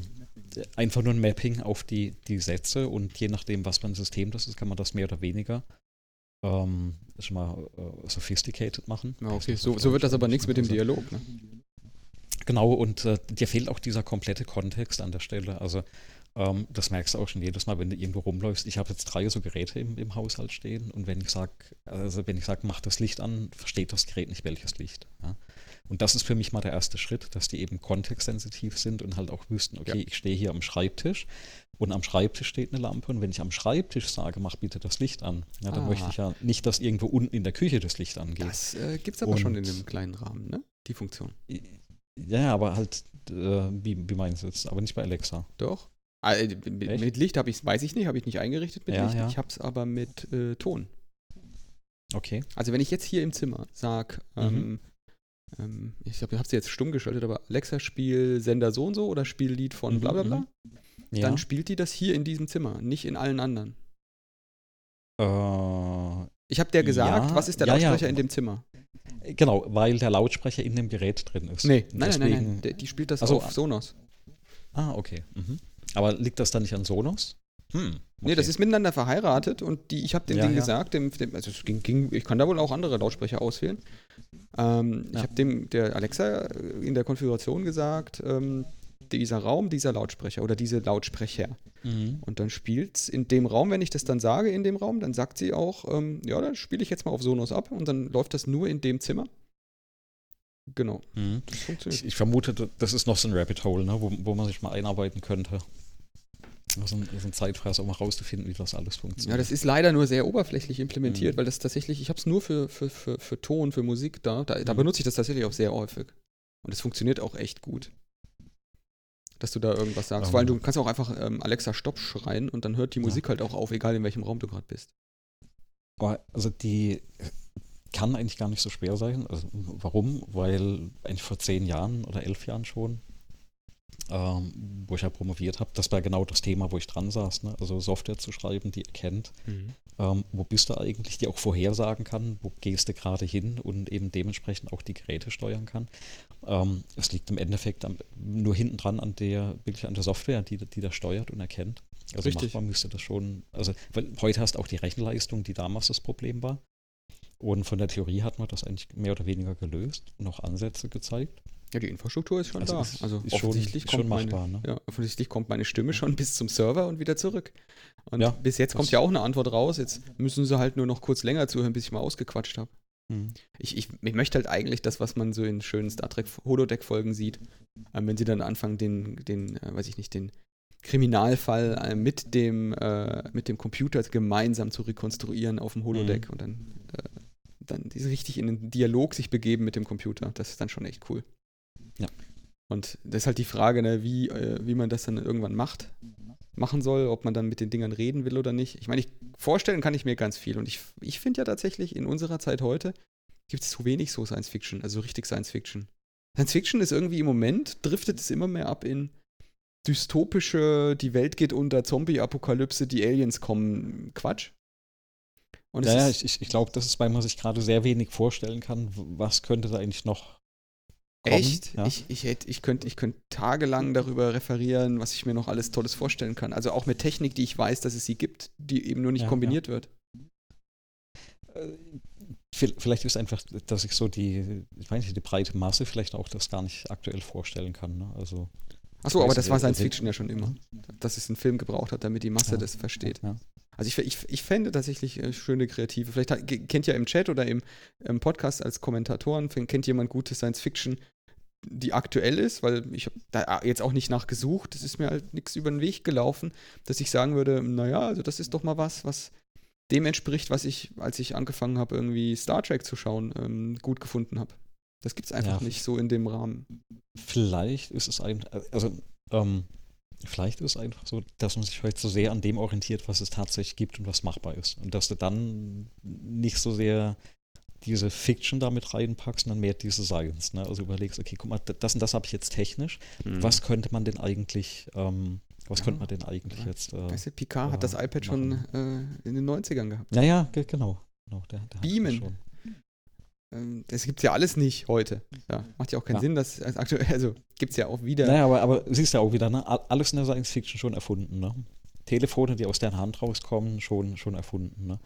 einfach nur ein Mapping auf die, die Sätze und je nachdem, was für ein System das ist, kann man das mehr oder weniger ähm, schon mal äh, sophisticated machen. Ja, okay. so, so wird das aber nichts mit dem Dialog, ne? Genau, und äh, dir fehlt auch dieser komplette Kontext an der Stelle. Also ähm, das merkst du auch schon jedes Mal, wenn du irgendwo rumläufst. Ich habe jetzt drei so Geräte im, im Haushalt stehen und wenn ich sage, also wenn ich sage, mach das Licht an, versteht das Gerät nicht welches Licht. Ja? Und das ist für mich mal der erste Schritt, dass die eben kontextsensitiv sind und halt auch wüssten, okay, ja. ich stehe hier am Schreibtisch und am Schreibtisch steht eine Lampe und wenn ich am Schreibtisch sage, mach bitte das Licht an, ja, dann ah. möchte ich ja nicht, dass irgendwo unten in der Küche das Licht angeht. Das äh, gibt es aber und, schon in dem kleinen Rahmen, ne? Die Funktion. Ja, aber halt, äh, wie, wie meinst du jetzt? Aber nicht bei Alexa. Doch. Also, mit Licht habe ich weiß ich nicht, habe ich nicht eingerichtet mit ja, Licht. Ja. Ich habe es aber mit äh, Ton. Okay. Also wenn ich jetzt hier im Zimmer sage, mhm. Ähm, ich glaube, ich habe sie jetzt stumm geschaltet, aber Alexa, spiel Sender so und so oder spiel Lied von bla bla bla, mhm. ja. dann spielt die das hier in diesem Zimmer, nicht in allen anderen. Äh, ich habe der gesagt, ja, was ist der ja, Lautsprecher in dem Zimmer? Genau, weil der Lautsprecher in dem Gerät drin ist. Nee, nein, Deswegen, nein, nein, nein, die spielt das also, auf Sonos. Ah, okay. Mhm. Aber liegt das dann nicht an Sonos? Hm, okay. Nee, das ist miteinander verheiratet und die, ich habe dem ja, Ding ja. gesagt, dem, dem, also es ging, ging, ich kann da wohl auch andere Lautsprecher auswählen. Ähm, ja. Ich habe dem der Alexa in der Konfiguration gesagt, ähm, dieser Raum, dieser Lautsprecher oder diese Lautsprecher. Mhm. Und dann spielt es in dem Raum, wenn ich das dann sage in dem Raum, dann sagt sie auch, ähm, ja, dann spiele ich jetzt mal auf Sonos ab und dann läuft das nur in dem Zimmer. Genau, Mhm. das funktioniert. Ich, ich vermute, das ist noch so ein Rabbit Hole, ne, wo, wo man sich mal einarbeiten könnte. So ein, so ein Zeitfresser, um mal rauszufinden, wie das alles funktioniert. Ja, das ist leider nur sehr oberflächlich implementiert, Mhm. weil das tatsächlich, ich habe es nur für, für, für, für Ton, für Musik da. Da, da Mhm. benutze ich das tatsächlich auch sehr häufig. Und es funktioniert auch echt gut. Dass du da irgendwas sagst. Ähm. Vor allem, du kannst auch einfach ähm, Alexa Stopp schreien und dann hört die Ja. Musik halt auch auf, egal in welchem Raum du gerade bist. Aber also die kann eigentlich gar nicht so schwer sein. Also, warum? Weil eigentlich vor zehn Jahren oder elf Jahren schon, ähm, wo ich ja promoviert habe, das war genau das Thema, wo ich dran saß. Ne? Also Software zu schreiben, die erkennt, ähm, wo bist du eigentlich, die auch vorhersagen kann, wo gehst du gerade hin und eben dementsprechend auch die Geräte steuern kann. Ähm, es liegt im Endeffekt am, nur hinten dran an der, wirklich an der Software, die, die das steuert und erkennt. Also Richtig. machbar müsste das schon, also weil heute hast du auch die Rechenleistung, die damals das Problem war. Und von der Theorie hat man das eigentlich mehr oder weniger gelöst und auch Ansätze gezeigt. Ja, die Infrastruktur ist schon Also da. ist- also ist schon- offensichtlich, ist kommt schon machbar, meine, ne? ja, offensichtlich kommt meine Stimme schon bis zum Server und wieder zurück. Und Ja, bis jetzt kommt ja auch eine Antwort raus. Jetzt müssen sie halt nur noch kurz länger zuhören, bis ich mal ausgequatscht habe. Mhm. Ich, ich, ich möchte halt eigentlich das, was man so in schönen Star Trek Holodeck-Folgen sieht, ähm, wenn sie dann anfangen, den, den äh, weiß ich nicht, den Kriminalfall äh, mit, dem, äh, mit dem Computer gemeinsam zu rekonstruieren auf dem Holodeck Mhm. und dann, äh, dann richtig in den Dialog sich begeben mit dem Computer. Das ist dann schon echt cool. Ja. Und das ist halt die Frage, ne, wie, äh, wie man das dann irgendwann macht, machen soll, ob man dann mit den Dingern reden will oder nicht. Ich meine, ich, vorstellen kann ich mir ganz viel. Und ich, ich finde ja tatsächlich, in unserer Zeit heute gibt es zu wenig so Science Fiction, also so richtig Science Fiction. Science Fiction ist irgendwie im Moment, driftet es immer mehr ab in dystopische, die Welt geht unter, Zombie-Apokalypse, die Aliens kommen, Quatsch. Und es Ja, ja, ist, ich, ich, glaube, das ist, weil man sich gerade sehr wenig vorstellen kann, was könnte da eigentlich noch kommen. Echt? Ja? Ich, ich, hätt- ich könnte ich könnt tagelang darüber referieren, was ich mir noch alles Tolles vorstellen kann. Also auch mit Technik, die ich weiß, dass es sie gibt, die eben nur nicht Ja, kombiniert wird. Äh, vi- Vielleicht ist einfach, dass ich so die, ich weiß nicht, die breite Masse vielleicht auch das gar nicht aktuell vorstellen kann. Ne? Also, Achso, aber das war Science Fiction ja schon immer. Dass es einen Film gebraucht hat, damit die Masse Ja. das versteht. Ja. Also ich, ich, ich fände tatsächlich äh, schöne Kreative. Vielleicht hat, kennt ja im Chat oder im, im Podcast als Kommentatoren, kennt jemand gute Science Fiction, die aktuell ist, weil ich habe da jetzt auch nicht nachgesucht. Es ist mir halt nichts über den Weg gelaufen, dass ich sagen würde, naja, also das ist doch mal was, was dem entspricht, was ich, als ich angefangen habe, irgendwie Star Trek zu schauen, ähm, gut gefunden habe. Das gibt es einfach Ja. nicht so in dem Rahmen. vielleicht ist es ein, also, ähm, vielleicht ist es einfach so, dass man sich heute so sehr an dem orientiert, was es tatsächlich gibt und was machbar ist. Und dass du dann nicht so sehr diese Fiction damit reinpackst, sondern mehr diese Science. Ne? Also überlegst, okay, guck mal, das und das habe ich jetzt technisch. Mhm. Was könnte man denn eigentlich, ähm, was Ja. könnte man denn eigentlich Ja. jetzt? Äh, Weißt du, Picard hat ja, das iPad schon äh, in den 90ern gehabt. ja, ja, ge- genau. genau der, der hat Beamen. Ähm, das gibt es ja alles nicht heute. Ja, macht ja auch keinen Ja. Sinn, dass also aktuell, also gibt es ja auch wieder. Naja, aber, aber siehst du ja auch wieder, ne? All- alles in der Science Fiction schon erfunden, ne? Telefone, die aus der Hand rauskommen, schon, schon erfunden, ne?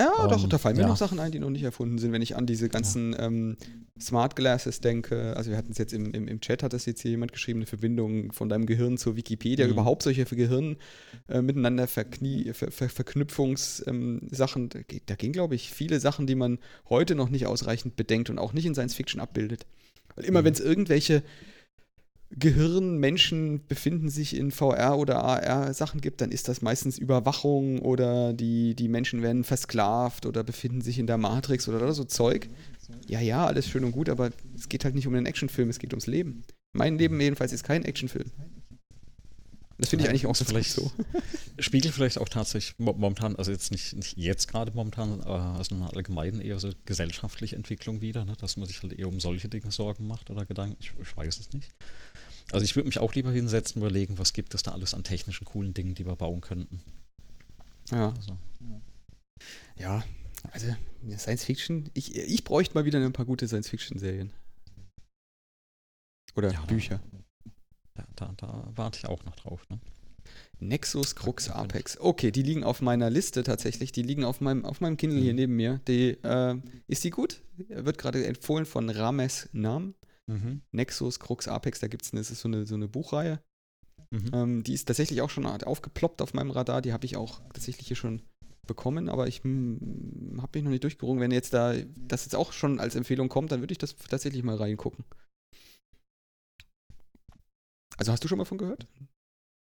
Ja, doch, Ähm, da fallen mir ja. noch Sachen ein, die noch nicht erfunden sind, wenn ich an diese ganzen ähm, Smart Glasses denke. Also wir hatten es jetzt im, im, im Chat, hat das jetzt hier jemand geschrieben, eine Verbindung von deinem Gehirn zur Wikipedia, Mhm. überhaupt solche Gehirn äh, miteinander Verknie, Ver, Ver, Verknüpfungssachen. Ähm, da, da gehen, glaube ich, viele Sachen, die man heute noch nicht ausreichend bedenkt und auch nicht in Science Fiction abbildet. Weil immer, Mhm. wenn es irgendwelche Gehirnmenschen befinden sich in VR oder AR Sachen gibt, dann ist das meistens Überwachung oder die, die Menschen werden versklavt oder befinden sich in der Matrix oder, so Zeug. Ja, ja, alles schön und gut, aber es geht halt nicht um einen Actionfilm, es geht ums Leben. Mein Leben jedenfalls ist kein Actionfilm. Das finde ich eigentlich auch vielleicht- so. Spiegelt vielleicht auch tatsächlich mo- momentan, also jetzt nicht, nicht jetzt gerade momentan, aber also in einer allgemeinen eher so gesellschaftliche Entwicklung wieder, ne? dass man sich halt eher um solche Dinge Sorgen macht oder Gedanken. Ich, ich weiß es nicht. Also ich würde mich auch lieber hinsetzen und überlegen, was gibt es da alles an technischen coolen Dingen, die wir bauen könnten. Ja, Also, ja. Also Science Fiction, ich, ich bräuchte mal wieder ein paar gute Science Fiction Serien. Oder Ja, da- Bücher. ja, da, da warte ich auch noch drauf. Ne? Nexus, kann Apex. Okay, die liegen auf meiner Liste tatsächlich. Die liegen auf meinem, auf meinem Kindle hier Mhm. neben mir. Die, äh, ist die gut? Wird gerade empfohlen von Rames Nam. Mhm. Nexus, Crux, Apex, da gibt es eine, so eine, so eine Buchreihe. Mhm. Ähm, die ist tatsächlich auch schon aufgeploppt auf meinem Radar. Die habe ich auch tatsächlich hier schon bekommen, aber ich hm, habe mich noch nicht durchgerungen. Wenn jetzt da das jetzt auch schon als Empfehlung kommt, dann würde ich das tatsächlich mal reingucken. Also hast du schon mal von gehört?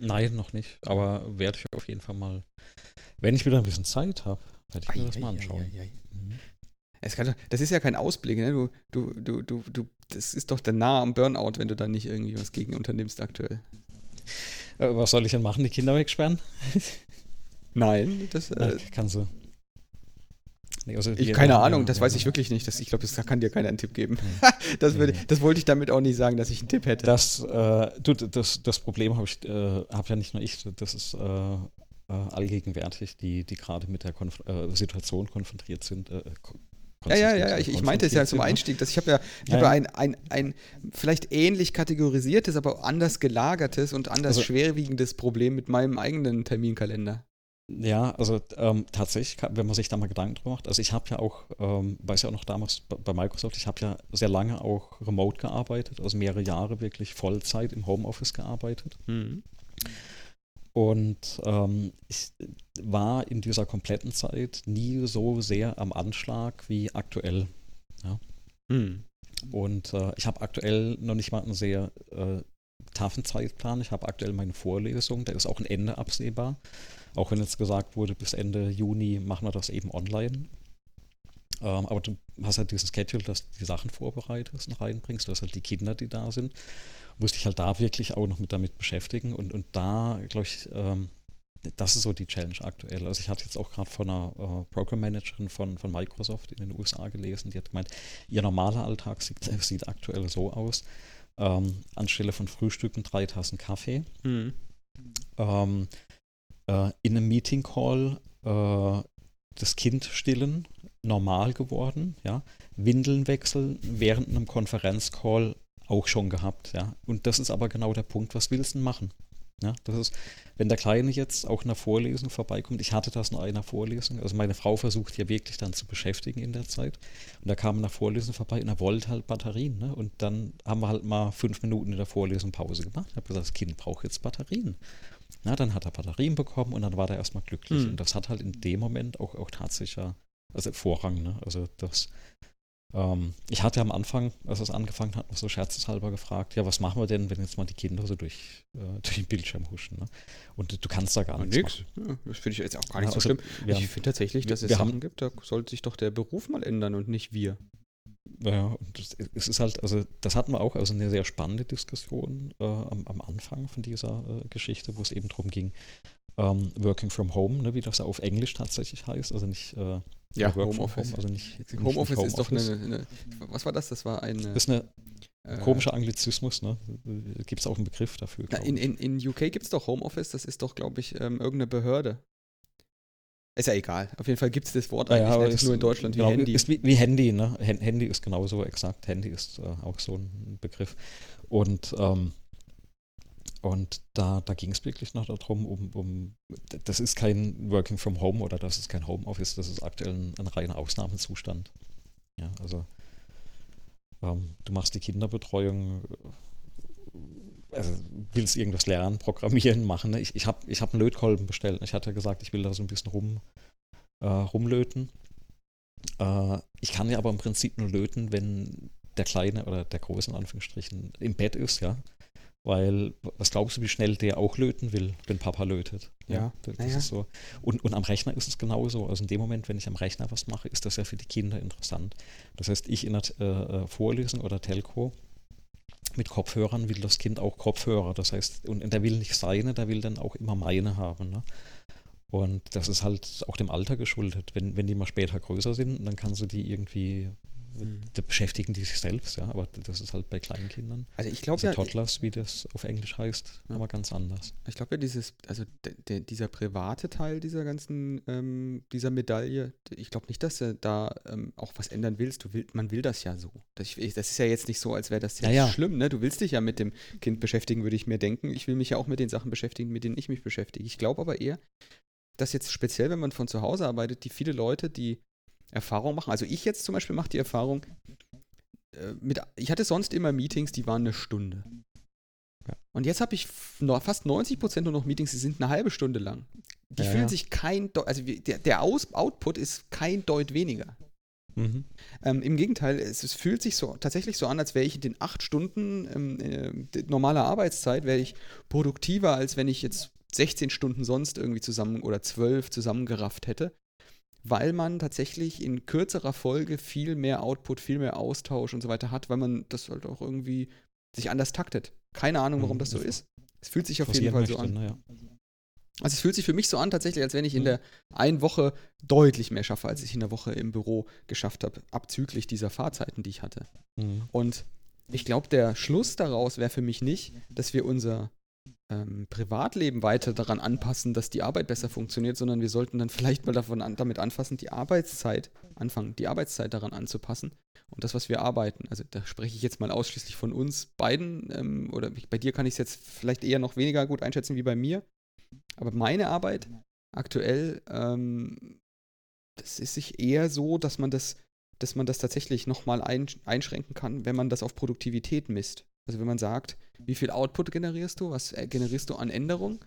Nein, noch nicht. Aber werde ich auf jeden Fall mal, wenn ich wieder ein bisschen Zeit habe, werde ich mir Ei, das mal anschauen. ei. Mhm. Es kann, das ist ja kein Ausblick, ne? Du, du, du, du, du, das ist doch dann nah am Burnout, wenn du da nicht irgendwie was gegen unternimmst aktuell. Äh, was soll ich denn machen? Die Kinder wegsperren? Nein, das. Äh, kannst du. Nee, also ich, keine Ahnung, das wir- weiß ich wirklich nicht. Das, ich glaube, das kann dir keiner einen Tipp geben. Das, würde, das wollte ich damit auch nicht sagen, dass ich einen Tipp hätte. Das, äh, du, das, das Problem habe ich, äh, habe ja nicht nur ich, das ist äh, äh, allgegenwärtig, die, die gerade mit der Konf äh, Situation konfrontiert sind. Ja, ja, ja. Ich, ich meinte es ja zum ne? Einstieg. Dass ich habe ja, ich Ja, habe ja ein, ein, ein vielleicht ähnlich kategorisiertes, aber anders gelagertes und anders Also- schwerwiegendes Problem mit meinem eigenen Terminkalender. Ja, also ähm, tatsächlich, wenn man sich da mal Gedanken drüber macht, also ich habe ja auch, ähm, weiß ja auch noch damals bei- bei Microsoft, ich habe ja sehr lange auch remote gearbeitet, also mehrere Jahre wirklich Vollzeit im Homeoffice gearbeitet. Und ähm, ich war in dieser kompletten Zeit nie so sehr am Anschlag wie aktuell. Hm. Und äh, ich habe aktuell noch nicht mal einen sehr äh, taffen Zeitplan. Ich habe aktuell meine Vorlesung, da ist auch ein Ende absehbar. Auch wenn jetzt gesagt wurde, bis Ende Juni machen wir das eben online. Ähm, aber du hast halt diesen Schedule, dass du die Sachen vorbereitest und reinbringst. Du hast halt die Kinder, die da sind. Musste ich halt da wirklich auch noch mit damit beschäftigen. Und, und da, glaube ich, ähm, das ist so die Challenge aktuell. Also ich hatte jetzt auch gerade von einer äh, Program Managerin von, von Microsoft in den USA gelesen, die hat gemeint, ihr normaler Alltag sieht, sieht aktuell so aus. Ähm, anstelle von Frühstücken drei Tassen Kaffee. Hm. Ähm, äh, in einem Meeting Call äh, das Kind stillen, normal geworden, ja. Windeln wechseln während einem Konferenzcall auch schon gehabt, ja. Und das ist aber genau der Punkt, was willst du denn machen? Ja, das ist, wenn der Kleine jetzt auch in einer Vorlesung vorbeikommt, ich hatte das in einer Vorlesung, also meine Frau versucht ja wirklich dann zu beschäftigen in der Zeit. Und da kam der Vorlesung vorbei und er wollte halt Batterien. Ne? Und dann haben wir halt mal fünf Minuten in der Vorlesung Pause gemacht. Ich habe gesagt, das Kind braucht jetzt Batterien. Na, dann hat er Batterien bekommen und dann war er erstmal glücklich. Mhm. Und das hat halt in dem Moment auch, auch tatsächlich ja, also Vorrang. Ne? Also das, ähm, ich hatte am Anfang, als es angefangen hat, noch so scherzeshalber gefragt, ja, was machen wir denn, wenn jetzt mal die Kinder so durch, äh, durch den Bildschirm huschen? Ne? Und du kannst da gar nichts nix. Ja, das finde ich jetzt auch gar Ja, nicht so also schlimm. wir ich finde tatsächlich, dass wir- es wir Sachen haben- gibt, da sollte sich doch der Beruf mal ändern und nicht wir. Ja, und das, es ist halt, also das hatten wir auch, also eine sehr spannende Diskussion äh, am, am Anfang von dieser äh, Geschichte, wo es eben darum ging, ähm, Working from Home, ne, wie das ja auf Englisch tatsächlich heißt, also nicht äh, Ja, Homeoffice. Home, also nicht, nicht Homeoffice nicht ist doch eine, eine. Was war das? Das war eine. Das ist eine äh, komischer Anglizismus, ne? Gibt es auch einen Begriff dafür? Na, in, in, in UK gibt es doch Homeoffice, das ist doch, glaube ich, ähm, irgendeine Behörde. Ist ja egal. Auf jeden Fall gibt es das Wort Ja, ja, eigentlich aber nicht nur in Deutschland wie genau, Handy. Ist wie, wie Handy, ne? Hand- Handy ist genauso exakt. Handy ist äh, auch so ein Begriff. Und, ähm, und da, da ging es wirklich noch darum, um, um, das ist kein Working from Home oder das ist kein Homeoffice, das ist aktuell ein, ein reiner Ausnahmezustand. Ja, also ähm, du machst die Kinderbetreuung, äh, also willst irgendwas lernen, programmieren, machen. Ne? Ich, ich habe ich hab einen Lötkolben bestellt. Ich hatte gesagt, ich will da so ein bisschen rum, äh, rumlöten. Äh, ich kann ja aber im Prinzip nur löten, wenn der Kleine oder der Große in Anführungsstrichen im Bett ist, ja. Weil, was glaubst du, wie schnell der auch löten will, wenn Papa lötet? Ja, das naja. ist so. Und, und am Rechner ist es genauso. Also in dem Moment, wenn ich am Rechner was mache, ist das ja für die Kinder interessant. Das heißt, ich in der äh, äh, Vorlesung oder Telco mit Kopfhörern will das Kind auch Kopfhörer. Das heißt, und, und der will nicht seine, der will dann auch immer meine haben. Ne? Und das ist halt auch dem Alter geschuldet. Wenn, wenn die mal später größer sind, dann kannst du die irgendwie, Mhm. da beschäftigen die sich selbst, ja. Aber das ist halt bei kleinen Kindern. Also ich glaube Also ja, Toddlers, wie das auf Englisch heißt, Ja. aber ganz anders. ich glaube ja, dieses, also de, de, dieser private Teil dieser ganzen, ähm, dieser Medaille, ich glaube nicht, dass du da ähm, auch was ändern willst. Du willst, man will das ja so. Das, ich, das ist ja jetzt nicht so, als wäre das jetzt Ja, ja. schlimm, ne? Du willst dich ja mit dem Kind beschäftigen, würde ich mir denken. Ich will mich ja auch mit den Sachen beschäftigen, mit denen ich mich beschäftige. Ich glaube aber eher, dass jetzt speziell, wenn man von zu Hause arbeitet, die viele Leute, die Erfahrung machen, also ich jetzt zum Beispiel mache die Erfahrung, äh, mit, ich hatte sonst immer Meetings, die waren eine Stunde. Ja. Und jetzt habe ich fast 90 Prozent nur noch Meetings, die sind eine halbe Stunde lang. Die Ja, fühlen ja. sich kein, Deut- also der, der Aus Output ist kein Deut weniger. Mhm. Ähm, Im Gegenteil, es, es fühlt sich so tatsächlich so an, als wäre ich in den acht Stunden ähm, äh, normaler Arbeitszeit, wäre ich produktiver, als wenn ich jetzt 16 Stunden sonst irgendwie zusammen oder 12 zusammengerafft hätte, weil man tatsächlich in kürzerer Folge viel mehr Output, viel mehr Austausch und so weiter hat, weil man das halt auch irgendwie sich anders taktet. Keine Ahnung, warum Mhm. das so ist. Es fühlt sich auf jeden Fall so möchte, an. ne, ja. Also es fühlt sich für mich so an, tatsächlich, als wenn ich in Mhm. der einen Woche deutlich mehr schaffe, als ich in der Woche im Büro geschafft habe, abzüglich dieser Fahrzeiten, die ich hatte. Mhm. Und ich glaube, der Schluss daraus wäre für mich nicht, dass wir unser ähm, Privatleben weiter daran anpassen, dass die Arbeit besser funktioniert, sondern wir sollten dann vielleicht mal davon an, damit anfassen, die Arbeitszeit, anfangen, die Arbeitszeit daran anzupassen und das, was wir arbeiten. Also da spreche ich jetzt mal ausschließlich von uns beiden ähm, oder bei dir kann ich es jetzt vielleicht eher noch weniger gut einschätzen wie bei mir. Aber meine Arbeit aktuell, ähm, das ist sich eher so, dass man das, dass man das tatsächlich nochmal ein, einschränken kann, wenn man das auf Produktivität misst. Also wenn man sagt, wie viel Output generierst du, was äh, generierst du an Änderungen,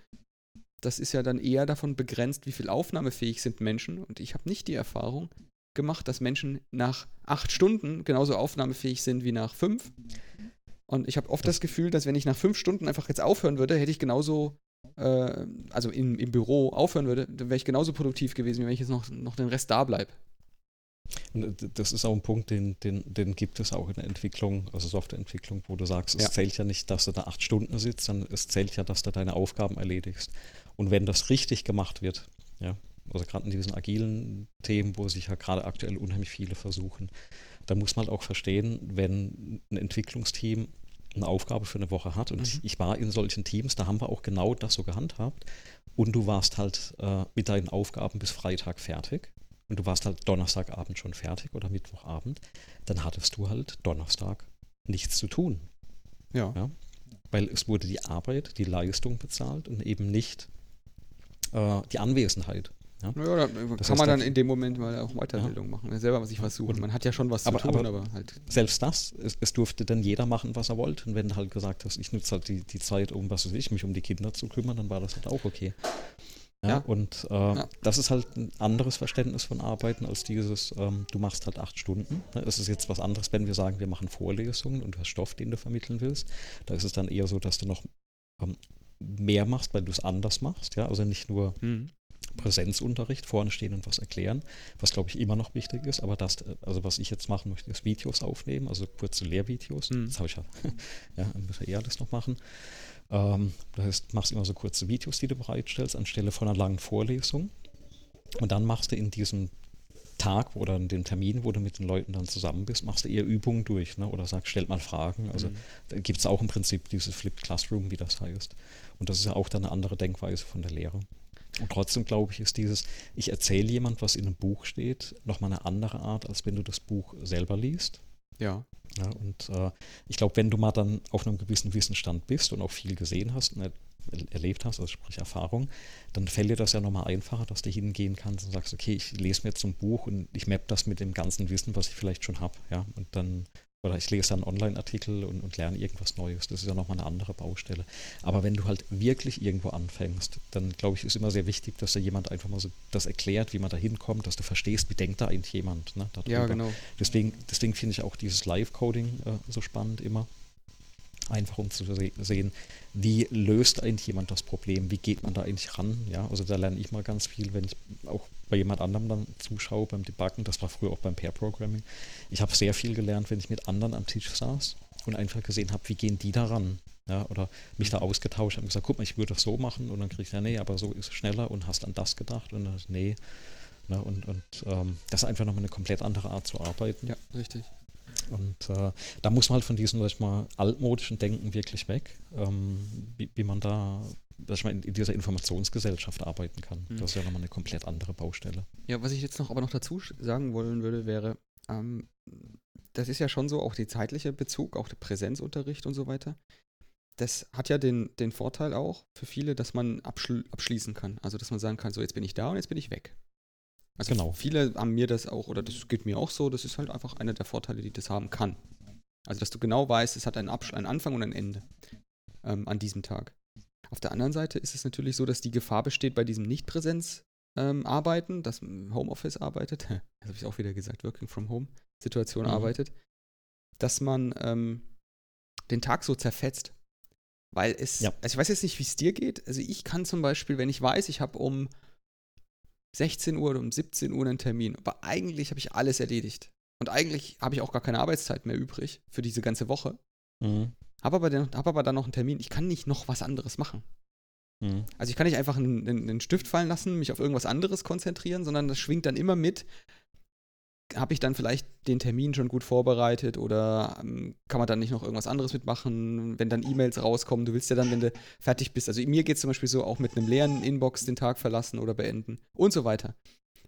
das ist ja dann eher davon begrenzt, wie viel aufnahmefähig sind Menschen. Und ich habe nicht die Erfahrung gemacht, dass Menschen nach acht Stunden genauso aufnahmefähig sind wie nach fünf. Und ich habe oft das, Gefühl, dass wenn ich nach fünf Stunden einfach jetzt aufhören würde, hätte ich genauso, äh, also im, im Büro aufhören würde, dann wäre ich genauso produktiv gewesen, wie wenn ich jetzt noch, noch den Rest da bleibe. Das ist auch ein Punkt, den, den, den gibt es auch in der Entwicklung, also Softwareentwicklung, wo du sagst, es Ja. zählt ja nicht, dass du da acht Stunden sitzt, sondern es zählt ja, dass du deine Aufgaben erledigst. Und wenn das richtig gemacht wird, ja, also gerade in diesen agilen Themen, wo sich ja gerade aktuell unheimlich viele versuchen, dann muss man halt auch verstehen, wenn ein Entwicklungsteam eine Aufgabe für eine Woche hat und Mhm. ich war in solchen Teams, da haben wir auch genau das so gehandhabt und du warst halt äh, mit deinen Aufgaben bis Freitag fertig und du warst halt Donnerstagabend schon fertig oder Mittwochabend, dann hattest du halt Donnerstag nichts zu tun, Ja. Ja. weil es wurde die Arbeit, die Leistung bezahlt und eben nicht äh, die Anwesenheit. Ja. Ja, kann heißt, man da- dann in dem Moment mal auch Weiterbildung machen, selber sich was suchen. Man hat ja schon was aber- zu tun, aber- aber, halt. Selbst das, es, es durfte dann jeder machen, was er wollte. Und wenn du halt gesagt hast, ich nutze halt die, die Zeit, um was weiß ich, mich um die Kinder zu kümmern, dann war das halt auch okay. Ja, Ja. Und äh, Ja. das ist halt ein anderes Verständnis von Arbeiten als dieses, ähm, du machst halt acht Stunden. Ne, Es ist jetzt was anderes, wenn wir sagen, wir machen Vorlesungen und du hast Stoff, den du vermitteln willst. Da ist es dann eher so, dass du noch ähm, mehr machst, weil du es anders machst. Ja, also nicht nur Hm. Präsenzunterricht, vorne stehen und was erklären, was glaube ich immer noch wichtig ist, aber das, also was ich jetzt machen möchte, ist Videos aufnehmen, also kurze Lehrvideos. Mhm. Das habe ich ja, ja, muss ja eh alles noch machen. Ähm, das heißt, machst immer so kurze Videos, die du bereitstellst, anstelle von einer langen Vorlesung. Und dann machst du in diesem Tag oder in dem Termin, wo du mit den Leuten dann zusammen bist, machst du eher Übungen durch, ne? oder sagst, stellt mal Fragen. Also Mhm. da gibt es auch im Prinzip dieses Flipped Classroom, wie das heißt. Und das ist ja auch dann eine andere Denkweise von der Lehre. Und trotzdem glaube ich, ist dieses, ich erzähle jemand, was in einem Buch steht, nochmal eine andere Art, als wenn du das Buch selber liest. Ja. Ja, und äh, ich glaube, wenn du mal dann auf einem gewissen Wissensstand bist und auch viel gesehen hast und er erlebt hast, also sprich Erfahrung, dann fällt dir das ja nochmal einfacher, dass du hingehen kannst und sagst, okay, ich lese mir jetzt so ein Buch und ich map das mit dem ganzen Wissen, was ich vielleicht schon habe, ja, und dann oder ich lese dann einen Online-Artikel und, und lerne irgendwas Neues. Das ist ja nochmal eine andere Baustelle. Aber wenn du halt wirklich irgendwo anfängst, dann glaube ich, ist immer sehr wichtig, dass da jemand einfach mal so das erklärt, wie man da hinkommt, dass du verstehst, wie denkt da eigentlich jemand. Ne. Ja, genau. Deswegen, deswegen finde ich auch dieses Live-Coding äh, so spannend immer. Einfach um zu se sehen, wie löst eigentlich jemand das Problem, wie geht man da eigentlich ran. Ja, also da lerne ich mal ganz viel, wenn ich auch bei jemand anderem dann zuschaue beim Debuggen. Das war früher auch beim Pair-Programming. Ich habe sehr viel gelernt, wenn ich mit anderen am Tisch saß und einfach gesehen habe, wie gehen die da ran. Ja, oder mich da ausgetauscht habe und gesagt, guck mal, ich würde das so machen und dann kriege ich, ja, nee, aber so ist es schneller und hast an das gedacht und dann, nee. Ne, und und ähm, das ist einfach nochmal eine komplett andere Art zu arbeiten. Ja, richtig. Und äh, da muss man halt von diesem, sag ich mal, altmodischen Denken wirklich weg, ähm, wie, wie man da, ich mal, in, dieser Informationsgesellschaft arbeiten kann. Mhm. Das ist ja nochmal eine komplett andere Baustelle. Ja, was ich jetzt noch aber noch dazu sagen wollen würde, wäre, ähm, das ist ja schon so, auch der zeitliche Bezug, auch der Präsenzunterricht und so weiter. Das hat ja den, den Vorteil auch für viele, dass man abschl abschließen kann. Also, dass man sagen kann, so jetzt bin ich da und jetzt bin ich weg. Also Genau. viele haben mir das auch, oder das geht mir auch so, das ist halt einfach einer der Vorteile, die das haben kann. Also, dass du genau weißt, es hat einen, Absch einen Anfang und ein Ende ähm, an diesem Tag. Auf der anderen Seite ist es natürlich so, dass die Gefahr besteht bei diesem Nicht-Präsenz-Arbeiten, ähm, dass Homeoffice arbeitet, das habe ich auch wieder gesagt, Working from Home Situation mhm. arbeitet, dass man ähm, den Tag so zerfetzt. Weil es, ja. also ich weiß jetzt nicht, wie es dir geht. Also ich kann zum Beispiel, wenn ich weiß, ich habe um 16 Uhr oder um 17 Uhr einen Termin, aber eigentlich habe ich alles erledigt. Und eigentlich habe ich auch gar keine Arbeitszeit mehr übrig für diese ganze Woche. Mhm. Habe aber, hab aber dann noch einen Termin. Ich kann nicht noch was anderes machen. Mhm. Also ich kann nicht einfach einen, einen, Stift fallen lassen, mich auf irgendwas anderes konzentrieren, sondern das schwingt dann immer mit. Habe ich dann vielleicht den Termin schon gut vorbereitet oder ähm, kann man dann nicht noch irgendwas anderes mitmachen, wenn dann E-Mails rauskommen? Du willst ja dann, wenn du fertig bist, also mir geht es zum Beispiel so, auch mit einem leeren Inbox den Tag verlassen oder beenden und so weiter.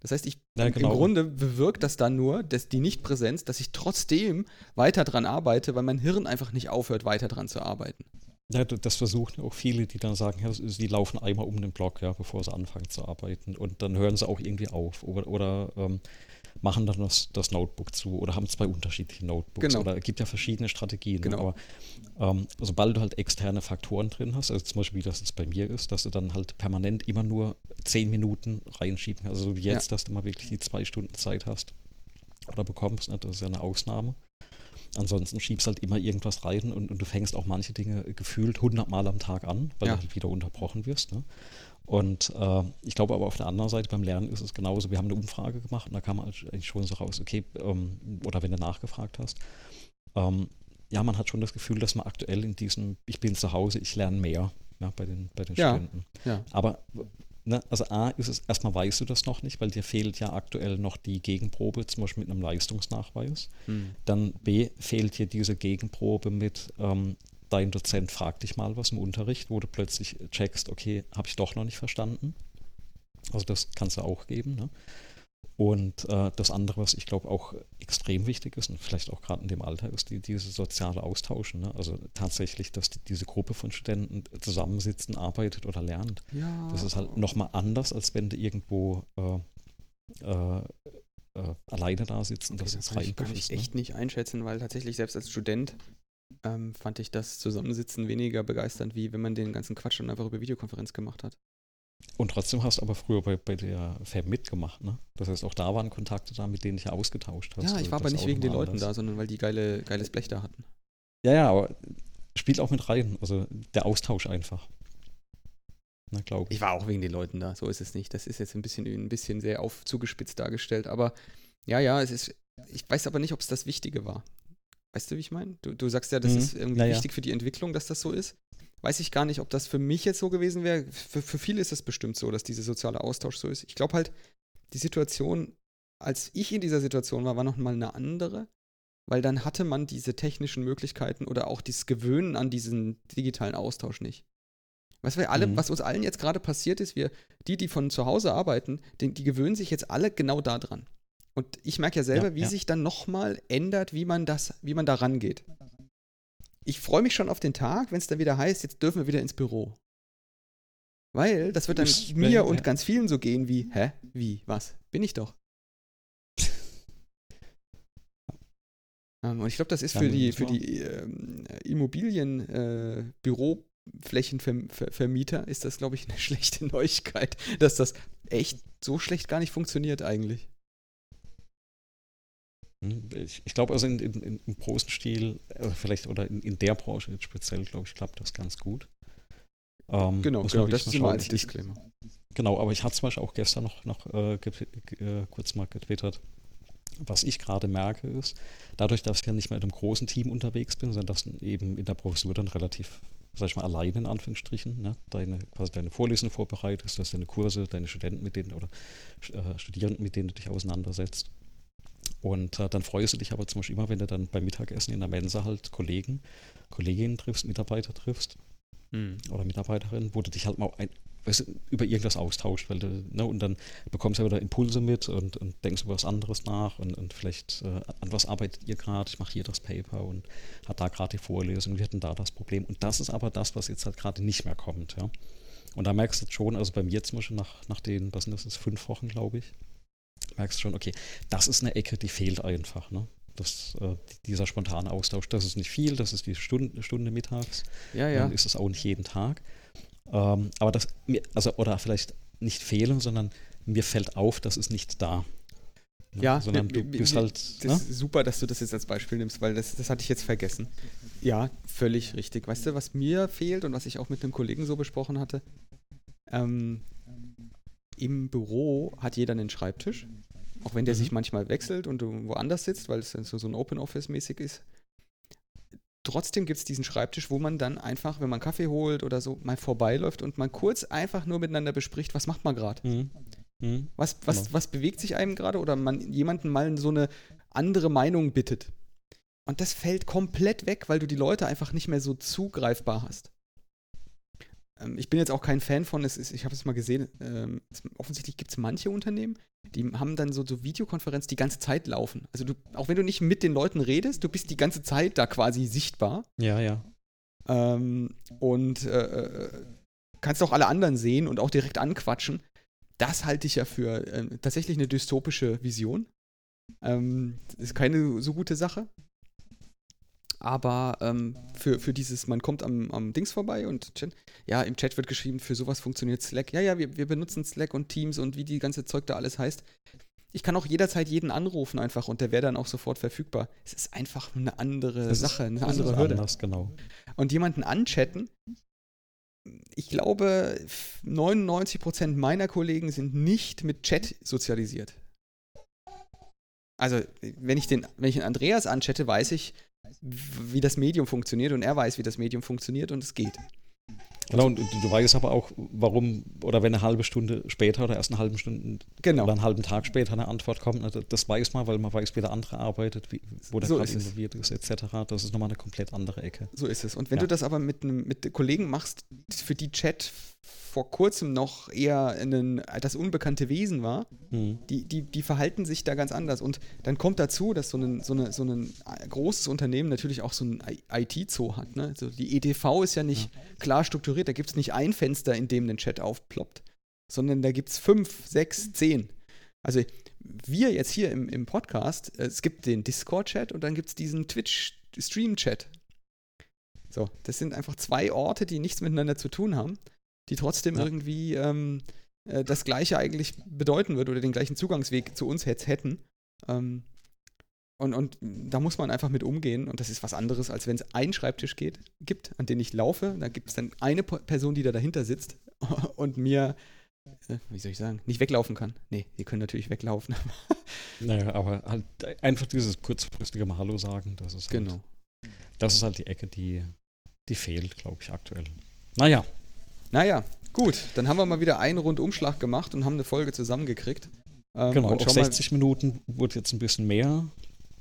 Das heißt, ich, ja, genau. im Grunde bewirkt das dann nur, dass die Nichtpräsenz, dass ich trotzdem weiter dran arbeite, weil mein Hirn einfach nicht aufhört, weiter dran zu arbeiten. Ja, das versuchen auch viele, die dann sagen, ja, sie laufen einmal um den Block, ja, bevor sie anfangen zu arbeiten. Und dann hören sie auch irgendwie auf. Oder, oder ähm, machen dann das, das Notebook zu oder haben zwei unterschiedliche Notebooks. Genau. Oder es gibt ja verschiedene Strategien. Genau. Aber ähm, sobald du halt externe Faktoren drin hast, also zum Beispiel, wie das jetzt bei mir ist, dass du dann halt permanent immer nur zehn Minuten reinschieben kannst. Also wie jetzt, ja. dass du mal wirklich die zwei Stunden Zeit hast oder bekommst, ne? das ist ja eine Ausnahme. Ansonsten schiebst halt immer irgendwas rein und, und du fängst auch manche Dinge gefühlt hundertmal am Tag an, weil ja. du halt wieder unterbrochen wirst. Ne? Und äh, ich glaube aber auf der anderen Seite beim Lernen ist es genauso. Wir haben eine Umfrage gemacht und da kam eigentlich schon so raus, okay, ähm, oder wenn du nachgefragt hast, ähm, ja, man hat schon das Gefühl, dass man aktuell in diesem, ich bin zu Hause, ich lerne mehr ja, bei den, bei den ja, Studenten. Ja. Aber ne, also A ist es, erstmal weißt du das noch nicht, weil dir fehlt ja aktuell noch die Gegenprobe, zum Beispiel mit einem Leistungsnachweis. Hm. Dann B fehlt dir diese Gegenprobe mit, ähm, dein Dozent fragt dich mal was im Unterricht, wo du plötzlich checkst, okay, habe ich doch noch nicht verstanden. Also das kannst du auch geben. Ne? Und äh, das andere, was ich glaube auch extrem wichtig ist und vielleicht auch gerade in dem Alter, ist die, diese soziale Austausch. Ne? Also tatsächlich, dass die, diese Gruppe von Studenten zusammensitzen, arbeitet oder lernt. Ja. Das ist halt nochmal anders, als wenn du irgendwo äh, äh, äh alleine da sitzt und okay, das, kann ich, kann ich echt ne? nicht einschätzen, weil tatsächlich selbst als Student ähm, fand ich das Zusammensitzen weniger begeisternd, wie wenn man den ganzen Quatsch dann einfach über Videokonferenz gemacht hat. Und trotzdem hast du aber früher bei, bei der FAB mitgemacht, ne? Das heißt, auch da waren Kontakte da, mit denen ich ausgetauscht hast. Ja, ich war aber nicht wegen den Leuten da, sondern weil die geile, geiles Blech da hatten. Ja, ja, aber spielt auch mit rein. Also der Austausch einfach. Na, glaube ich. Ich war auch wegen den Leuten da, so ist es nicht. Das ist jetzt ein bisschen, ein bisschen sehr auf zugespitzt dargestellt, aber ja, ja, es ist. Ich weiß aber nicht, ob es das Wichtige war. Weißt du, wie ich meine? Du, du sagst ja, das mhm. ist irgendwie naja. wichtig für die Entwicklung, dass das so ist. Weiß ich gar nicht, ob das für mich jetzt so gewesen wäre. Für, für viele ist es bestimmt so, dass dieser soziale Austausch so ist. Ich glaube halt, die Situation, als ich in dieser Situation war, war nochmal eine andere, weil dann hatte man diese technischen Möglichkeiten oder auch dieses Gewöhnen an diesen digitalen Austausch nicht. Weißt du, alle, mhm. was uns allen jetzt gerade passiert ist, wir, die, die von zu Hause arbeiten, die, die gewöhnen sich jetzt alle genau daran. Und ich merke ja selber, ja, wie ja. sich dann nochmal ändert, wie man das, wie man da rangeht. Ich freue mich schon auf den Tag, wenn es dann wieder heißt, jetzt dürfen wir wieder ins Büro. Weil das wird dann ich mir bin, und ja. ganz vielen so gehen wie, hä? Wie? Was? Bin ich doch. um, und ich glaube, das ist für die, für die ähm, Immobilien, äh, ist das, glaube ich, eine schlechte Neuigkeit, dass das echt so schlecht gar nicht funktioniert eigentlich. Hm, ich, ich glaube also in, in, im großen Stil, also vielleicht oder in, in der Branche jetzt speziell, glaube ich, klappt das ganz gut. Ähm, genau, genau das ist immer als Disclaimer. Genau, aber ich hatte zum Beispiel auch gestern noch, noch äh, äh, kurz mal getwittert. Was ich gerade merke ist, dadurch, dass ich ja nicht mehr in einem großen Team unterwegs bin, sondern dass eben in der Professur dann relativ, sag ich mal, allein in Anführungsstrichen, ne, deine, quasi deine Vorlesungen vorbereitest, dass deine Kurse, deine Studenten mit denen oder äh, Studierenden, mit denen du dich auseinandersetzt, und äh, dann freust du dich aber zum Beispiel immer, wenn du dann beim Mittagessen in der Mensa halt Kollegen, Kolleginnen triffst, Mitarbeiter triffst mhm. oder Mitarbeiterinnen, wo du dich halt mal ein, weißt über irgendwas austauscht, weil du, ne, und dann bekommst du ja wieder Impulse mit und, und denkst über was anderes nach und, und vielleicht äh, an was arbeitet ihr gerade, ich mache hier das Paper und hat da gerade die Vorlesung, wir hatten da das Problem. Und das ist aber das, was jetzt halt gerade nicht mehr kommt, ja. Und da merkst du schon, also bei mir zum Beispiel nach, nach den, was sind das, fünf Wochen, glaube ich, merkst du schon, okay, das ist eine Ecke, die fehlt einfach. Ne? Das, äh, dieser spontane Austausch, das ist nicht viel, das ist die Stunde, Stunde mittags. Ja, ja. Dann ist es auch nicht jeden Tag. Ähm, aber das, also, oder vielleicht nicht fehlen, sondern mir fällt auf, das ist nicht da. Ja, sondern du bist halt. Das Ne? ist super, dass du das jetzt als Beispiel nimmst, weil das, das hatte ich jetzt vergessen. Ja, völlig richtig. Weißt du, was mir fehlt und was ich auch mit einem Kollegen so besprochen hatte? Ähm, Im Büro hat jeder einen Schreibtisch, auch wenn der Mhm. sich manchmal wechselt und du woanders sitzt, weil es dann so, so ein Open Office mäßig ist. Trotzdem gibt es diesen Schreibtisch, wo man dann einfach, wenn man Kaffee holt oder so, mal vorbeiläuft und mal kurz einfach nur miteinander bespricht, was macht man gerade. Mhm. Mhm. Was, was, Genau. was bewegt sich einem gerade oder man jemanden mal so eine andere Meinung bittet. Und das fällt komplett weg, weil du die Leute einfach nicht mehr so zugreifbar hast. Ähm, ich bin jetzt auch kein Fan von, es ist, ich habe es mal gesehen, ähm, es, offensichtlich gibt es manche Unternehmen, die haben dann so, so Videokonferenz die ganze Zeit laufen. Also du, auch wenn du nicht mit den Leuten redest, du bist die ganze Zeit da quasi sichtbar. Ja, ja. Ähm, und äh, äh, kannst auch alle anderen sehen und auch direkt anquatschen. Das halte ich ja für ähm, tatsächlich eine dystopische Vision. Ähm, ist keine so gute Sache. Aber ähm, für, für dieses, man kommt am, am Dings vorbei und ja, im Chat wird geschrieben, für sowas funktioniert Slack. Ja, ja, wir, wir benutzen Slack und Teams und wie die ganze Zeug da alles heißt. Ich kann auch jederzeit jeden anrufen einfach und der wäre dann auch sofort verfügbar. Es ist einfach eine andere Das Sache, eine andere Hürde Anders, genau. und jemanden anchatten. Ich glaube, 99% meiner Kollegen sind nicht mit Chat sozialisiert. Also, wenn ich den, wenn ich den Andreas anchatte, weiß ich, wie das Medium funktioniert und er weiß, wie das Medium funktioniert und es geht. Genau, und du, weißt aber auch, warum, oder wenn eine halbe Stunde später oder erst eine halbe Stunde Genau. oder einen halben Tag später eine Antwort kommt, das weiß man, weil man weiß, wie der andere arbeitet, wie, wo der So gerade involviert ist, etc. Das ist nochmal eine komplett andere Ecke. So ist es. Und wenn Ja. du das aber mit, einem- mit Kollegen machst, für die Chat vor kurzem noch eher ein, das unbekannte Wesen war, Mhm. die, die, die verhalten sich da ganz anders. Und dann kommt dazu, dass so ein, so eine, so ein großes Unternehmen natürlich auch so ein IT-Zoo hat. Ne? Also die EDV ist ja nicht klar strukturiert. Da gibt es nicht ein Fenster, in dem ein Chat aufploppt, sondern da gibt es fünf, sechs, zehn. Also wir jetzt hier im, im Podcast, äh, es gibt den Discord-Chat und dann gibt es diesen Twitch-Stream-Chat. So, das sind einfach zwei Orte, die nichts miteinander zu tun haben, die trotzdem Ja. irgendwie ähm, äh, das Gleiche eigentlich bedeuten würde oder den gleichen Zugangsweg zu uns jetzt hätten. Ähm, und, und da muss man einfach mit umgehen und das ist was anderes, als wenn es einen Schreibtisch geht, gibt, an den ich laufe. Da gibt es dann eine Person, die da dahinter sitzt und mir, äh, wie soll ich sagen, nicht weglaufen kann. Nee, die können natürlich weglaufen. Naja, aber halt einfach dieses kurzfristige Mal Hallo sagen, das ist halt, genau. das ist halt die Ecke, die, die fehlt, glaube ich, aktuell. Naja, Naja, gut, dann haben wir mal wieder einen Rundumschlag gemacht und haben eine Folge zusammengekriegt. Ähm, genau, auf schau mal- 60 Minuten wurde jetzt ein bisschen mehr.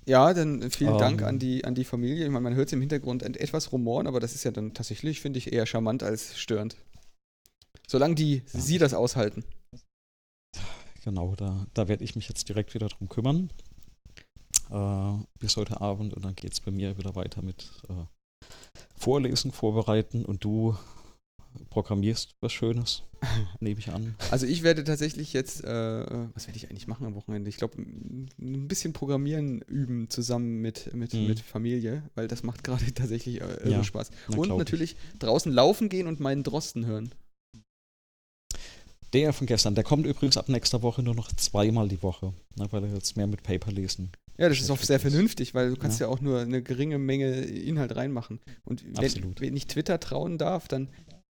Ja, dann vielen Ähm. Dank an die, an die Familie. Ich meine, man hört es im Hintergrund et- etwas rumoren, aber das ist ja dann tatsächlich, finde ich, eher charmant als störend. Solange die Ja. sie das aushalten. Genau, da, da werde ich mich jetzt direkt wieder drum kümmern. Äh, bis heute Abend und dann geht es bei mir wieder weiter mit äh, Vorlesen, Vorbereiten und du programmierst was Schönes, nehme ich an. Also ich werde tatsächlich jetzt, äh, was werde ich eigentlich machen am Wochenende? Ich glaube, ein bisschen Programmieren üben zusammen mit, mit, Mhm. mit Familie, weil das macht gerade tatsächlich äh, Ja, Spaß. na, Und glaub ich. natürlich draußen laufen gehen und meinen Drosten hören. Der von gestern, der kommt übrigens ab nächster Woche nur noch zweimal die Woche, ne, weil er jetzt mehr mit Paper lesen. Ja, das ist auch sehr vernünftig, weil du kannst ja. Ja. auch nur eine geringe Menge Inhalt reinmachen. Und wenn, wenn ich Twitter trauen darf, dann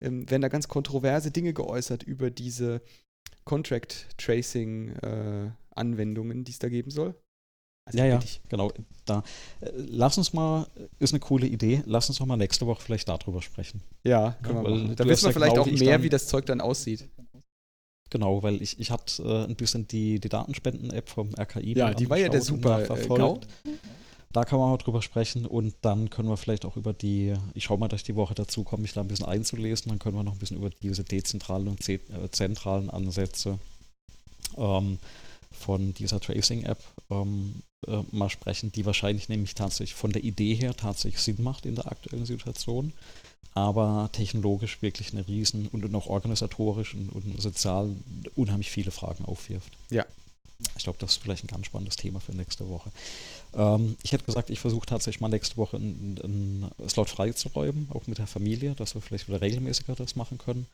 ähm, werden da ganz kontroverse Dinge geäußert über diese Contract Tracing äh, Anwendungen, die es da geben soll. Also ja, ja, genau. Da. Äh, Lass uns mal, ist eine coole Idee, lass uns doch mal nächste Woche vielleicht darüber sprechen. Ja, können Ja, wir machen. Da wissen wir ja vielleicht genau auch mehr, dann- wie das Zeug dann aussieht. Genau, weil ich, ich hatte äh, ein bisschen die, die Datenspenden-App vom RKI. Ja, die war ja der super, äh, nachverfolgt. Da kann man mal drüber sprechen und dann können wir vielleicht auch über die, ich schaue mal, dass ich die Woche dazu komme, mich da ein bisschen einzulesen, dann können wir noch ein bisschen über diese dezentralen und äh, zentralen Ansätze ähm, von dieser Tracing-App ähm, äh, mal sprechen, die wahrscheinlich nämlich tatsächlich von der Idee her tatsächlich Sinn macht in der aktuellen Situation, aber technologisch wirklich eine riesen und auch organisatorisch und, und sozial unheimlich viele Fragen aufwirft. Ich glaube, das ist vielleicht ein ganz spannendes Thema für nächste Woche. Ähm, ich hätte gesagt, ich versuche tatsächlich mal nächste Woche einen, Slot freizuräumen, auch mit der Familie, dass wir vielleicht wieder regelmäßiger das machen können.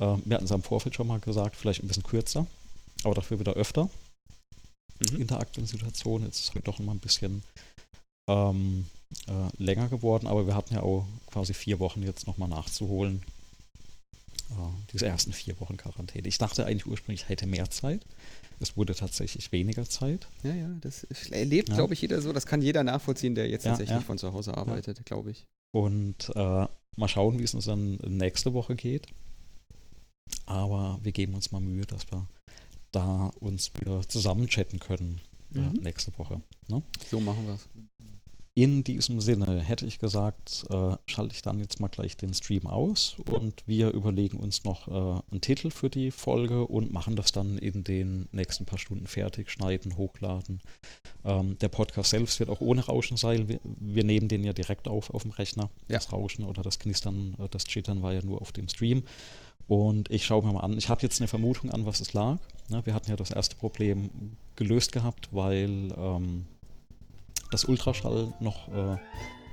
Ähm, wir hatten es am Vorfeld schon mal gesagt, vielleicht ein bisschen kürzer, aber dafür wieder öfter mhm. in der aktuellen Situation. Jetzt ist es halt doch immer ein bisschen ähm, äh, länger geworden, aber wir hatten ja auch quasi vier Wochen jetzt nochmal nachzuholen. Äh, diese ersten vier Wochen Quarantäne. Ich dachte eigentlich ursprünglich, ich hätte mehr Zeit. Es wurde tatsächlich weniger Zeit. Ja, ja, das erlebt, ja. glaube ich, jeder so. Das kann jeder nachvollziehen, der jetzt ja, tatsächlich ja. von zu Hause arbeitet, glaube ich. Und äh, mal schauen, wie es uns dann nächste Woche geht. Aber wir geben uns mal Mühe, dass wir da uns wieder zusammen chatten können äh, mhm. nächste Woche. Ne? So machen wir es. In diesem Sinne hätte ich gesagt, äh, schalte ich dann jetzt mal gleich den Stream aus und wir überlegen uns noch äh, einen Titel für die Folge und machen das dann in den nächsten paar Stunden fertig, schneiden, hochladen. Ähm, der Podcast selbst wird auch ohne Rauschen sein. Wir, wir, nehmen den ja direkt auf auf dem Rechner. Ja. Das Rauschen oder das Knistern, äh, das Chittern war ja nur auf dem Stream. Und ich schaue mir mal an. Ich habe jetzt eine Vermutung an, was es lag. Ne, wir hatten ja das erste Problem gelöst gehabt, weil ähm, das Ultraschall noch äh,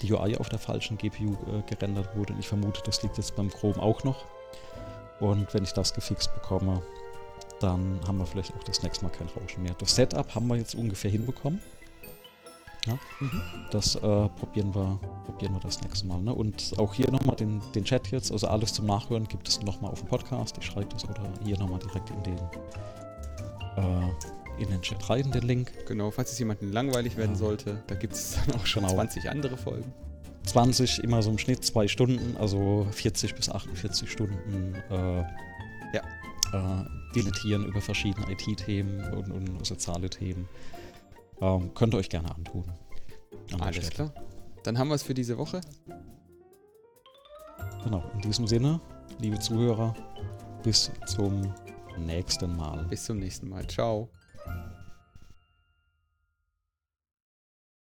die UI auf der falschen GPU äh, gerendert wurde. Und ich vermute, das liegt jetzt beim Chrome auch noch. Und wenn ich das gefixt bekomme, dann haben wir vielleicht auch das nächste Mal kein Rauschen mehr. Das Setup haben wir jetzt ungefähr hinbekommen. Ja? Mhm. Das äh, probieren, wir, probieren wir das nächste Mal. Ne? Und auch hier nochmal den, den Chat jetzt, also alles zum Nachhören gibt es nochmal auf dem Podcast. Ich schreibe das oder hier nochmal direkt in den äh, in den Chat rein, den Link. Genau, falls es jemandem langweilig werden ja. sollte, da gibt es dann auch schon genau. 20 andere Folgen. 20, immer so im Schnitt zwei Stunden, also 40 bis 48 Stunden äh, ja. äh, dilettieren über verschiedene IT-Themen und, und, soziale Themen. Ähm, könnt ihr euch gerne antun. An Alles klar. Dann haben wir es für diese Woche. Genau, in diesem Sinne, liebe Zuhörer, bis zum nächsten Mal. Bis zum nächsten Mal. Ciao.